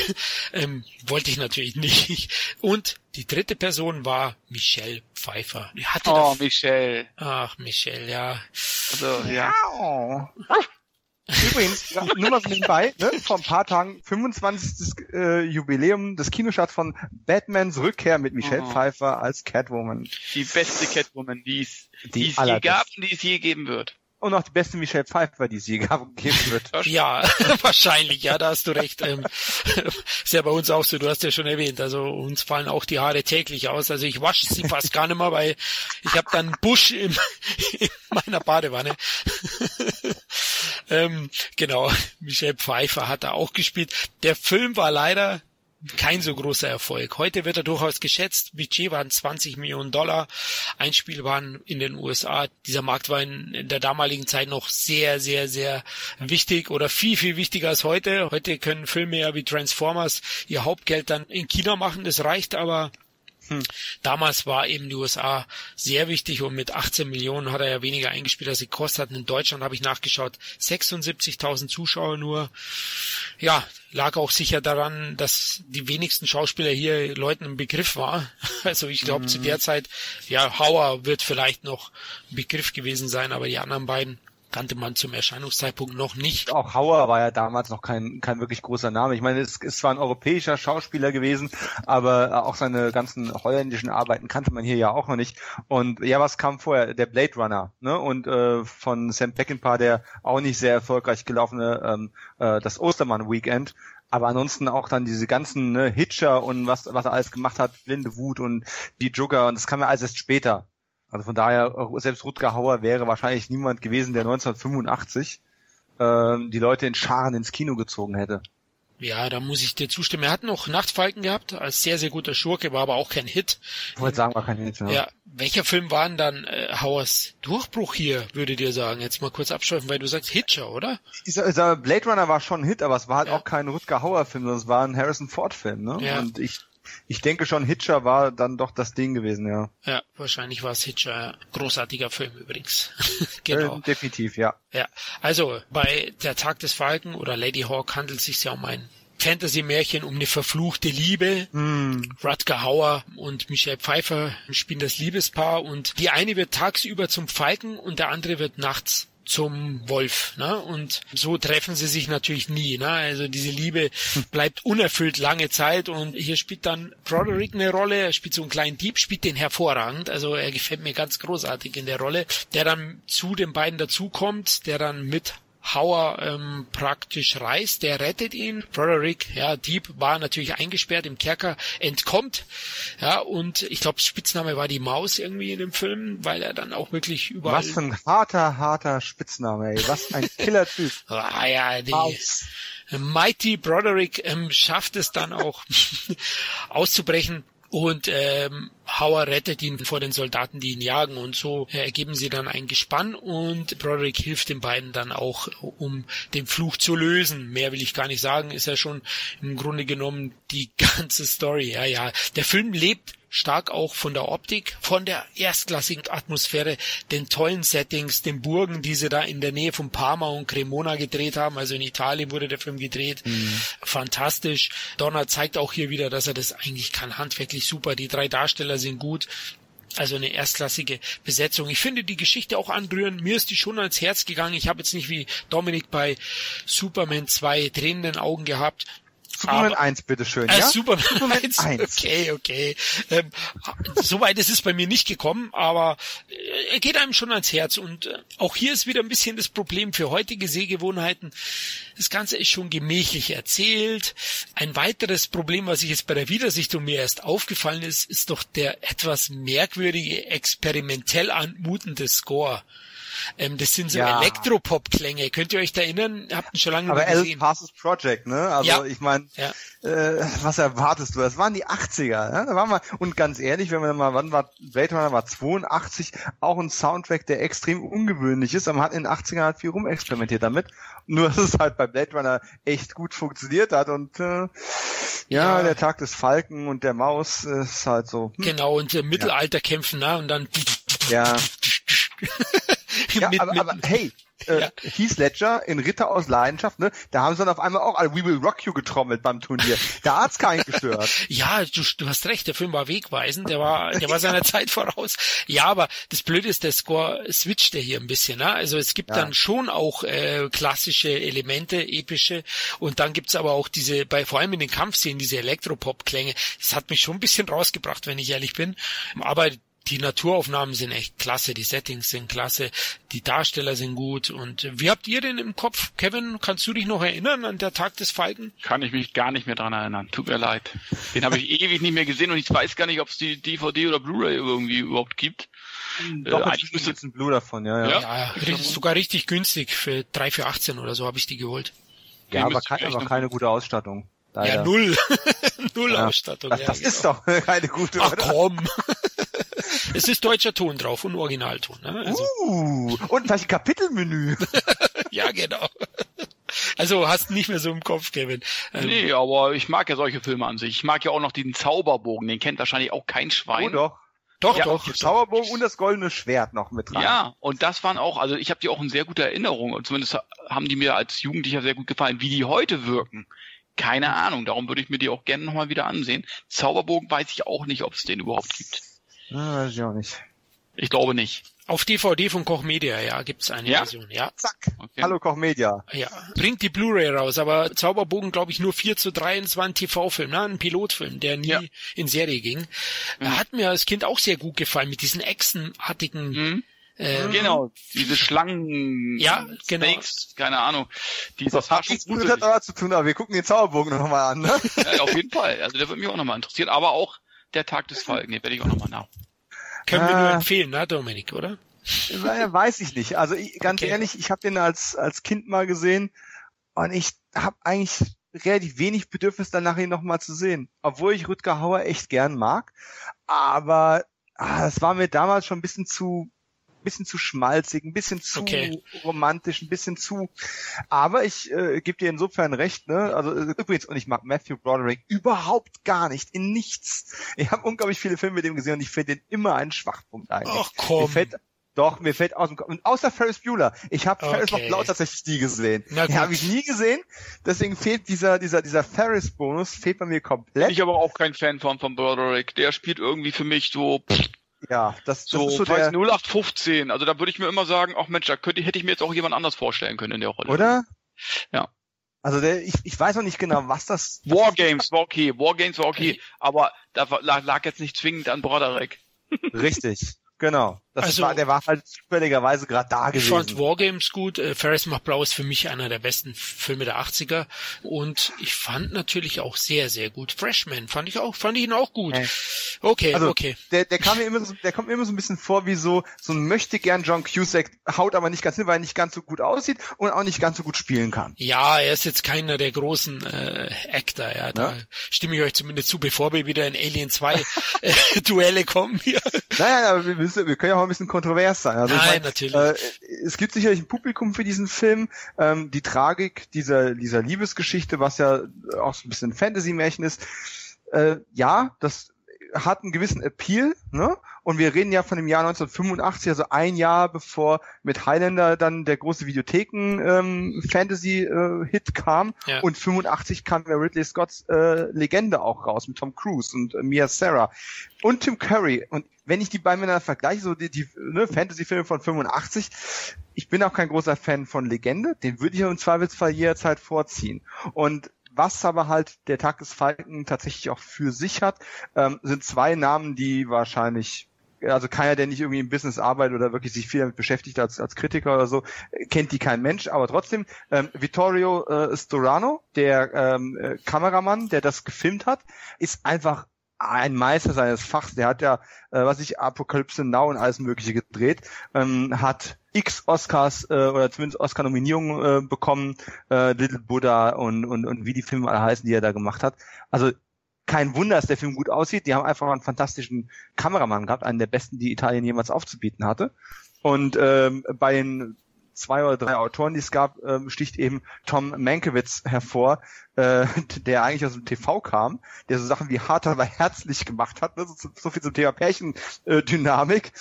ähm, wollte ich natürlich nicht. Und die dritte Person war Michelle Pfeiffer. Die hatte oh, Michelle. Ach, Michelle, ja. Also, ja. Übrigens, nur mal so nebenbei, ne, vor ein paar Tagen 25. Äh, Jubiläum des Kinostarts von Batmans Rückkehr mit Michelle oh. Pfeiffer als Catwoman. Die beste Catwoman, die es, die, es je gab und die es je geben wird und auch die beste Michelle Pfeiffer, die es je geben wird. Ja, wahrscheinlich, ja, da hast du recht. Ähm, ist ja bei uns auch so, du hast ja schon erwähnt, also uns fallen auch die Haare täglich aus. Also ich wasche sie fast gar nicht mehr, weil ich habe dann Busch in, in meiner Badewanne. Ähm, genau, Michelle Pfeiffer hat da auch gespielt. Der Film war leider kein so großer Erfolg. Heute wird er durchaus geschätzt. Budget waren 20 Millionen Dollar. Einspiel waren in den USA. Dieser Markt war in, der damaligen Zeit noch sehr, sehr, sehr wichtig oder viel, viel wichtiger als heute. Heute können Filme ja wie Transformers ihr Hauptgeld dann in China machen. Das reicht aber hm. Damals war eben die USA sehr wichtig und mit 18 Millionen hat er ja weniger eingespielt, als sie gekostet hat. In Deutschland habe ich nachgeschaut, 76.000 Zuschauer nur. Ja, lag auch sicher daran, dass die wenigsten Schauspieler hier Leuten im Begriff war. Also ich glaube mhm. zu der Zeit, ja, Hauer wird vielleicht noch ein Begriff gewesen sein, aber die anderen beiden kannte man zum Erscheinungszeitpunkt noch nicht. Auch Hauer war ja damals noch kein, kein wirklich großer Name. Ich meine, es ist zwar ein europäischer Schauspieler gewesen, aber auch seine ganzen holländischen Arbeiten kannte man hier ja auch noch nicht. Und ja, was kam vorher? Der Blade Runner, ne? Und äh, von Sam Peckinpah, der auch nicht sehr erfolgreich gelaufene ähm, äh, das Ostermann Weekend. Aber ansonsten auch dann diese ganzen ne, Hitcher und was, was er alles gemacht hat, Blinde Wut und die Jugger und das kam ja alles erst später. Also von daher, selbst Rutger Hauer wäre wahrscheinlich niemand gewesen, der 1985 äh, die Leute in Scharen ins Kino gezogen hätte. Ja, da muss ich dir zustimmen. Er hat noch Nachtfalken gehabt, als sehr, sehr guter Schurke, war aber auch kein Hit. Ich wollte sagen, war kein Hit, ja. ja. Welcher Film war denn dann äh, Hauers Durchbruch hier, würde dir sagen? Jetzt mal kurz abschweifen, weil du sagst Hitcher, oder? Dieser, dieser Blade Runner war schon ein Hit, aber es war halt ja. auch kein Rutger Hauer Film, sondern es war ein Harrison Ford Film, ne? Ja. Und ich ich denke schon, Hitcher war dann doch das Ding gewesen, ja. Ja, wahrscheinlich war es Hitcher. Großartiger Film übrigens. genau. Äh, definitiv, ja. Ja, also bei Der Tag des Falken oder Lady Hawk handelt es sich ja um ein Fantasy-Märchen um eine verfluchte Liebe. Mm. Rutger Hauer und Michelle Pfeiffer spielen das Liebespaar und die eine wird tagsüber zum Falken und der andere wird nachts zum Wolf. Ne? Und so treffen sie sich natürlich nie. Ne? Also diese Liebe bleibt unerfüllt lange Zeit und hier spielt dann Broderick eine Rolle. Er spielt so einen kleinen Dieb, spielt den hervorragend. Also er gefällt mir ganz großartig in der Rolle, der dann zu den beiden dazukommt, der dann mit Hauer ähm, praktisch reist, der rettet ihn. Broderick, ja, Dieb war natürlich eingesperrt im Kerker, entkommt, ja, und ich glaube, Spitzname war die Maus irgendwie in dem Film, weil er dann auch wirklich überall... Was für ein harter, harter Spitzname, ey. Was ein Killer-Typ. ah ja, die... Maus. Mighty Broderick ähm, schafft es dann auch auszubrechen und ähm, Hauer rettet ihn vor den Soldaten, die ihn jagen und so ergeben sie dann ein Gespann und Broderick hilft den beiden dann auch, um den Fluch zu lösen. Mehr will ich gar nicht sagen, ist ja schon im Grunde genommen die ganze Story. Ja, ja. Der Film lebt stark auch von der Optik, von der erstklassigen Atmosphäre, den tollen Settings, den Burgen, die sie da in der Nähe von Parma und Cremona gedreht haben. Also in Italien wurde der Film gedreht. Mhm. Fantastisch. Donner zeigt auch hier wieder, dass er das eigentlich kann. Handwerklich super. Die drei Darsteller sind gut. Also eine erstklassige Besetzung. Ich finde die Geschichte auch anrührend. Mir ist die schon ans Herz gegangen. Ich habe jetzt nicht wie Dominik bei Superman zwei tränenden Augen gehabt. Superman 1, bitteschön, äh, ja? Superman, Superman 1, 1. Okay, okay. Ähm, Soweit ist es bei mir nicht gekommen, aber äh, er geht einem schon ans Herz. Und äh, auch hier ist wieder ein bisschen das Problem für heutige Sehgewohnheiten. Das Ganze ist schon gemächlich erzählt. Ein weiteres Problem, was ich jetzt bei der Wiedersichtung mir erst aufgefallen ist, ist doch der etwas merkwürdige, experimentell anmutende Score. Ähm, das sind so ja. Elektropop-Klänge. Könnt ihr euch da erinnern? Habt ihr schon lange Aber gesehen. Aber Passes Project, ne? Also ja. ich meine, ja. äh, was erwartest du? Das waren die 80er. Ne? Da waren wir, und ganz ehrlich, wenn man mal, wann war, Blade Runner war 82, auch ein Soundtrack, der extrem ungewöhnlich ist. Aber man hat in den 80ern halt viel rumexperimentiert damit. Nur, dass es halt bei Blade Runner echt gut funktioniert hat und äh, ja, der Tag des Falken und der Maus ist halt so. Hm. Genau, und äh, Mittelalter kämpfen, ne? Und dann ja. ja, mit, aber, aber hey, äh, ja. Heath Ledger in Ritter aus Leidenschaft, ne? Da haben sie dann auf einmal auch alle We Will Rock You getrommelt beim Turnier. Da hat's keinen gestört. ja, du, du hast recht, der Film war wegweisend, der war, der war seiner Zeit voraus. Ja, aber das Blöde ist, der Score switcht hier ein bisschen, ne? Also es gibt ja. dann schon auch äh, klassische Elemente, epische, und dann gibt's aber auch diese, bei vor allem in den Kampfszenen, diese Elektropop-Klänge. Das hat mich schon ein bisschen rausgebracht, wenn ich ehrlich bin. Aber die Naturaufnahmen sind echt klasse, die Settings sind klasse, die Darsteller sind gut. Und wie habt ihr denn im Kopf, Kevin? Kannst du dich noch erinnern an der Tag des Falken? Kann ich mich gar nicht mehr dran erinnern. Tut mir leid. Den habe ich ewig nicht mehr gesehen und ich weiß gar nicht, ob es die DVD oder Blu-ray irgendwie überhaupt gibt. Doch, äh, ist jetzt ein Blue davon, ja, ja. Ja, ja richtig, sogar richtig günstig. Für 3 für 18 oder so habe ich die geholt. Ja, aber, kein, aber keine gute Ausstattung. Leider. Ja, null. null ja, Ausstattung. Das, das ja, ist genau. doch keine gute Ach oder? komm. Es ist deutscher Ton drauf und Originalton. Ne? Also. Uh, und ein Kapitelmenü. ja, genau. Also hast nicht mehr so im Kopf, Kevin. Ähm, nee, aber ich mag ja solche Filme an sich. Ich mag ja auch noch diesen Zauberbogen, den kennt wahrscheinlich auch kein Schwein. Oh doch. Doch, ja, doch. Zauberbogen und das goldene Schwert noch mit dran. Ja, und das waren auch, also ich habe die auch in sehr guter Erinnerung. Und zumindest haben die mir als Jugendlicher sehr gut gefallen, wie die heute wirken. Keine Ahnung, darum würde ich mir die auch gerne nochmal wieder ansehen. Zauberbogen weiß ich auch nicht, ob es den überhaupt gibt. Ah, weiß ich auch nicht. Ich glaube nicht. Auf DVD von Koch Media, ja, gibt's eine ja? Version, ja. Zack. Okay. Hallo Koch Media. Ja. Bringt die Blu-ray raus, aber Zauberbogen, glaube ich, nur 4 zu 3 und es war ein TV-Film, ne? ein Pilotfilm, der nie ja. in Serie ging. Mhm. Hat mir als Kind auch sehr gut gefallen mit diesen Echsenartigen mhm. Ähm, genau, diese Schlangen, ja, genau. Snakes, keine Ahnung. Die das hat nichts mit aber zu tun, aber wir gucken den Zauberbogen nochmal an. Ne? Ja, auf jeden Fall. Also der wird mich auch nochmal interessieren, aber auch der Tag des Falken, den werde ich auch nochmal nach. Können wir nur äh, empfehlen, ne, Dominik, oder? Weiß ich nicht. Also ich, ganz okay. ehrlich, ich habe den als als Kind mal gesehen und ich habe eigentlich relativ wenig Bedürfnis danach ihn nochmal zu sehen, obwohl ich Rutger Hauer echt gern mag. Aber ah, das war mir damals schon ein bisschen zu bisschen zu schmalzig, ein bisschen zu okay. romantisch, ein bisschen zu. Aber ich äh, gebe dir insofern recht, ne? Also äh, übrigens, und ich mag Matthew Broderick überhaupt gar nicht, in nichts. Ich habe unglaublich viele Filme mit ihm gesehen und ich finde den immer einen Schwachpunkt eigentlich. Ach komm. Mir fällt, doch, mir fällt aus dem Kopf. Und außer Ferris Bueller. Ich habe okay. Ferris noch blau tatsächlich nie gesehen. Den habe ich nie gesehen. Deswegen fehlt dieser, dieser, dieser Ferris-Bonus, fehlt bei mir komplett. Bin ich aber auch kein Fan von, von Broderick. Der spielt irgendwie für mich so, pff, ja, das, das so, ist so der 0815. Also da würde ich mir immer sagen, ach Mensch, da könnte, hätte ich mir jetzt auch jemand anders vorstellen können in der Rolle. Oder? Ja. Also der, ich, ich weiß noch nicht genau, was das. Wargames war okay, Wargames war okay, aber da lag, lag jetzt nicht zwingend an Broderick. Richtig. Genau. Das also, war, der war halt zufälligerweise gerade da gewesen. Ich fand Wargames gut. Äh, Ferris macht Blau ist für mich einer der besten Filme der 80er. Und ich fand natürlich auch sehr, sehr gut. Freshman fand ich auch, fand ich ihn auch gut. Okay, also, okay. Der, der kam mir immer so, der kommt mir immer so ein bisschen vor wie so, so ein möchte gern John Cusack, haut aber nicht ganz hin, weil er nicht ganz so gut aussieht und auch nicht ganz so gut spielen kann. Ja, er ist jetzt keiner der großen äh, Actor, ja. Da ja? stimme ich euch zumindest zu, bevor wir wieder in Alien 2 äh, Duelle kommen hier. Naja, aber wir, müssen, wir können ja auch ein bisschen kontrovers sein. Also Nein, ich mein, natürlich. Äh, es gibt sicherlich ein Publikum für diesen Film. Ähm, die Tragik dieser, dieser Liebesgeschichte, was ja auch so ein bisschen Fantasy-Märchen ist, äh, ja, das hat einen gewissen Appeal, ne? Und wir reden ja von dem Jahr 1985, also ein Jahr bevor mit Highlander dann der große Videotheken-Fantasy-Hit ähm, kam. Ja. Und 85 kam ja Ridley Scotts äh, Legende auch raus mit Tom Cruise und äh, Mia Sarah und Tim Curry. Und wenn ich die beiden miteinander vergleiche, so die, die ne, Fantasy-Filme von 85, ich bin auch kein großer Fan von Legende, den würde ich im Zweifelsfall jederzeit vorziehen. Und was aber halt der Tag des Falken tatsächlich auch für sich hat, ähm, sind zwei Namen, die wahrscheinlich also keiner, der nicht irgendwie im Business arbeitet oder wirklich sich viel damit beschäftigt als, als Kritiker oder so, kennt die kein Mensch, aber trotzdem, ähm, Vittorio äh, Storano, der ähm, äh, Kameramann, der das gefilmt hat, ist einfach ein Meister seines Fachs. Der hat ja, äh, was ich, Apokalypse Now und alles Mögliche gedreht, ähm, hat x Oscars äh, oder zumindest Oscar-Nominierungen äh, bekommen, äh, Little Buddha und, und, und wie die Filme alle heißen, die er da gemacht hat. Also kein Wunder, dass der Film gut aussieht. Die haben einfach einen fantastischen Kameramann gehabt, einen der besten, die Italien jemals aufzubieten hatte. Und ähm, bei den zwei oder drei Autoren, die es gab, ähm, sticht eben Tom Mankiewicz hervor, äh, der eigentlich aus dem TV kam, der so Sachen wie hart aber herzlich gemacht hat, ne? so, so viel zum Thema Pärchendynamik.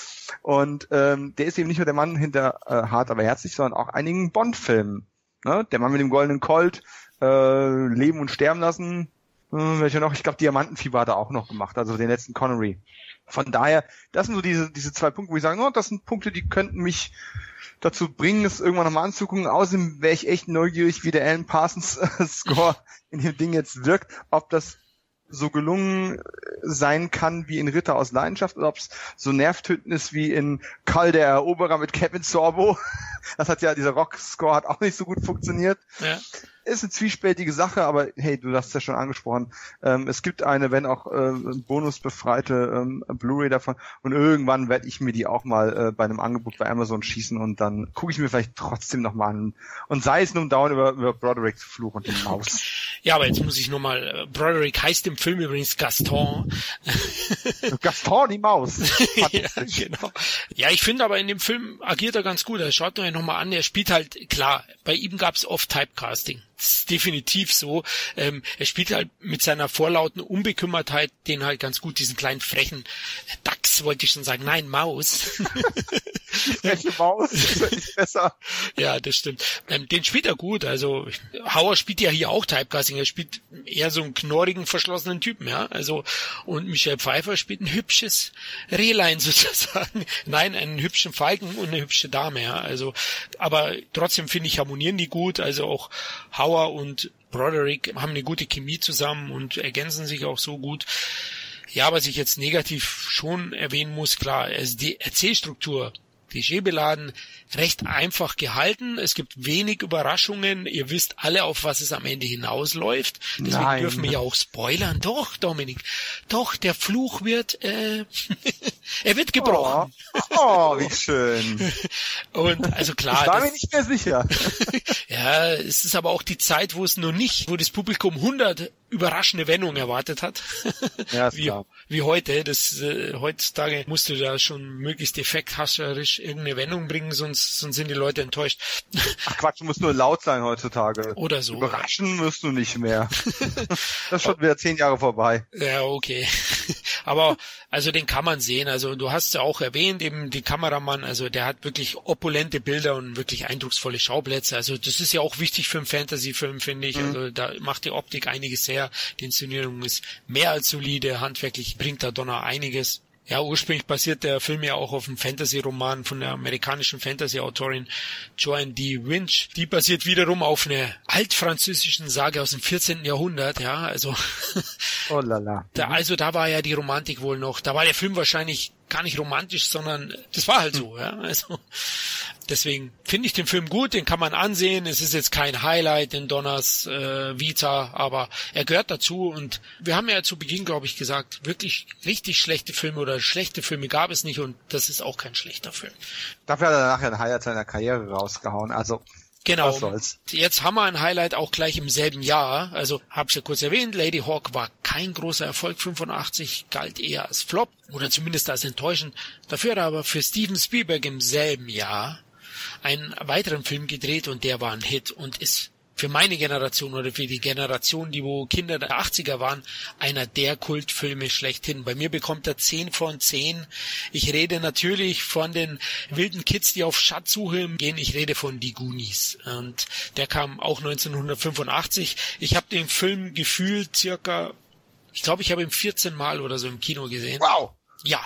Und ähm, der ist eben nicht nur der Mann hinter äh, hart aber herzlich, sondern auch einigen Bond-Filmen. Ne? Der Mann mit dem goldenen Colt, äh, Leben und Sterben lassen, äh, welcher noch? Ich glaube, Diamantenfieber hat er auch noch gemacht, also den letzten Connery. Von daher, das sind so diese, diese zwei Punkte, wo ich sage, oh, das sind Punkte, die könnten mich dazu bringen, es irgendwann nochmal anzugucken. Außerdem wäre ich echt neugierig, wie der Alan Parsons äh, Score in dem Ding jetzt wirkt, ob das so gelungen sein kann wie in Ritter aus Leidenschaft oder ob es so nervtötend ist wie in Karl der Eroberer mit Kevin Sorbo. Das hat ja, dieser Rock-Score hat auch nicht so gut funktioniert. Ja ist eine zwiespältige Sache, aber hey, du hast es ja schon angesprochen. Ähm, es gibt eine, wenn auch äh, bonusbefreite ähm, Blu-ray davon und irgendwann werde ich mir die auch mal äh, bei einem Angebot bei Amazon schießen und dann gucke ich mir vielleicht trotzdem noch mal an und sei es um dauernd über, über Brodericks Fluch und die Maus. Ja, aber jetzt muss ich nur mal, äh, Broderick heißt im Film übrigens Gaston. Gaston, die Maus. ja, genau. Ja, ich finde aber in dem Film agiert er ganz gut. Er schaut euch nochmal an, er spielt halt, klar, bei ihm gab es oft Typecasting definitiv so. Ähm, er spielt halt mit seiner vorlauten Unbekümmertheit den halt ganz gut, diesen kleinen frechen Dachs, wollte ich schon sagen. Nein, Maus. Freche Maus ist besser. Ja, das stimmt. Ähm, den spielt er gut. Also Hauer spielt ja hier auch Typecasting. Er spielt eher so einen knorrigen, verschlossenen Typen, ja. Also und Michelle Pfeiffer spielt ein hübsches Rehlein sozusagen. Nein, einen hübschen Falken und eine hübsche Dame, ja. Also, aber trotzdem finde ich harmonieren die gut. Also auch Hauer Power und Broderick haben eine gute Chemie zusammen und ergänzen sich auch so gut. Ja, was ich jetzt negativ schon erwähnen muss, klar, also die Erzählstruktur, klischeebeladen, recht einfach gehalten. Es gibt wenig Überraschungen. Ihr wisst alle, auf was es am Ende hinausläuft. Deswegen Nein. dürfen wir ja auch spoilern. Doch, Dominik. Doch, der Fluch wird, äh, er wird gebrochen. Oh, oh, wie schön. Und also klar, ich war das- mir nicht mehr sicher. ja, es ist aber auch die Zeit, wo es noch nicht, wo das Publikum 100 überraschende Wendungen erwartet hat. Ja, wie, klar. wie heute. Das, äh, heutzutage musst du da schon möglichst effekthascherisch irgendeine Wendung bringen, sonst, sonst sind die Leute enttäuscht. Ach Quatsch, du musst nur laut sein heutzutage. Oder so. Überraschen wirst du nicht mehr. das ist schon wieder zehn Jahre vorbei. Ja, okay. Aber also den kann man sehen. Also du hast ja auch erwähnt, eben die Kameramann, also der hat wirklich opulente Bilder und wirklich eindrucksvolle Schauplätze. Also das ist ja auch wichtig für einen Fantasy-Film, finde ich. Also da macht die Optik einiges her. Die Inszenierung ist mehr als solide, handwerklich bringt da Donner einiges. Ja, ursprünglich basiert der Film ja auch auf einem Fantasy-Roman von der amerikanischen Fantasy-Autorin Joanne D. Winch. Die basiert wiederum auf einer altfranzösischen Sage aus dem 14. Jahrhundert, ja, also Oh lala. da, also da war ja die Romantik wohl noch. Da war der Film wahrscheinlich gar nicht romantisch, sondern das war halt so. Ja? Also deswegen finde ich den Film gut, den kann man ansehen. Es ist jetzt kein Highlight in Donners äh, Vita, aber er gehört dazu. Und wir haben ja zu Beginn, glaube ich, gesagt, wirklich richtig schlechte Filme oder schlechte Filme gab es nicht und das ist auch kein schlechter Film. Dafür hat er nachher ein Highlight seiner Karriere rausgehauen. Also, Genau. Jetzt haben wir ein Highlight auch gleich im selben Jahr. Also hab's ja kurz erwähnt, Lady Hawk war kein großer Erfolg, 85 galt eher als Flop oder zumindest als enttäuschend. Dafür hat er aber für Steven Spielberg im selben Jahr einen weiteren Film gedreht und der war ein Hit und ist für meine Generation oder für die Generation, die wo Kinder der 80er waren, einer der Kultfilme schlechthin. Bei mir bekommt er 10 von 10. Ich rede natürlich von den wilden Kids, die auf Schatzsuche gehen. Ich rede von Die Goonies. Und der kam auch 1985. Ich habe den Film gefühlt circa, ich glaube, ich habe ihn 14 Mal oder so im Kino gesehen. wow. Ja.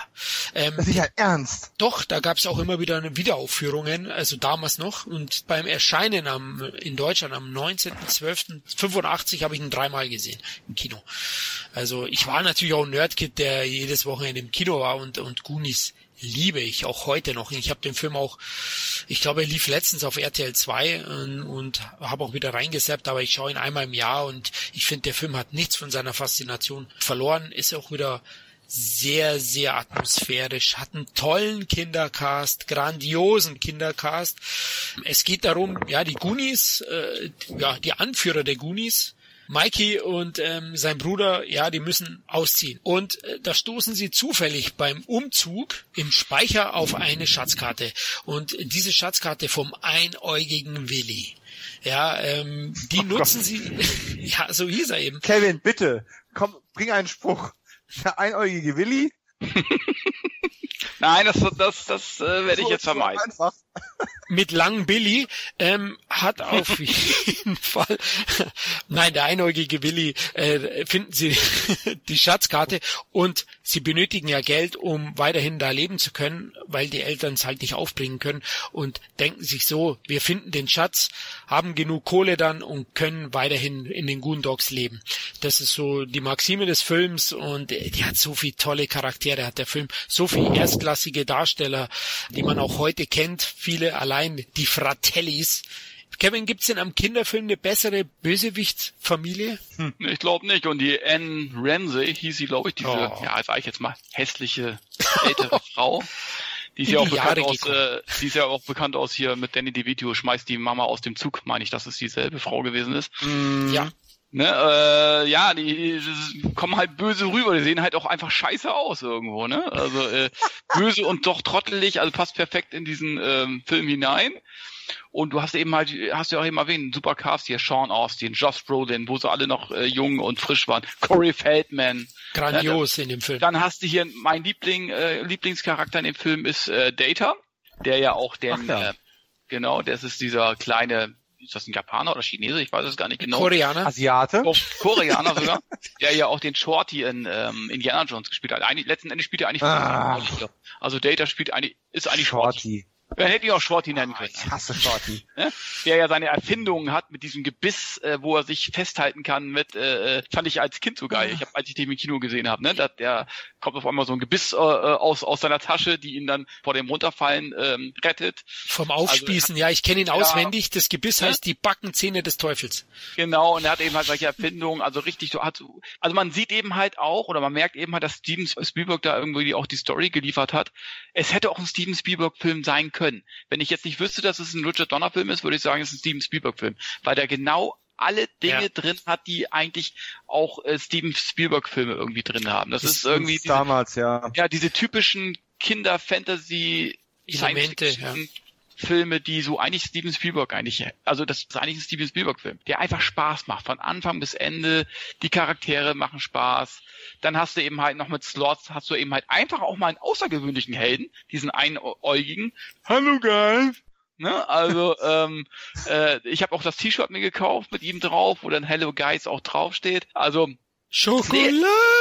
Ähm, ist ja ernst. doch, da gab es auch immer wieder Wiederaufführungen, also damals noch. Und beim Erscheinen am, in Deutschland am 19.12.85 habe ich ihn dreimal gesehen im Kino. Also ich war natürlich auch ein Nerdkid, der jedes Wochenende im Kino war und, und Goonies liebe ich auch heute noch. Ich habe den Film auch, ich glaube, er lief letztens auf RTL 2 und, und habe auch wieder reingesappt, aber ich schaue ihn einmal im Jahr und ich finde, der Film hat nichts von seiner Faszination verloren, ist auch wieder sehr, sehr atmosphärisch, hat einen tollen Kindercast, grandiosen Kindercast. Es geht darum, ja, die Goonies, äh, ja, die Anführer der Goonies, Mikey und ähm, sein Bruder, ja, die müssen ausziehen. Und äh, da stoßen sie zufällig beim Umzug im Speicher auf eine Schatzkarte. Und diese Schatzkarte vom einäugigen Willi. Ja, ähm, die nutzen sie, ja, so hieß er eben. Kevin, bitte, komm, bring einen Spruch. Der einäugige Willi. Nein, das, das, das äh, werde ich So- jetzt so vermeiden. Einfach. Mit langen Billy ähm, hat auf jeden Fall nein der einäugige Willi äh, finden sie die Schatzkarte und sie benötigen ja Geld um weiterhin da leben zu können weil die Eltern es halt nicht aufbringen können und denken sich so wir finden den Schatz haben genug Kohle dann und können weiterhin in den Goondogs leben. Das ist so die Maxime des Films und äh, die hat so viel tolle Charaktere hat der Film. So viel erstklassige Darsteller die man auch heute kennt viele allein die Fratellis Kevin, gibt's denn am Kinderfilm eine bessere Bösewicht-Familie? Ich glaube nicht. Und die Anne Ramsey hieß sie, glaube ich, diese, Oh. ja, sag ich jetzt mal, hässliche ältere Frau. Die ist ja auch bekannt aus, äh, die ist ja auch bekannt aus hier mit Danny DeVito, schmeißt die Mama aus dem Zug, meine ich, dass es dieselbe Frau gewesen ist. Mm, Ja. Ne, äh, ja, die, die kommen halt böse rüber, die sehen halt auch einfach scheiße aus irgendwo, ne? Also äh, böse und doch trottelig, also passt perfekt in diesen ähm, Film hinein. Und du hast eben halt, hast du ja auch eben erwähnt, einen super Cast hier, Sean Austin, Josh Brolin, wo sie alle noch äh, jung und frisch waren, Corey Feldman. Grandios in dem Film. Dann hast du hier mein Liebling, äh, Lieblingscharakter in dem Film ist äh, Data, der ja auch den, Ach ja. äh, genau, das ist dieser kleine, ist das ein Japaner oder Chinese? Ich weiß es gar nicht genau. Koreaner. Asiate. Oh, Koreaner sogar, der ja auch den Shorty in ähm, Indiana Jones gespielt hat. Eigentlich, letzten Endes spielt er eigentlich Ah. Also Data spielt eigentlich, ist eigentlich Shorty. Shorty. Er hätte ihn auch Shorty nennen können. ich hasse Shorty. ne? der ja seine Erfindungen hat mit diesem Gebiss, äh, wo er sich festhalten kann mit, äh, äh, fand ich als Kind so geil. Ich hab, als ich den im Kino gesehen habe, ne, da, der kommt auf einmal so ein Gebiss äh, aus aus seiner Tasche, die ihn dann vor dem Runterfallen ähm, rettet. Vom Aufspießen, ja, ich kenne ihn Also, Ja. auswendig. Das Gebiss Ja. heißt die Backenzähne des Teufels. Genau, und er hat eben halt solche Erfindungen, also richtig so hat so, also man sieht eben halt auch oder man merkt eben halt, dass Steven Spielberg da irgendwie auch die Story geliefert hat. Es hätte auch ein Steven Spielberg Film sein können. Wenn ich jetzt nicht wüsste, dass es ein Richard Donner Film ist, würde ich sagen, es ist ein Steven Spielberg Film, weil der genau alle Dinge Ja. drin hat, die eigentlich auch äh, Steven Spielberg Filme irgendwie drin haben. Das ist irgendwie diese, damals, ja. ja diese typischen Kinder Fantasy Elemente, Filme, die so eigentlich Steven Spielberg eigentlich, also das ist eigentlich ein Steven Spielberg Film, der einfach Spaß macht, von Anfang bis Ende, die Charaktere machen Spaß, dann hast du eben halt noch mit Slots, hast du eben halt einfach auch mal einen außergewöhnlichen Helden, diesen einäugigen, Hallo guys, Ne? Also ähm, äh, ich habe auch das T-Shirt mir gekauft mit ihm drauf, wo dann Hello Guys auch draufsteht. Also Schokolade!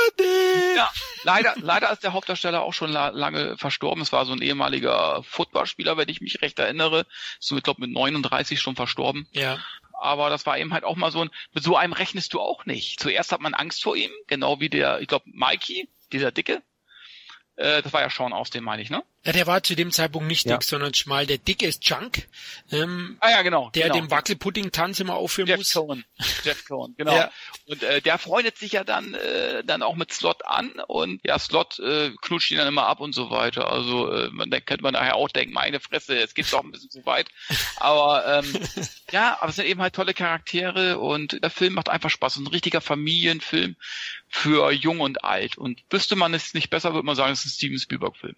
Ja, leider, leider ist der Hauptdarsteller auch schon la lange verstorben. Es war so ein ehemaliger Footballspieler, wenn ich mich recht erinnere. So, ich glaube, mit 39 schon verstorben. Ja. Aber das war eben halt auch mal so ein, mit so einem rechnest du auch nicht. Zuerst hat man Angst vor ihm, genau wie der, ich glaube, Mikey, dieser Dicke. Äh, das war ja Sean Austin, meine ich, ne? Ja, der war zu dem Zeitpunkt nicht Ja. dick, sondern schmal. Der Dicke ist Junk, ähm, Ah ja, genau. der genau. den Wackelpudding-Tanz immer aufführen Jeff muss. Cohen. Jeff Cohen, genau. Ja. Und äh, der freundet sich ja dann äh, dann auch mit Slot an und ja, Slot äh, knutscht ihn dann immer ab und so weiter. Also äh, man da könnte man daher auch denken, meine Fresse, jetzt geht's doch ein bisschen zu weit. Aber ähm, ja, aber es sind eben halt tolle Charaktere und der Film macht einfach Spaß. Ein richtiger Familienfilm für jung und alt. Und wüsste man es nicht besser, würde man sagen, es ist ein Steven Spielberg-Film.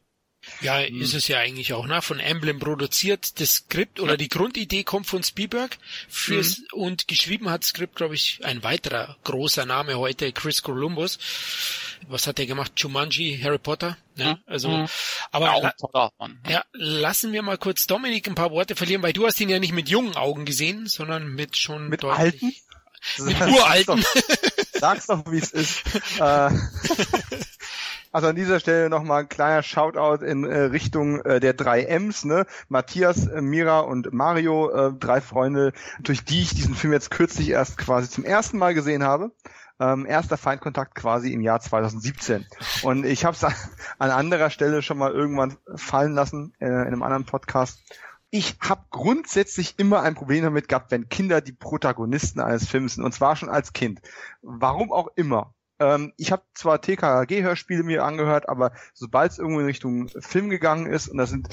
Ja, ist es ja eigentlich auch, ne? Von Emblem produziert. Das Skript oder die Grundidee kommt von Spielberg fürs und geschrieben hat Skript, glaube ich, ein weiterer großer Name heute, Chris Columbus. Was hat er gemacht? Jumanji, Harry Potter. Ne? Mhm. Also, Mhm. aber Ja, Mann. ja, lassen wir mal kurz Dominik ein paar Worte verlieren, weil du hast ihn ja nicht mit jungen Augen gesehen, sondern mit schon Mit deutlich- alten? mit Sag's uralten. Doch, sag's doch, wie es ist. also an dieser Stelle nochmal ein kleiner Shoutout in äh, Richtung äh, der drei M's, ne? Matthias, äh, Mira und Mario, äh, drei Freunde, durch die ich diesen Film jetzt kürzlich erst quasi zum ersten Mal gesehen habe. Ähm, erster Feindkontakt quasi im Jahr 2017. Und ich habe es an, an anderer Stelle schon mal irgendwann fallen lassen, äh, in einem anderen Podcast. Ich habe grundsätzlich immer ein Problem damit gehabt, wenn Kinder die Protagonisten eines Films sind, und zwar schon als Kind. Warum auch immer. Ähm, ich habe zwar TKG-Hörspiele mir angehört, aber sobald es irgendwo in Richtung Film gegangen ist, und das sind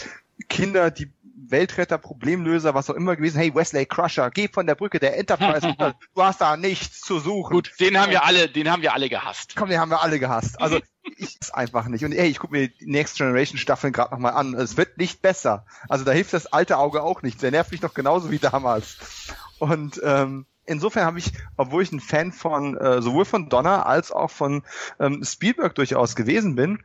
Kinder, die Weltretter, Problemlöser, was auch immer gewesen, hey Wesley Crusher, geh von der Brücke der Enterprise runter, du hast da nichts zu suchen. Gut, den haben wir alle, den haben wir alle gehasst. Komm, den haben wir alle gehasst. Also ich ist einfach nicht. Und ey, ich gucke mir die Next Generation Staffeln gerade nochmal an. Es wird nicht besser. Also da hilft das alte Auge auch nicht. Der nervt mich noch genauso wie damals. Und ähm, insofern habe ich, obwohl ich ein Fan von äh, sowohl von Donner als auch von ähm, Spielberg durchaus gewesen bin,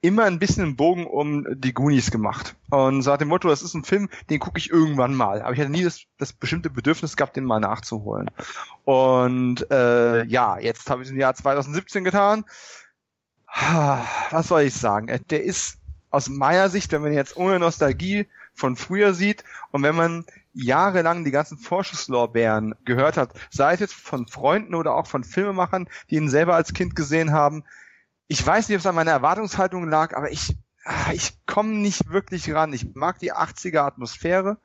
immer ein bisschen einen Bogen um die Goonies gemacht. Und so hat dem Motto, das ist ein Film, den gucke ich irgendwann mal. Aber ich hatte nie das, das bestimmte Bedürfnis gehabt, den mal nachzuholen. Und äh, ja, jetzt habe ich es im Jahr 2017 getan. Was soll ich sagen? Äh, Der ist aus meiner Sicht, wenn man jetzt ohne Nostalgie von früher sieht und wenn man jahrelang die ganzen Vorschusslorbeeren gehört hat, sei es jetzt von Freunden oder auch von Filmemachern, die ihn selber als Kind gesehen haben, ich weiß nicht, ob es an meiner Erwartungshaltung lag, aber ich, ah, ich komme nicht wirklich ran. Ich mag die 80er Atmosphäre.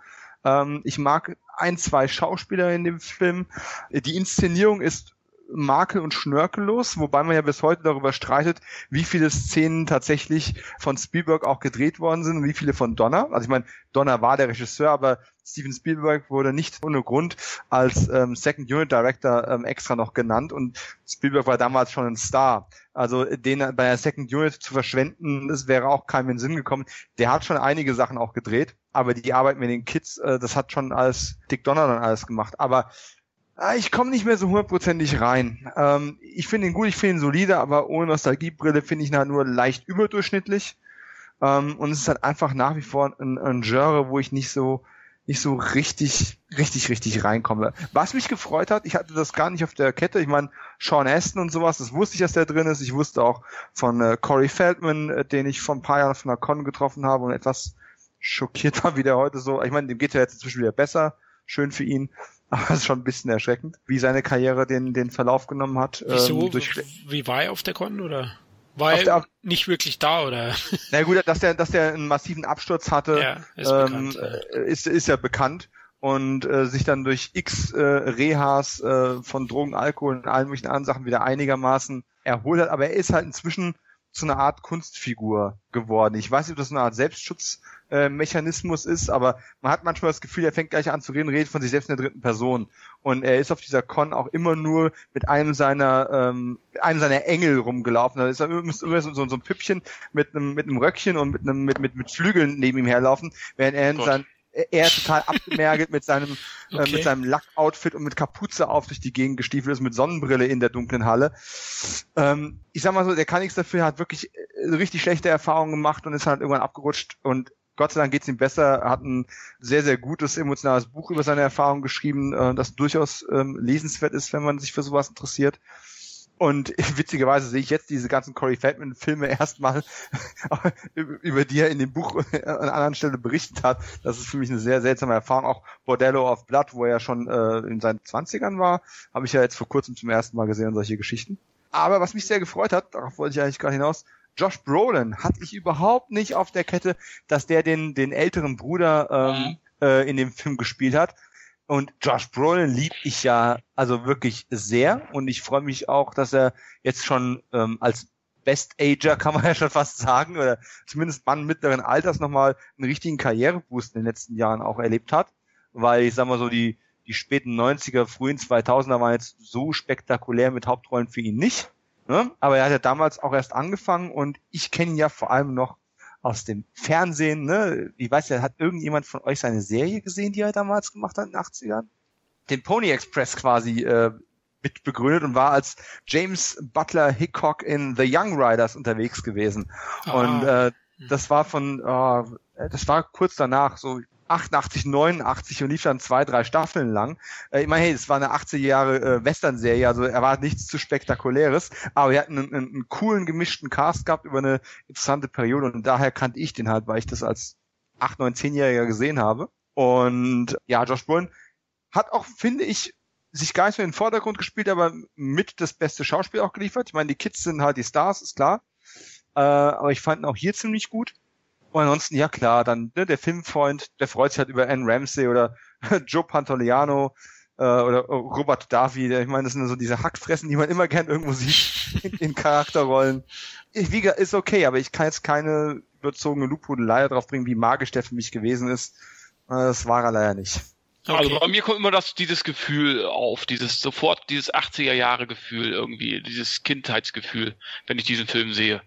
Ähm, ich mag ein, zwei Schauspieler in dem Film. Die Inszenierung ist makel- und schnörkellos, wobei man ja bis heute darüber streitet, wie viele Szenen tatsächlich von Spielberg auch gedreht worden sind und wie viele von Donner. Also ich meine, Donner war der Regisseur, aber Steven Spielberg wurde nicht ohne Grund als ähm, Second Unit Director ähm, extra noch genannt und Spielberg war damals schon ein Star. Also den bei der Second Unit zu verschwenden, das wäre auch keinem in den Sinn gekommen. Der hat schon einige Sachen auch gedreht, aber die Arbeit mit den Kids, äh, das hat schon als Dick Donner dann alles gemacht. Aber Ich komme nicht mehr so hundertprozentig rein. Ähm, ich finde ihn gut, ich finde ihn solide, aber ohne Nostalgiebrille finde ich ihn halt nur leicht überdurchschnittlich. Ähm, und es ist halt einfach nach wie vor ein, ein Genre, wo ich nicht so nicht so richtig, richtig, richtig reinkomme. Was mich gefreut hat, ich hatte das gar nicht auf der Kette. Ich meine, Sean Aston und sowas, das wusste ich, dass der drin ist. Ich wusste auch von äh, Corey Feldman, äh, den ich vor ein paar Jahren auf einer Con getroffen habe und etwas schockiert war, wie der heute so, ich meine, dem geht ja jetzt inzwischen wieder besser, schön für ihn, aber es ist schon ein bisschen erschreckend, wie seine Karriere den, den Verlauf genommen hat. Wieso? Ähm, durch, wie war er auf der Con oder? War er der, nicht wirklich da oder? Na gut, dass der, dass der einen massiven Absturz hatte, ja, ist, ähm, bekannt, ja. ist, ist ja bekannt und äh, sich dann durch X äh, Rehas äh, von Drogen, Alkohol und allen möglichen anderen Sachen wieder einigermaßen erholt hat. Aber er ist halt inzwischen zu einer Art Kunstfigur geworden. Ich weiß nicht, ob das eine Art Selbstschutzmechanismus äh, ist, aber man hat manchmal das Gefühl, er fängt gleich an zu reden, redet von sich selbst in der dritten Person. Und er ist auf dieser Con auch immer nur mit einem seiner ähm, einem seiner Engel rumgelaufen. Da ist er immer so, so, so ein Püppchen mit einem mit einem Röckchen und mit einem mit mit, mit Flügeln neben ihm herlaufen, während er in sein er total abgemergelt mit seinem okay. äh, mit seinem Lackoutfit und mit Kapuze auf durch die Gegend gestiefelt ist, mit Sonnenbrille in der dunklen Halle. Ähm, ich sag mal so, der kann nichts dafür, hat wirklich äh, richtig schlechte Erfahrungen gemacht und ist halt irgendwann abgerutscht und Gott sei Dank geht's ihm besser. Er hat ein sehr, sehr gutes emotionales Buch über seine Erfahrungen geschrieben, äh, das durchaus ähm, lesenswert ist, wenn man sich für sowas interessiert. Und witzigerweise sehe ich jetzt diese ganzen Corey Feldman Filme erstmal, über die er in dem Buch an anderen Stelle berichtet hat. Das ist für mich eine sehr seltsame Erfahrung. Auch Bordello of Blood, wo er schon äh, in seinen Zwanzigern war, habe ich ja jetzt vor kurzem zum ersten Mal gesehen, solche Geschichten. Aber was mich sehr gefreut hat, darauf wollte ich eigentlich gerade hinaus, Josh Brolin hatte ich überhaupt nicht auf der Kette, dass der den, den älteren Bruder ähm, mhm. äh, in dem Film gespielt hat. Und Josh Brolin lieb ich ja also wirklich sehr und ich freue mich auch, dass er jetzt schon ähm, als Best Ager kann man ja schon fast sagen oder zumindest Mann mittleren Alters nochmal einen richtigen Karriereboost in den letzten Jahren auch erlebt hat, weil ich sag mal so die die späten 90er, frühen 2000er waren jetzt so spektakulär mit Hauptrollen für ihn nicht, ne? aber er hat ja damals auch erst angefangen und ich kenne ihn ja vor allem noch aus dem Fernsehen, ne? Ich weiß ja, hat irgendjemand von euch seine Serie gesehen, die er damals gemacht hat in den 80ern? Den Pony Express quasi äh, mit begründet und war als James Butler Hickok in The Young Riders unterwegs gewesen. Ah. Und äh, das war von, äh, das war kurz danach, so 88, 89 und lief dann zwei, drei Staffeln lang. Äh, ich meine, hey, es war eine 80 Jahre äh, Western-Serie, also er war nichts zu spektakuläres, aber wir hatten einen, einen, einen, coolen gemischten Cast gehabt über eine interessante Periode und daher kannte ich den halt, weil ich das als 8, 9, 10-Jähriger gesehen habe. Und ja, Josh Brolin hat auch, finde ich, sich gar nicht so in den Vordergrund gespielt, aber mit das beste Schauspiel auch geliefert. Ich meine, die Kids sind halt die Stars, ist klar. Äh, aber ich fand ihn auch hier ziemlich gut. Und ansonsten, ja klar, dann ne, der Filmfreund, der freut sich halt über Anne Ramsey oder Joe Pantoliano äh, oder Robert Davi. Ich meine, das sind so diese Hackfressen, die man immer gern irgendwo sieht in, in Charakterrollen. Ich, wie, ist okay, aber ich kann jetzt keine überzogene Lobhudelei drauf bringen, wie magisch der für mich gewesen ist. Äh, das war er leider nicht. Okay. Also bei mir kommt immer das, dieses Gefühl auf, dieses sofort, dieses 80er Jahre Gefühl irgendwie, dieses Kindheitsgefühl, wenn ich diesen Film sehe.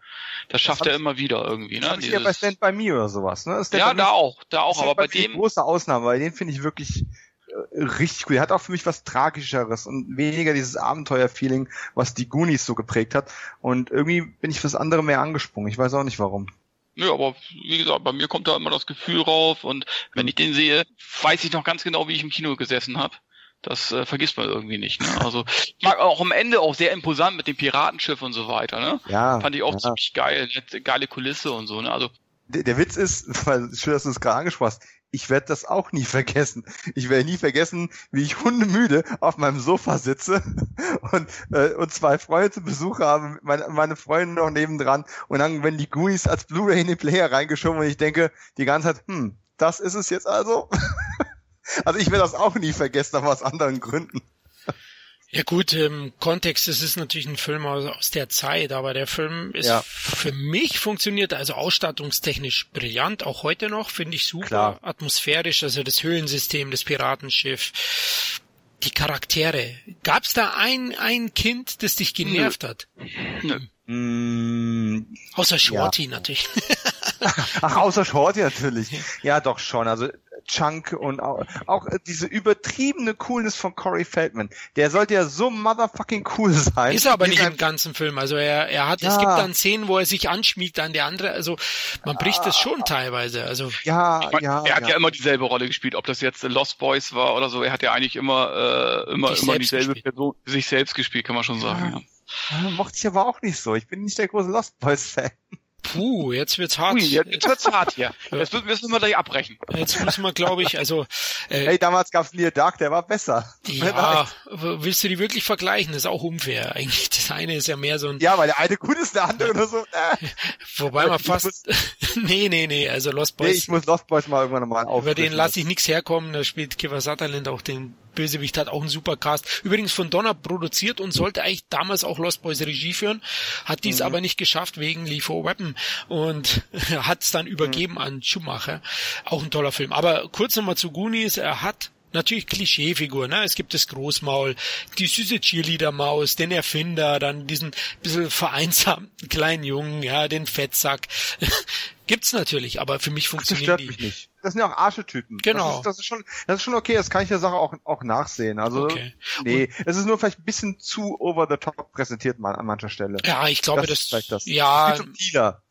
Das schafft das er immer wieder irgendwie, ne? Das ja bei Stand By Me oder sowas, ne? ja, da auch, da auch, aber bei dem. Große Ausnahme, weil den finde ich wirklich äh, richtig gut. Er hat auch für mich was Tragischeres und weniger dieses Abenteuer-Feeling, was die Goonies so geprägt hat. Und irgendwie bin ich fürs andere mehr angesprungen. Ich weiß auch nicht warum. Nö, aber wie gesagt, bei mir kommt da immer das Gefühl rauf und wenn ich den sehe, weiß ich noch ganz genau, wie ich im Kino gesessen habe. Das äh, vergisst man irgendwie nicht. Ne? Also ich mag auch am Ende auch sehr imposant mit dem Piratenschiff und so weiter. Ne? Ja, Fand ich auch ja. ziemlich geil, geile Kulisse und so. Ne? Also der, der Witz ist, weil schön, dass du es gerade angesprochen hast, ich werde das auch nie vergessen. Ich werde nie vergessen, wie ich hundemüde auf meinem Sofa sitze und, äh, und zwei Freunde zu Besuch habe, meine, meine Freunde noch nebendran und dann, wenn die Goonies als Blu-ray in den Player reingeschoben und ich denke die ganze Zeit, hm, das ist es jetzt also? also ich werde das auch nie vergessen, aber aus anderen Gründen. Ja gut, im Kontext, es ist natürlich ein Film aus, aus der Zeit, aber der Film ist ja. für mich funktioniert also ausstattungstechnisch brillant, auch heute noch, finde ich super, Klar. atmosphärisch, also das Höhlensystem, das Piratenschiff, die Charaktere. Gab's da ein, ein Kind, das dich genervt Nö. hat? Nö. Mm, Außer Shorty ja. natürlich. Ach, außer Shorty natürlich. Ja, doch schon. Also Chunk und auch, auch diese übertriebene Coolness von Corey Feldman. Der sollte ja so motherfucking cool sein. Ist er aber nicht im ganzen Film. Also er, er hat, ja. es gibt dann Szenen, wo er sich anschmiegt an der andere. Also man bricht das schon teilweise. Also ja, mein, ja. Er hat ja. ja. immer dieselbe Rolle gespielt, ob das jetzt Lost Boys war oder so. Er hat ja eigentlich immer, äh, immer, immer dieselbe gespielt. Person, sich selbst gespielt, kann man schon sagen. Ja. Ja. Mochte ich aber auch nicht so. Ich bin nicht der große Lost Boys Fan. Puh, jetzt wird's hart. Ui, jetzt wird's hart hier. Jetzt müssen, wir gleich abbrechen. Jetzt müssen wir, glaube ich, also äh, Hey, damals gab's Near Dark, der war besser. Ja, willst du die wirklich vergleichen? Das ist auch unfair eigentlich. Das eine ist ja mehr so ein... Ja, weil der eine gut ist, der andere nur so... Äh. Wobei man fast... nee, nee, nee, also Lost Boys... Nee, ich muss Lost Boys mal irgendwann nochmal auf. Über den lasse ich nichts herkommen, da spielt Kiefer Sutherland auch den Bösewicht hat auch einen super Cast. Übrigens von Donner produziert und sollte eigentlich damals auch Lost Boys Regie führen, hat dies mhm. aber nicht geschafft wegen Lethal Weapon und hat es dann übergeben mhm. an Schumacher. Auch ein toller Film. Aber kurz nochmal zu Goonies. Er hat natürlich Klischeefigur, ne? Es gibt das Großmaul, die süße Cheerleader-Maus, den Erfinder, dann diesen bisschen vereinsamten kleinen Jungen, ja, den Fettsack. Gibt's natürlich, aber für mich stört die. Mich nicht. Das sind ja auch Arschetypen. Genau. Das ist, das ist schon, das ist schon okay, das kann ich der Sache auch, auch nachsehen. Also, okay. nee, es ist nur vielleicht ein bisschen zu over the top präsentiert man an mancher Stelle. Ja, ich glaube, das, das, das ja. Ja,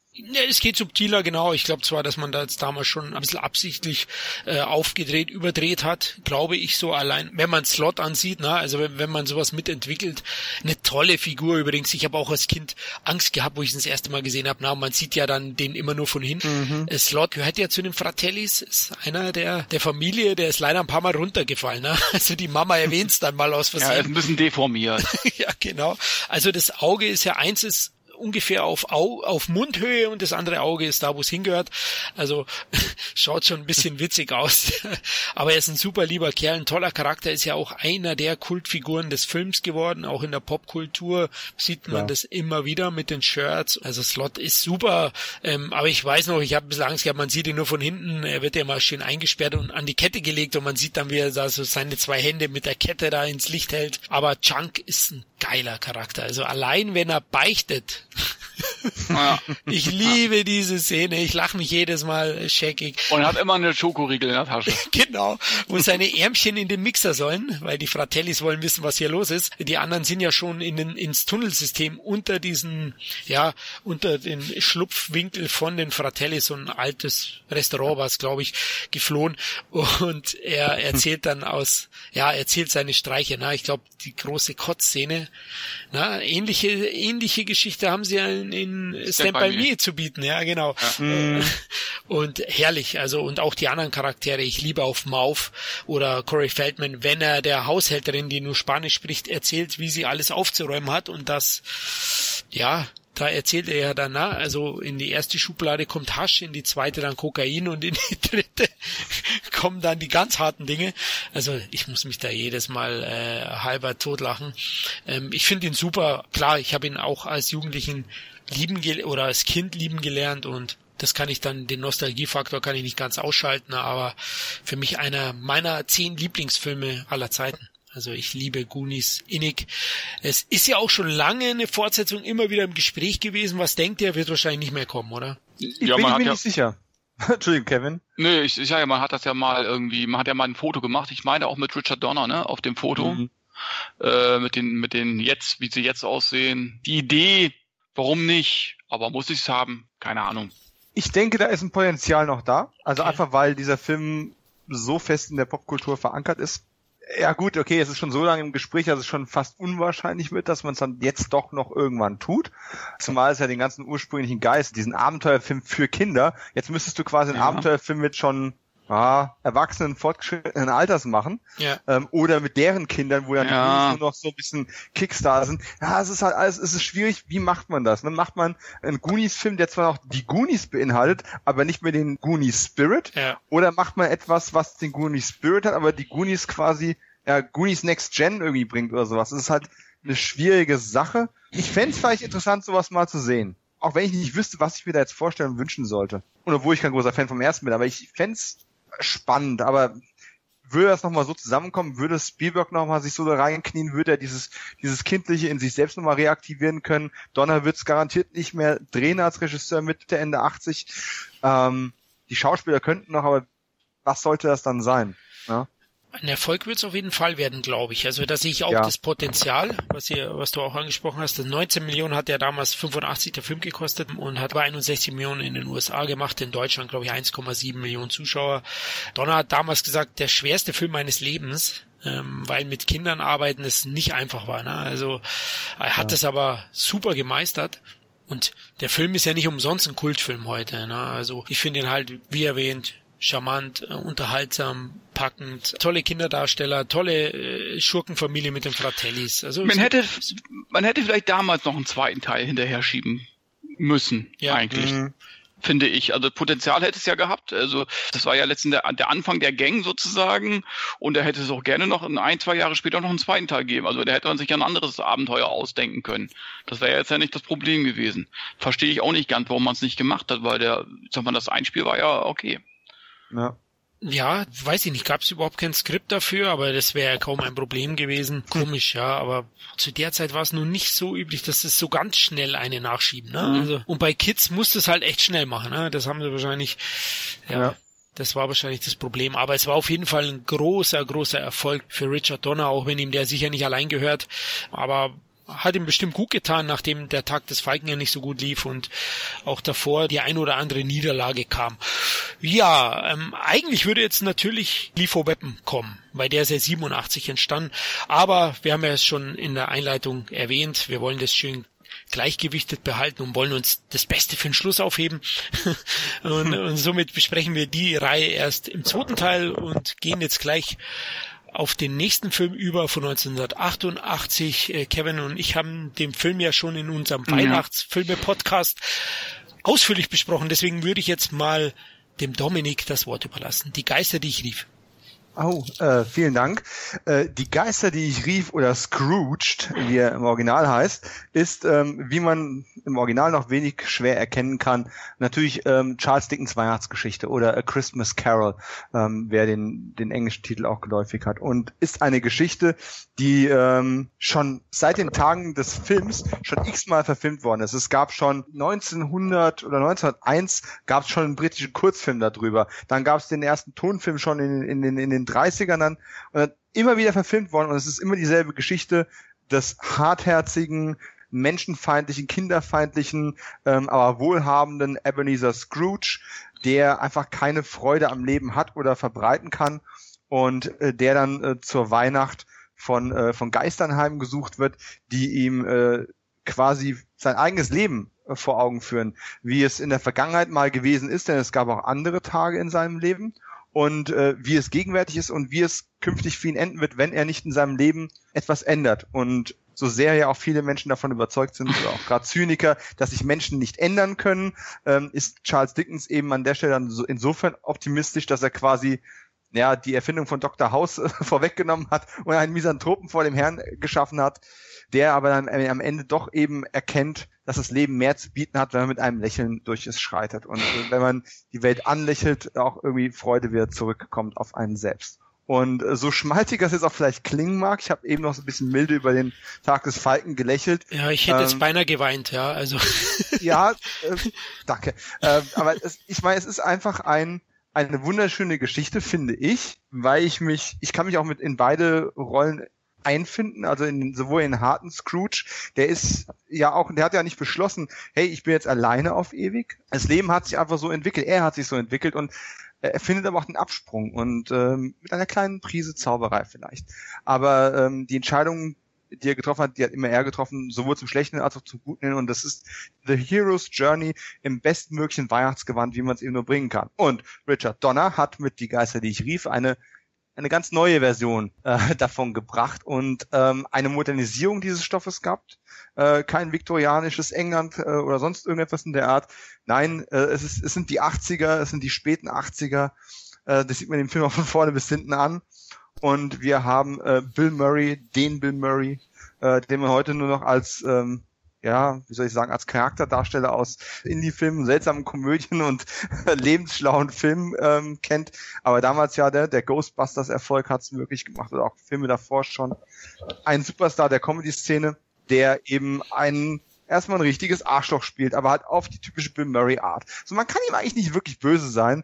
es geht subtiler, genau. Ich glaube zwar, dass man da jetzt damals schon ein bisschen absichtlich äh, aufgedreht, überdreht hat, glaube ich so allein, wenn man Slot ansieht, ne? also wenn, wenn man sowas mitentwickelt, eine tolle Figur übrigens. Ich habe auch als Kind Angst gehabt, wo ich es das erste Mal gesehen habe. Na, man sieht ja dann den immer nur von hinten. Mhm. Äh, Slot gehört ja zu den Fratellis, ist einer der der Familie, der ist leider ein paar Mal runtergefallen. Ne? Also die Mama erwähnt es dann mal aus Versehen. Ja, ist ein bisschen deformiert. ja, genau. Also das Auge ist ja eins ist ungefähr auf, Au auf Mundhöhe und das andere Auge ist da, wo es hingehört. Also schaut schon ein bisschen witzig aus. Aber er ist ein super lieber Kerl, ein toller Charakter, ist ja auch einer der Kultfiguren des Films geworden. Auch in der Popkultur sieht man ja. das immer wieder mit den Shirts. Also Slot ist super. Ähm, aber ich weiß noch, ich habe ein bisschen Angst gehabt, man sieht ihn nur von hinten. Er wird ja mal schön eingesperrt und an die Kette gelegt und man sieht dann, wie er da so seine zwei Hände mit der Kette da ins Licht hält. Aber Chunk ist ein geiler Charakter. Also allein wenn er beichtet, ja. Ich liebe diese Szene. Ich lache mich jedes Mal scheckig. Und er hat immer eine Schokoriegel in der Tasche. genau. Wo seine Ärmchen in den Mixer sollen, weil die Fratellis wollen wissen, was hier los ist. Die anderen sind ja schon in den, ins Tunnelsystem unter diesen, ja, unter den Schlupfwinkel von den Fratellis, so ein altes Restaurant war es, glaube ich, geflohen. Und er erzählt dann aus, ja, erzählt seine Streiche. Na, ich glaube, die große Kotzszene. Na, ähnliche, ähnliche Geschichte haben sie ja in, in Stand, Stand by, by Me. Me. zu bieten, ja, genau. Ja. Mhm. Und herrlich, also und auch die anderen Charaktere. Ich liebe auf Mauf oder Corey Feldman, wenn er der Haushälterin, die nur Spanisch spricht, erzählt, wie sie alles aufzuräumen hat und das, ja, da erzählt er ja danach, also in die erste Schublade kommt Hasch, in die zweite dann Kokain und in die dritte kommen dann die ganz harten Dinge. Also ich muss mich da jedes Mal äh, halber totlachen. Ähm, ich finde ihn super. Klar, ich habe ihn auch als Jugendlichen lieben oder als Kind lieben gelernt und das kann ich dann, den Nostalgiefaktor kann ich nicht ganz ausschalten, aber für mich einer meiner zehn Lieblingsfilme aller Zeiten. Also ich liebe Goonies innig. Es ist ja auch schon lange eine Fortsetzung immer wieder im Gespräch gewesen. Was denkt ihr, wird wahrscheinlich nicht mehr kommen, oder? Ich ja, bin mir ja, nicht sicher. Entschuldigung, Kevin. Nee, ich, ich sage ja, man hat das ja mal irgendwie, man hat ja mal ein Foto gemacht. Ich meine auch mit Richard Donner, ne, auf dem Foto. Mhm. Äh, mit den, mit den jetzt, wie sie jetzt aussehen. Die Idee, warum nicht? Aber muss ich es haben? Keine Ahnung. Ich denke, da ist ein Potenzial noch da. Also okay. einfach, weil dieser Film so fest in der Popkultur verankert ist ja gut, okay, es ist schon so lange im Gespräch, dass es schon fast unwahrscheinlich wird, dass man es dann jetzt doch noch irgendwann tut. Zumal es ja den ganzen ursprünglichen Geist, diesen Abenteuerfilm für Kinder, jetzt müsstest du quasi einen ja. Abenteuerfilm mit schon ah, Erwachsenen fortgeschrittenen Alters machen. Ja. Ähm, oder mit deren Kindern, wo ja, ja. nur noch so ein bisschen Kickstar sind. Ja, es ist halt alles, es ist schwierig, wie macht man das? Dann macht man einen Goonies-Film, der zwar noch die Goonies beinhaltet, aber nicht mehr den Goonies Spirit. Ja. Oder macht man etwas, was den Goonies Spirit hat, aber die Goonies quasi, ja, Goonies Next Gen irgendwie bringt oder sowas. Das ist halt eine schwierige Sache. Ich fände es vielleicht interessant, sowas mal zu sehen. Auch wenn ich nicht wüsste, was ich mir da jetzt vorstellen und wünschen sollte. Und obwohl ich kein großer Fan vom ersten bin, aber ich fände spannend, aber würde das nochmal so zusammenkommen, würde Spielberg nochmal sich so da reinknien, würde er dieses, dieses Kindliche in sich selbst nochmal reaktivieren können. Donner wird es garantiert nicht mehr drehen als Regisseur Mitte, Ende 80. Ähm, die Schauspieler könnten noch, aber was sollte das dann sein? Ja? Ein Erfolg wird es auf jeden Fall werden, glaube ich. Also da sehe ich auch ja. das Potenzial, was ihr, was du auch angesprochen hast. Das 19 Millionen hat ja damals 85 der Film gekostet und hat bei 61 Millionen in den USA gemacht. In Deutschland glaube ich 1,7 Millionen Zuschauer. Donner hat damals gesagt, der schwerste Film meines Lebens ähm, weil mit Kindern arbeiten es nicht einfach war. Ne? Also er hat ja. das aber super gemeistert Und der Film ist ja nicht umsonst ein Kultfilm heute. Ne? Also ich finde ihn halt, wie erwähnt, charmant, äh, unterhaltsam, packend, tolle Kinderdarsteller, tolle äh, Schurkenfamilie mit den Fratellis. Also man hätte, man hätte vielleicht damals noch einen zweiten Teil hinterher schieben müssen, ja. eigentlich. Mhm finde ich. Also Potenzial hätte es ja gehabt. Also das war ja letztendlich der, der Anfang der Gang sozusagen und da hätte es auch gerne noch ein, zwei Jahre später noch einen zweiten Teil geben. Also da hätte man sich ja ein anderes Abenteuer ausdenken können. Das wäre jetzt ja nicht das Problem gewesen. Verstehe ich auch nicht ganz, warum man es nicht gemacht hat, weil der, sag mal, das Einspiel war ja okay. Ja. Ja, weiß ich nicht, gab es überhaupt kein Skript dafür, aber das wäre ja kaum ein Problem gewesen. Komisch, ja, aber zu der Zeit war es nun nicht so üblich, dass es so ganz schnell eine nachschieben. Ne? Mhm. Also, und bei Kids musst du es halt echt schnell machen. Ne? Das haben sie wahrscheinlich, ja, ja. Das war wahrscheinlich das Problem. Aber es war auf jeden Fall ein großer, großer Erfolg für Richard Donner, auch wenn ihm der sicher nicht allein gehört. Aber hat ihm bestimmt gut getan, nachdem der Tag des Feigen ja nicht so gut lief und auch davor die ein oder andere Niederlage kam. Ja, ähm, eigentlich würde jetzt natürlich Lifo Weapon kommen, weil der ist ja 87 entstanden. Aber wir haben ja schon in der Einleitung erwähnt, wir wollen das schön gleichgewichtet behalten und wollen uns das Beste für den Schluss aufheben. und, und somit besprechen wir die Reihe erst im zweiten Teil und gehen jetzt gleich auf den nächsten Film über von 1988. Äh, Kevin und ich haben den Film ja schon in unserem ja. Weihnachtsfilme-Podcast ausführlich besprochen. Deswegen würde ich jetzt mal dem Dominik das Wort überlassen. Die Geister, die ich rief. Oh, äh, vielen Dank. Äh, die Geister, die ich rief, oder Scrooged, wie er im Original heißt, ist, ähm, wie man im Original noch wenig schwer erkennen kann, natürlich ähm, Charles Dickens Weihnachtsgeschichte oder A Christmas Carol, ähm, wer den, den englischen Titel auch geläufig hat. Und ist eine Geschichte, die ähm, schon seit den Tagen des Films schon x-mal verfilmt worden ist. Es gab schon 1900 oder 1901 gab es schon einen britischen Kurzfilm darüber. Dann gab es den ersten Tonfilm schon in, in, in, in den 30ern dann und immer wieder verfilmt worden und es ist immer dieselbe Geschichte des hartherzigen, menschenfeindlichen, kinderfeindlichen, ähm, aber wohlhabenden Ebenezer Scrooge, der einfach keine Freude am Leben hat oder verbreiten kann und äh, der dann äh, zur Weihnacht von, äh, von Geistern heimgesucht wird, die ihm äh, quasi sein eigenes Leben äh, vor Augen führen, wie es in der Vergangenheit mal gewesen ist, denn es gab auch andere Tage in seinem Leben und äh, wie es gegenwärtig ist und wie es künftig für ihn enden wird, wenn er nicht in seinem Leben etwas ändert. Und so sehr ja auch viele Menschen davon überzeugt sind, oder auch gerade Zyniker, dass sich Menschen nicht ändern können, ähm, ist Charles Dickens eben an der Stelle dann so insofern optimistisch, dass er quasi ja, die Erfindung von Dr. House vorweggenommen hat und einen Misanthropen vor dem Herrn geschaffen hat, der aber dann am Ende doch eben erkennt, dass das Leben mehr zu bieten hat, wenn man mit einem Lächeln durch es schreitet. Und äh, wenn man die Welt anlächelt, auch irgendwie Freude wieder zurückkommt auf einen selbst. Und äh, so schmalzig das jetzt auch vielleicht klingen mag, ich habe eben noch so ein bisschen milde über den Tag des Falken gelächelt. Ja, ich hätte ähm, jetzt beinahe geweint, ja, also. ja, äh, danke. Äh, aber es, ich meine, es ist einfach ein, eine wunderschöne Geschichte, finde ich, weil ich mich, ich kann mich auch mit in beide Rollen einfinden, also in, sowohl in harten Scrooge, der ist ja auch, der hat ja nicht beschlossen, hey, ich bin jetzt alleine auf ewig. Das Leben hat sich einfach so entwickelt, er hat sich so entwickelt und er findet aber auch den Absprung und ähm, mit einer kleinen Prise Zauberei vielleicht. Aber ähm, die Entscheidung, die er getroffen hat, die hat immer er getroffen, sowohl zum Schlechten als auch zum Guten hin. Und das ist The Hero's Journey im bestmöglichen Weihnachtsgewand, wie man es eben nur bringen kann. Und Richard Donner hat mit Die Geister, die ich rief, eine eine ganz neue Version äh, davon gebracht und ähm, eine Modernisierung dieses Stoffes gehabt. Äh, kein viktorianisches England äh, oder sonst irgendetwas in der Art. Nein, äh, es, ist, es sind die 80er, es sind die späten 80er. Äh, das sieht man im Film auch von vorne bis hinten an. Und wir haben äh, Bill Murray, den Bill Murray, äh, den man heute nur noch als ähm, ja, wie soll ich sagen, als Charakterdarsteller aus Indie-Filmen, seltsamen Komödien und lebensschlauen Filmen ähm, kennt. Aber damals ja der, der Ghostbusters-Erfolg hat es möglich gemacht oder auch Filme davor schon. Ein Superstar der Comedy-Szene, der eben einen erstmal ein richtiges Arschloch spielt, aber halt auf die typische Bill Murray Art. So man kann ihm eigentlich nicht wirklich böse sein.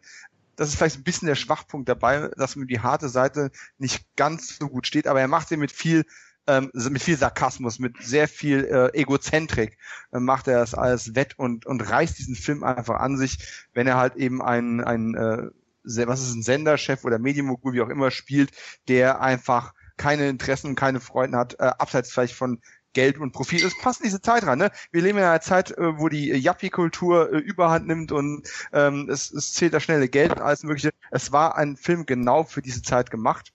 Das ist vielleicht ein bisschen der Schwachpunkt dabei, dass ihm die harte Seite nicht ganz so gut steht, aber er macht sie mit viel ähm, mit viel Sarkasmus, mit sehr viel äh, Egozentrik äh, macht er das alles wett und, und reißt diesen Film einfach an sich, wenn er halt eben ein, ein äh, was ist ein Senderchef oder Medienmogul, wie auch immer, spielt, der einfach keine Interessen keine Freuden hat, äh, abseits vielleicht von Geld und Profit. Es passt diese Zeit rein. Ne? Wir leben in einer Zeit, äh, wo die Yuppie-Kultur äh, überhand nimmt und ähm, es, es zählt das schnelle Geld und alles mögliche. Es war ein Film genau für diese Zeit gemacht.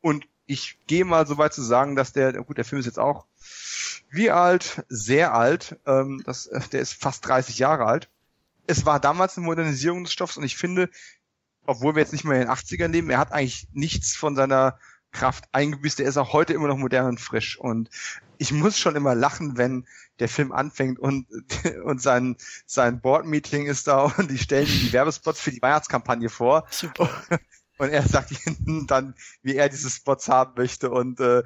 Und ich gehe mal so weit zu sagen, dass der, gut, der Film ist jetzt auch wie alt? Sehr alt. Ähm, das, der ist fast 30 Jahre alt. Es war damals eine Modernisierung des Stoffs und ich finde, obwohl wir jetzt nicht mehr in den 80ern leben, er hat eigentlich nichts von seiner Kraft eingebüßt. Er ist auch heute immer noch modern und frisch. Und ich muss schon immer lachen, wenn der Film anfängt und, und sein, sein Board-Meeting ist da und die stellen die Werbespots für die Weihnachtskampagne vor. Super. Und er sagt ihnen dann, wie er diese Spots haben möchte und äh,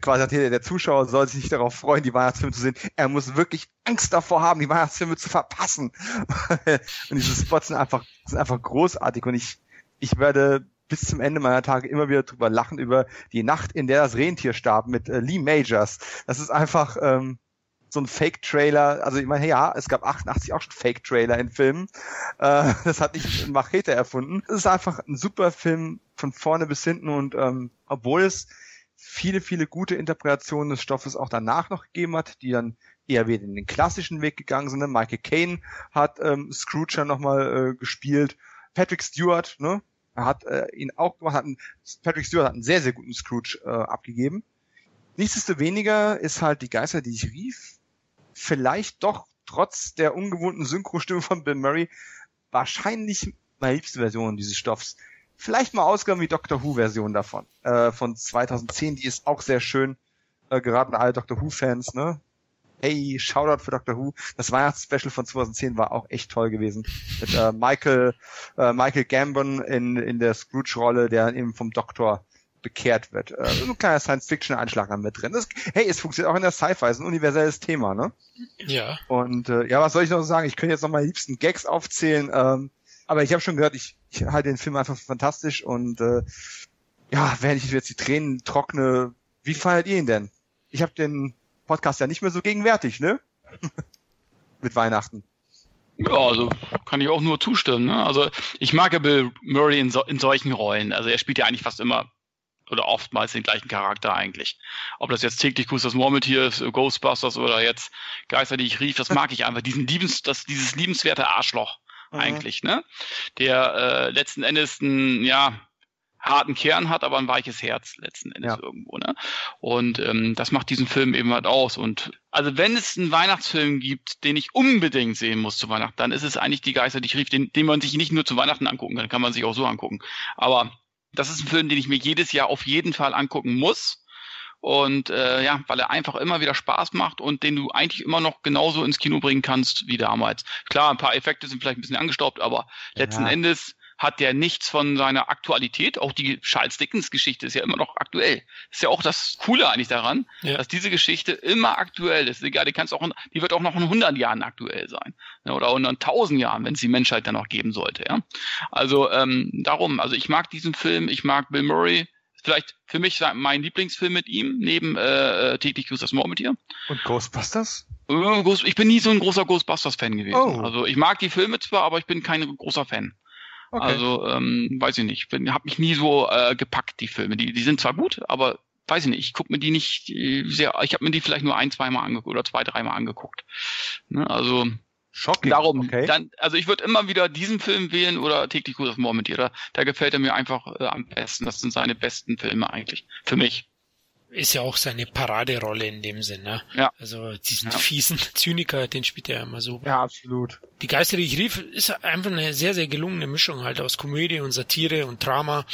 quasi der Zuschauer soll sich nicht darauf freuen, die Weihnachtsfilme zu sehen. Er muss wirklich Angst davor haben, die Weihnachtsfilme zu verpassen. und diese Spots sind einfach, sind einfach großartig und ich, ich werde bis zum Ende meiner Tage immer wieder drüber lachen, über die Nacht, in der das Rentier starb mit äh, Lee Majors. Das ist einfach ähm, so ein Fake-Trailer. Also ich meine, ja, es gab 88 auch schon Fake-Trailer in Filmen. Äh, das hat nicht Machete erfunden. Es ist einfach ein super Film von vorne bis hinten und ähm, obwohl es viele, viele gute Interpretationen des Stoffes auch danach noch gegeben hat, die dann eher wieder in den klassischen Weg gegangen sind. Ne? Michael Caine hat ähm, Scrooge ja nochmal äh, gespielt. Patrick Stewart, ne, hat äh, ihn auch gemacht, hat einen, Patrick Stewart hat einen sehr, sehr guten Scrooge äh, abgegeben. Nichtsdestoweniger ist halt die Geister, die ich rief, vielleicht doch trotz der ungewohnten Synchrostimme von Bill Murray wahrscheinlich meine liebste Version dieses Stoffs. Vielleicht mal ausgenommen die Doctor Who Version davon, äh, von 2010, die ist auch sehr schön, äh, geraten alle Doctor Who Fans, ne? Hey, Shoutout für Doctor Who. Das Weihnachtsspecial von 2010 war auch echt toll gewesen. Mit äh, Michael, äh, Michael Gambon in, in der Scrooge-Rolle, der eben vom Doktor bekehrt wird. Äh, so ein kleiner Science-Fiction-Einschlag mit drin. Das, hey, es funktioniert auch in der Sci-Fi, ist ein universelles Thema, ne? Ja. Und äh, ja, was soll ich noch sagen? Ich könnte jetzt noch meine liebsten Gags aufzählen, ähm, aber ich habe schon gehört, ich, ich halte den Film einfach fantastisch und äh, ja, wenn ich jetzt die Tränen trockne, wie feiert ihr ihn denn? Ich habe den Podcast ja nicht mehr so gegenwärtig, ne? Mit Weihnachten. Ja, also kann ich auch nur zustimmen. Ne? Also ich mag ja Bill Murray in, so, in solchen Rollen. Also er spielt ja eigentlich fast immer oder oftmals den gleichen Charakter eigentlich. Ob das jetzt täglich grüßt das Murmeltier ist, Ghostbusters oder jetzt Geister, die ich rief, das mag ich einfach. Diesen liebens, das, dieses liebenswerte Arschloch mhm. eigentlich, ne? Der äh, letzten Endes ein, ja, harten Kern hat, aber ein weiches Herz letzten Endes ja. irgendwo. Ne? Und ähm, das macht diesen Film eben halt aus. Und also wenn es einen Weihnachtsfilm gibt, den ich unbedingt sehen muss zu Weihnachten, dann ist es eigentlich die Geister, die ich rief, den, den man sich nicht nur zu Weihnachten angucken kann, kann man sich auch so angucken. Aber das ist ein Film, den ich mir jedes Jahr auf jeden Fall angucken muss. Und äh, ja, weil er einfach immer wieder Spaß macht und den du eigentlich immer noch genauso ins Kino bringen kannst wie damals. Klar, ein paar Effekte sind vielleicht ein bisschen angestaubt, aber letzten ja. Endes hat der nichts von seiner Aktualität. Auch die Charles Dickens Geschichte ist ja immer noch aktuell. Das ist ja auch das Coole eigentlich daran, ja. dass diese Geschichte immer aktuell ist. Egal, die kannst auch, die wird auch noch in 100 Jahren aktuell sein. Oder in 1000 Jahren, wenn es die Menschheit dann noch geben sollte, ja. Also, ähm, darum, also ich mag diesen Film, ich mag Bill Murray, vielleicht für mich mein Lieblingsfilm mit ihm, neben äh, äh täglich grüßt das Murmeltier. Und Ghostbusters? Äh, ich bin nie so ein großer Ghostbusters-Fan gewesen. Oh. Also ich mag die Filme zwar, aber ich bin kein großer Fan. Okay. Also, ähm, weiß ich nicht. Bin, hab mich nie so äh, gepackt, die Filme. Die, die sind zwar gut, aber weiß ich nicht, ich gucke mir die nicht äh, sehr, ich habe mir die vielleicht nur ein, zweimal angeguckt oder zwei, dreimal angeguckt. Ne, also Shocking. Darum, okay. dann, also ich würde immer wieder diesen Film wählen oder täglich gut auf Mormon Da, da gefällt er mir einfach äh, am besten. Das sind seine besten Filme eigentlich. Für mich ist ja auch seine Paraderolle in dem Sinne. Ne? Ja. Also diesen ja. fiesen Zyniker, den spielt er immer so. Ja, absolut. Die Geister, die ich rief, ist einfach eine sehr, sehr gelungene Mischung halt aus Komödie und Satire und Drama.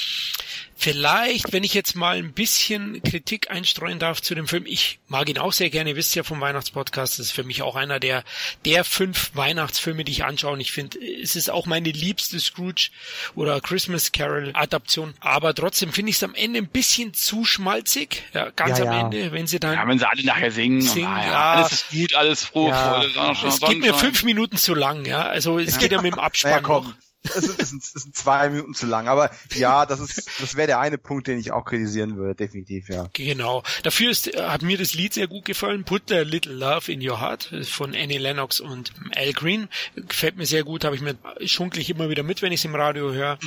Vielleicht, wenn ich jetzt mal ein bisschen Kritik einstreuen darf zu dem Film, ich mag ihn auch sehr gerne, ihr wisst ja vom Weihnachtspodcast, das ist für mich auch einer der, der fünf Weihnachtsfilme, die ich anschaue und ich finde, es ist auch meine liebste Scrooge oder Christmas Carol Adaption, aber trotzdem finde ich es am Ende ein bisschen zu schmalzig, ja, ganz ja, am ja. Ende, wenn sie dann... Ja, wenn sie alle nachher singen, singen ah, ja, alles ist gut, alles froh, ja. Freude, Es geht mir fünf Minuten zu lang, ja, also es geht ja mit dem Abspann noch es, ist, es, sind, es sind zwei Minuten zu lang, aber ja, das ist, das wäre der eine Punkt, den ich auch kritisieren würde, definitiv, ja. Genau. Dafür ist, hat mir das Lied sehr gut gefallen. Put a Little Love in Your Heart von Annie Lennox und Al Green. Gefällt mir sehr gut, habe ich mir schunklich immer wieder mit, wenn ich es im Radio höre.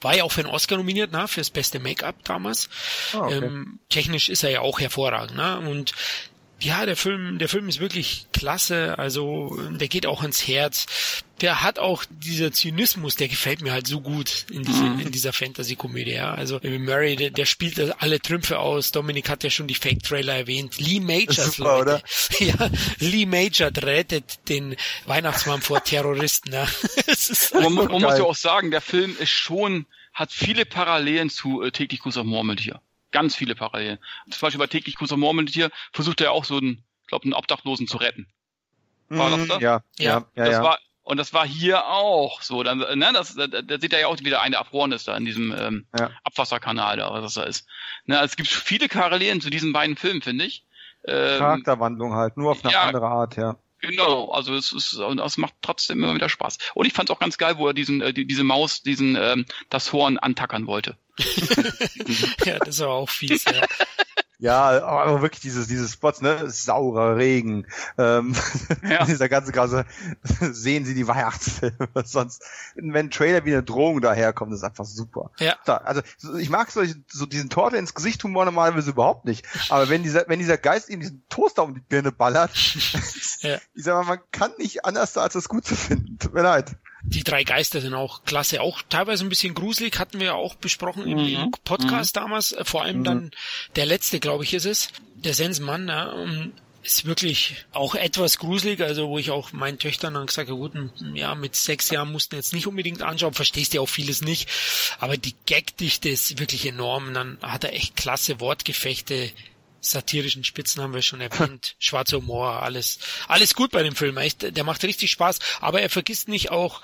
War ja auch für einen Oscar nominiert, na, fürs beste Make-up damals. Oh, okay. ähm, technisch ist er ja auch hervorragend, ne? Und Ja, der Film, der Film ist wirklich klasse. Also der geht auch ins Herz. Der hat auch dieser Zynismus, der gefällt mir halt so gut in, diese, mhm. in dieser Fantasy-Komödie. Ja. Also Murray, der, der spielt alle Trümpfe aus. Dominik hat ja schon die Fake-Trailer erwähnt. Lee Majors, super, Leute. Oder? Ja, Lee Major rettet den Weihnachtsmann vor Terroristen. Ja. man, man muss ja auch sagen, der Film ist schon hat viele Parallelen zu äh, täglich Gruß auf Murmeltier ganz viele Parallelen. Zum Beispiel bei täglich Grüßer Murmeltier versucht er auch so einen, glaube einen Obdachlosen zu retten. War das mhm, da? Ja, ja, ja. Das ja. war, und das war hier auch so. Dann, ne, das, da, da sieht er ja auch wieder eine Erfrorenes da in diesem ähm, ja. Abwasserkanal da, was das da ist. Ne, also es gibt viele Parallelen zu diesen beiden Filmen, finde ich. Ähm, Charakterwandlung halt, nur auf eine ja, andere Art, ja. Genau, also es ist, das macht trotzdem immer wieder Spaß. Und ich fand es auch ganz geil, wo er diesen, äh, die, diese Maus, diesen, ähm, das Horn antackern wollte. ja, das war auch fies, ja. Ja, aber wirklich dieses, dieses Spots, ne, saurer Regen, ähm, ja. dieser ganze Grasse, sehen Sie die Weihnachtsfilme, sonst, wenn ein Trailer wie eine Drohung daherkommt, ist einfach super. Ja. Also, ich mag so, so diesen Torte ins Gesicht Humor normalerweise überhaupt nicht, aber wenn dieser, wenn dieser Geist ihm diesen Toaster um die Birne ballert, ja. ich sag mal, man kann nicht anders, als das gut zu finden. Tut mir leid die drei Geister sind auch klasse, auch teilweise ein bisschen gruselig, hatten wir ja auch besprochen im, mhm. Podcast mhm. damals, äh, vor allem mhm. dann der letzte, glaube ich, ist es, der Sensmann, ja, ist wirklich auch etwas gruselig, also wo ich auch meinen Töchtern dann gesagt habe, gut, ja, mit sechs Jahren mussten jetzt nicht unbedingt anschauen, verstehst ja auch vieles nicht, aber die Gagdichte ist wirklich enorm, dann hat er echt klasse Wortgefechte, satirischen Spitzen haben wir schon erwähnt, schwarzer Humor, alles, alles gut bei dem Film, echt, der macht richtig Spaß, aber er vergisst nicht auch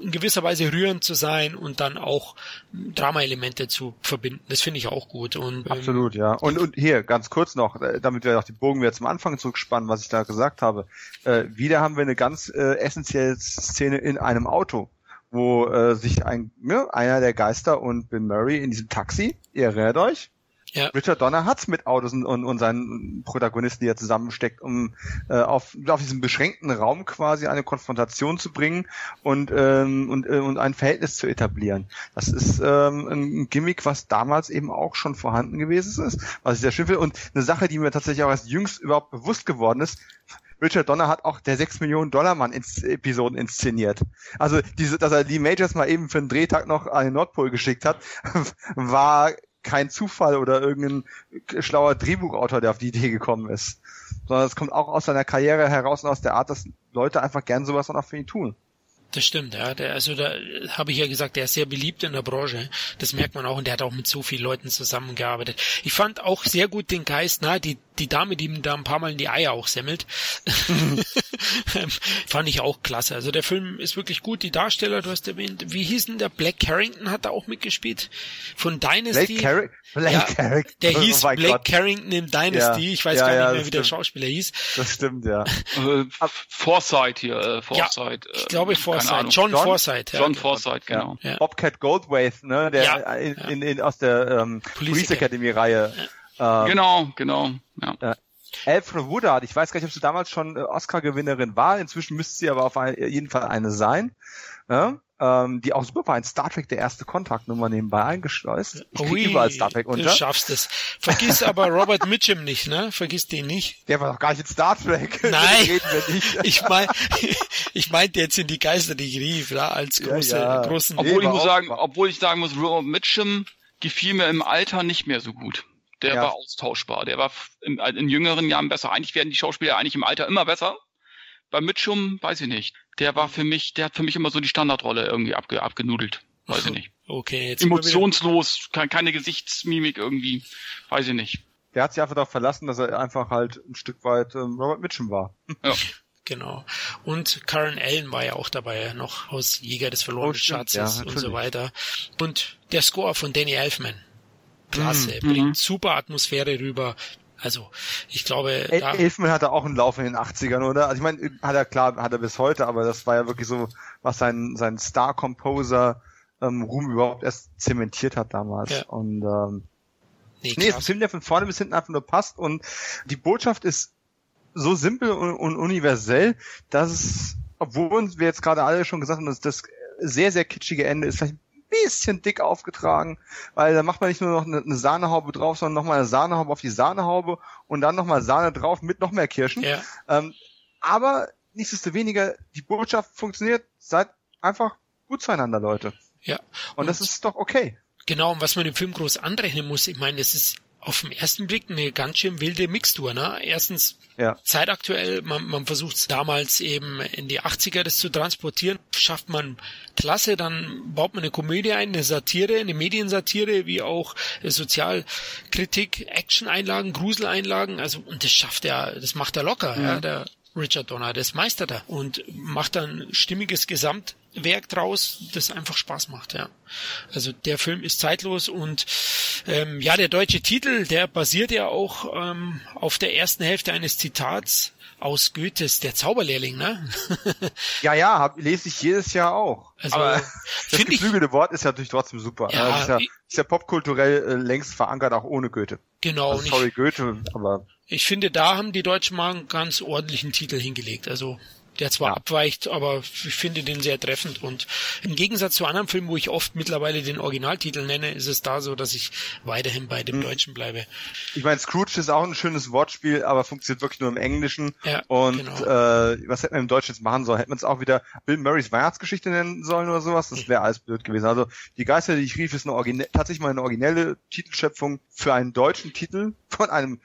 in gewisser Weise rührend zu sein und dann auch Drama-Elemente zu verbinden. Das finde ich auch gut. Und, ähm, Absolut, ja. Und, und hier, ganz kurz noch, äh, damit wir auch die Bogen wieder zum Anfang zurückspannen, was ich da gesagt habe. Äh, wieder haben wir eine ganz äh, essentielle Szene in einem Auto wo äh, sich ein, ne, einer der Geister und Bill Murray in diesem Taxi, ihr erinnert euch, ja. Richard Donner hat's mit Autos und, und, und seinen Protagonisten, die er zusammensteckt, um äh, auf, auf diesem beschränkten Raum quasi eine Konfrontation zu bringen und, ähm, und, äh, und ein Verhältnis zu etablieren. Das ist ähm, ein Gimmick, was damals eben auch schon vorhanden gewesen ist, was ich sehr schön finde. Und eine Sache, die mir tatsächlich auch erst jüngst überhaupt bewusst geworden ist, Richard Donner hat auch der 6 Millionen Dollar Mann ins Episoden inszeniert. Also diese, dass er die Majors mal eben für einen Drehtag noch an den Nordpol geschickt hat, war kein Zufall oder irgendein schlauer Drehbuchautor, der auf die Idee gekommen ist. Sondern es kommt auch aus seiner Karriere heraus und aus der Art, dass Leute einfach gern sowas auch für ihn tun. Das stimmt, ja. Der, also da habe ich ja gesagt, der ist sehr beliebt in der Branche. Das merkt man auch und der hat auch mit so vielen Leuten zusammengearbeitet. Ich fand auch sehr gut den Geist, na, die die Dame, die ihm da ein paar Mal in die Eier auch semmelt, fand ich auch klasse. Also der Film ist wirklich gut. Die Darsteller, du hast erwähnt, wie hieß denn der? Black Carrington hat da auch mitgespielt. Von Dynasty. Black, Car Black ja, Carrington. Der hieß oh Blake Gott. Carrington im Dynasty. Ja, ich weiß ja, gar nicht mehr, wie stimmt. der Schauspieler hieß. Das stimmt, ja. Äh, Foresight hier, äh, Foresight. Ja, ich glaube Foresight. John, John Forsyth. John Foresight, genau. Bobcat Goldthwait, ne, der in, in, in, aus der ähm, Police, Police Academy Reihe. Ähm, genau, genau. Ja. Alfred Woodard, ich weiß gar nicht, ob sie damals schon äh, Oscar-Gewinnerin war, inzwischen müsste sie aber auf ein, jeden Fall eine sein. Ja? Ähm, die auch super war in Star Trek der erste Kontaktnummer nebenbei eingeschleust. Ich krieg Ui, überall Star Trek unter. Du schaffst es. Vergiss aber Robert Mitchum nicht, ne? Vergiss den nicht. Der war doch gar nicht in Star Trek. Nein. ich mein, ich meinte jetzt in die Geister, die ich rief, ja, als große, ja, ja. großen. Obwohl nee, ich muss sagen, obwohl ich sagen muss, Robert Mitchum gefiel mir im Alter nicht mehr so gut der ja. war austauschbar. Der war in, in, jüngeren Jahren besser. Eigentlich werden die Schauspieler eigentlich im Alter immer besser. Bei Mitchum weiß ich nicht. Der war für mich, der hat für mich immer so die Standardrolle irgendwie abge, abgenudelt. Weiß ich nicht. Okay, jetzt Emotionslos, keine Gesichtsmimik irgendwie. Weiß ich nicht. Der hat sich einfach darauf verlassen, dass er einfach halt ein Stück weit ähm, Robert Mitchum war. Ja. Genau. Und Karen Allen war ja auch dabei, noch aus Jäger des verlorenen oh, Schatzes ja, und so weiter. Und der Score von Danny Elfman klasse, mhm. bringt super Atmosphäre rüber. Also, ich glaube, El Elfman hatte auch einen Lauf in den 80ern, oder? Also ich meine, hat er klar, hat er bis heute, aber das war ja wirklich so, was sein sein Star Composer ähm, Ruhm überhaupt erst zementiert hat damals. Ja. Und ähm, nee, nee ist ein Film, der von vorne bis hinten einfach nur passt und die Botschaft ist so simpel und, und universell, dass es, obwohl wir jetzt gerade alle schon gesagt haben, dass das sehr, sehr kitschige Ende ist vielleicht bisschen dick aufgetragen, weil da macht man nicht nur noch eine, eine Sahnehaube drauf, sondern nochmal eine Sahnehaube auf die Sahnehaube und dann nochmal Sahne drauf mit noch mehr Kirschen. Ja. Ähm, aber nichtsdestoweniger, die Botschaft funktioniert, seid einfach gut zueinander, Leute. Ja. Und, und das ist doch okay. Genau, und was man dem Film groß anrechnen muss, ich meine, es ist auf den ersten Blick eine ganz schön wilde Mixtur. Ne? Erstens Ja. zeitaktuell, man, man versucht damals eben in die 80er das zu transportieren, schafft man klasse, dann baut man eine Komödie ein, eine Satire, eine Mediensatire, wie auch Sozialkritik, Action-Einlagen, Gruseleinlagen, also und das schafft er, das macht er locker, ja, der Richard Donner, das meistert er und macht dann ein stimmiges Gesamtwerk draus, das einfach Spaß macht, ja. Also der Film ist zeitlos und ähm, ja, der deutsche Titel, der basiert ja auch ähm, auf der ersten Hälfte eines Zitats aus Goethes Der Zauberlehrling, ne? Ja, ja, hab, lese ich jedes Jahr auch. Also, Aber das find ich- geflügelte Wort ist ja natürlich trotzdem super. Ja, Ja, ist, ja, ich- ist ja popkulturell äh, längst verankert, auch ohne Goethe. genau. Also, und ich, sorry, Goethe, aber ich finde, da haben die Deutschen mal einen ganz ordentlichen Titel hingelegt. Also der zwar Ja. abweicht, aber ich finde den sehr treffend. Und im Gegensatz zu anderen Filmen, wo ich oft mittlerweile den Originaltitel nenne, ist es da so, dass ich weiterhin bei dem Deutschen bleibe. ich meine, Scrooge ist auch ein schönes Wortspiel, aber funktioniert wirklich nur im Englischen. Ja, Und genau. äh, was hätten wir im Deutschen jetzt machen sollen? Hätten wir es auch wieder Bill Murrays Weihnachtsgeschichte nennen sollen oder sowas? Das wäre alles blöd gewesen. Also die Geister, die ich rief, ist eine origine tatsächlich mal eine originelle Titelschöpfung für einen deutschen Titel von einem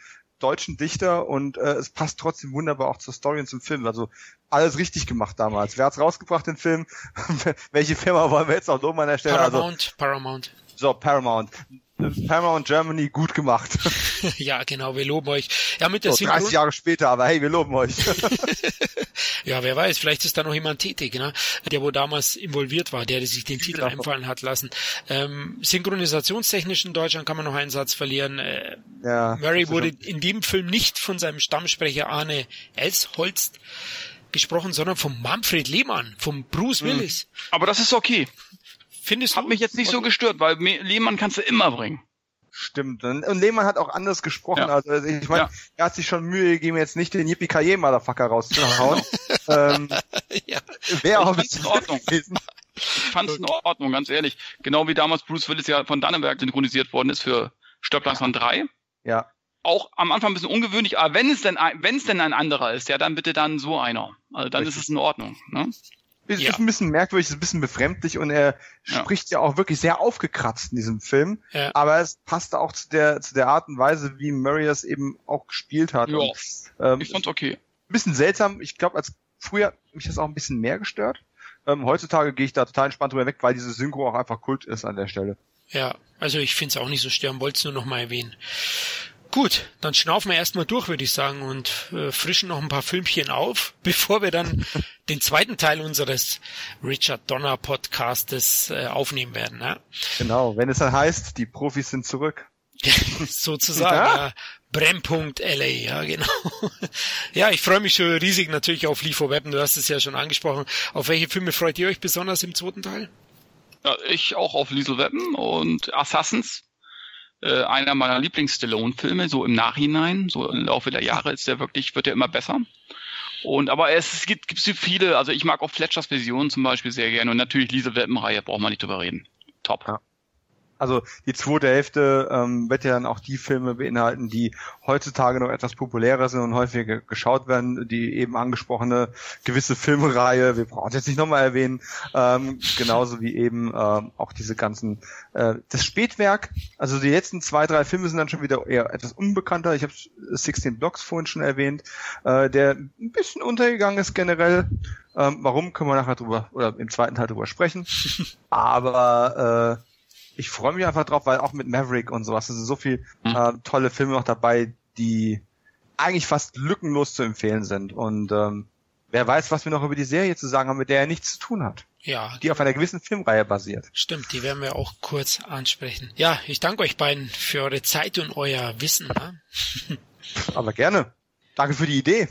deutschen Dichter und äh, es passt trotzdem wunderbar auch zur Story und zum Film. Also alles richtig gemacht damals. Wer hat's rausgebracht, den Film? Welche Firma wollen wir jetzt auch loben an der Stelle? Also, Paramount, Paramount. so, Paramount. Paramount Germany, gut gemacht. ja, genau, wir loben euch. Ja, mit der So, 30 Synchron Jahre später, aber hey, wir loben euch. Ja, wer weiß, vielleicht ist da noch jemand tätig, ne? der wo damals involviert war, der sich den Titel Genau. einfallen hat lassen. Ähm, synchronisationstechnisch in Deutschland kann man noch einen Satz verlieren. Äh, ja, Murray ist wurde schon- in dem Film nicht von seinem Stammsprecher Arne Elsholst gesprochen, sondern von Manfred Lehmann, von Bruce Hm. Willis. Aber das ist okay. Findest Hat du? mich jetzt nicht so gestört, weil Lehmann kannst du immer bringen. Stimmt. Und und Lehmann hat auch anders gesprochen. Ja. Also ich meine, Ja. er hat sich schon Mühe gegeben, jetzt nicht den yippie ki motherfucker rauszuhauen. ähm, ja. Wäre auch ein fand's bisschen in Ordnung. gewesen. Ich fand's in Ordnung, ganz ehrlich. Genau wie damals Bruce Willis ja von Dannenberg synchronisiert worden ist für Stirb langsam 3. Ja. Auch am Anfang ein bisschen ungewöhnlich, aber wenn es denn ein, wenn es denn ein anderer ist, ja, dann bitte dann so einer. Also dann Richtig. ist es in Ordnung. Ne? Ist, Ja. ist ein bisschen merkwürdig, ist ein bisschen befremdlich und er Ja. spricht ja auch wirklich sehr aufgekratzt in diesem Film. Ja. Aber es passte auch zu der, zu der Art und Weise, wie Murray es eben auch gespielt hat. Ja. Und, ähm, Ich fand's okay. ein bisschen seltsam. Ich glaube, als früher hat mich das auch ein bisschen mehr gestört. Ähm, heutzutage gehe ich da total entspannt drüber weg, weil diese Synchro auch einfach Kult ist an der Stelle. Ja, also ich find's auch nicht so störend, wollte es nur noch mal erwähnen. Gut, dann schnaufen wir erstmal durch, würde ich sagen, und äh, frischen noch ein paar Filmchen auf, bevor wir dann den zweiten Teil unseres Richard Donner Podcastes äh, aufnehmen werden. Ne? Genau, wenn es dann heißt, die Profis sind zurück. Sozusagen, Ja. ja. Brennpunkt LA, ja genau. ja, ich freue mich schon riesig natürlich auf Lee Weapon, du hast es ja schon angesprochen. Auf welche Filme freut ihr euch besonders im zweiten Teil? Ja, ich auch auf Liesel Weapon und Assassins. Äh, einer meiner Lieblings-Stallone-Filme, so im Nachhinein, so im Laufe der Jahre ist der wirklich, wird der immer besser. Und aber es gibt, gibt so viele, also ich mag auch Fletchers Version zum Beispiel sehr gerne und natürlich Liesel Weapon-Reihe, braucht man nicht drüber reden. Top. Ja. Also die zweite Hälfte ähm, wird ja dann auch die Filme beinhalten, die heutzutage noch etwas populärer sind und häufiger geschaut werden. Die eben angesprochene gewisse Filmreihe, wir brauchen es jetzt nicht nochmal erwähnen, ähm, genauso wie eben ähm, auch diese ganzen, äh, das Spätwerk. Also die letzten zwei, drei Filme sind dann schon wieder eher etwas unbekannter. Ich habe 16 Blocks vorhin schon erwähnt, äh, der ein bisschen untergegangen ist generell. Ähm, warum können wir nachher drüber oder im zweiten Teil drüber sprechen. Aber äh, ich freue mich einfach drauf, weil auch mit Maverick und sowas sind so viel Mhm. äh, tolle Filme noch dabei, die eigentlich fast lückenlos zu empfehlen sind. Und ähm, wer weiß, was wir noch über die Serie zu sagen haben, mit der er nichts zu tun hat, Ja, die auf einer gewissen Filmreihe basiert. Stimmt, die werden wir auch kurz ansprechen. Ja, ich danke euch beiden für eure Zeit und euer Wissen. Ne? Aber gerne. Danke für die Idee.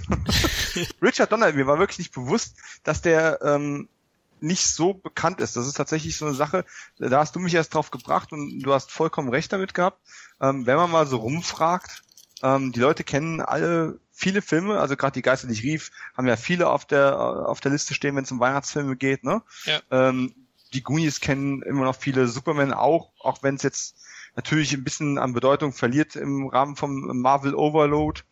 Richard Donner, mir war wirklich nicht bewusst, dass der ähm, nicht so bekannt ist. Das ist tatsächlich so eine Sache, da hast du mich erst drauf gebracht und du hast vollkommen recht damit gehabt. Ähm, wenn man mal so rumfragt, ähm, die Leute kennen alle viele Filme, also gerade die Geister, die ich rief, haben ja viele auf der auf der Liste stehen, wenn es um Weihnachtsfilme geht. Ne? Ja. Ähm, die Goonies kennen immer noch viele, Superman auch, auch wenn es jetzt natürlich ein bisschen an Bedeutung verliert im Rahmen vom Marvel Overload.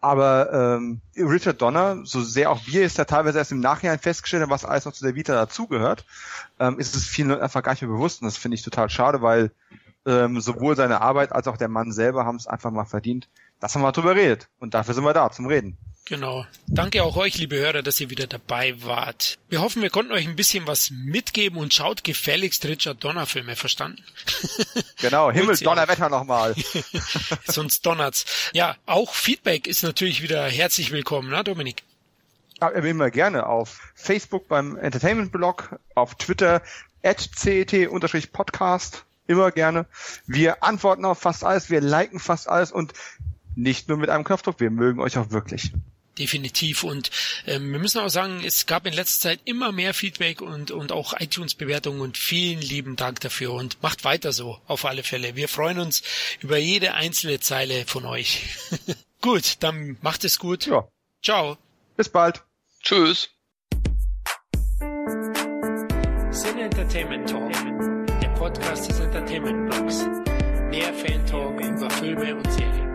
Aber ähm, Richard Donner, so sehr auch wir es da teilweise erst im Nachhinein festgestellt haben, was alles noch zu der Vita dazugehört, ähm, ist es vielen Leuten einfach gar nicht mehr bewusst. Und das finde ich total schade, weil ähm, sowohl seine Arbeit als auch der Mann selber haben es einfach mal verdient, dass er mal drüber redet. Und dafür sind wir da, zum Reden. Genau. Danke auch euch, liebe Hörer, dass ihr wieder dabei wart. Wir hoffen, wir konnten euch ein bisschen was mitgeben und schaut gefälligst Richard Donner Filme, verstanden? Genau, Himmel, Donnerwetter nochmal. Sonst donnert's. Ja, auch Feedback ist natürlich wieder herzlich willkommen, ne, Dominik? Ja, immer gerne auf Facebook beim Entertainment Blog, auf Twitter at cet-podcast, immer gerne. Wir antworten auf fast alles, wir liken fast alles und nicht nur mit einem Knopfdruck, wir mögen euch auch wirklich definitiv. Und ähm, wir müssen auch sagen, es gab in letzter Zeit immer mehr Feedback und, und auch iTunes-Bewertungen und vielen lieben Dank dafür und macht weiter so, auf alle Fälle. Wir freuen uns über jede einzelne Zeile von euch. gut, dann macht es gut. Ja. Ciao. Bis bald. Tschüss. Sin Entertainment Talk, der Podcast des Entertainment Blogs. Der Fan Talk über Filme und Serien.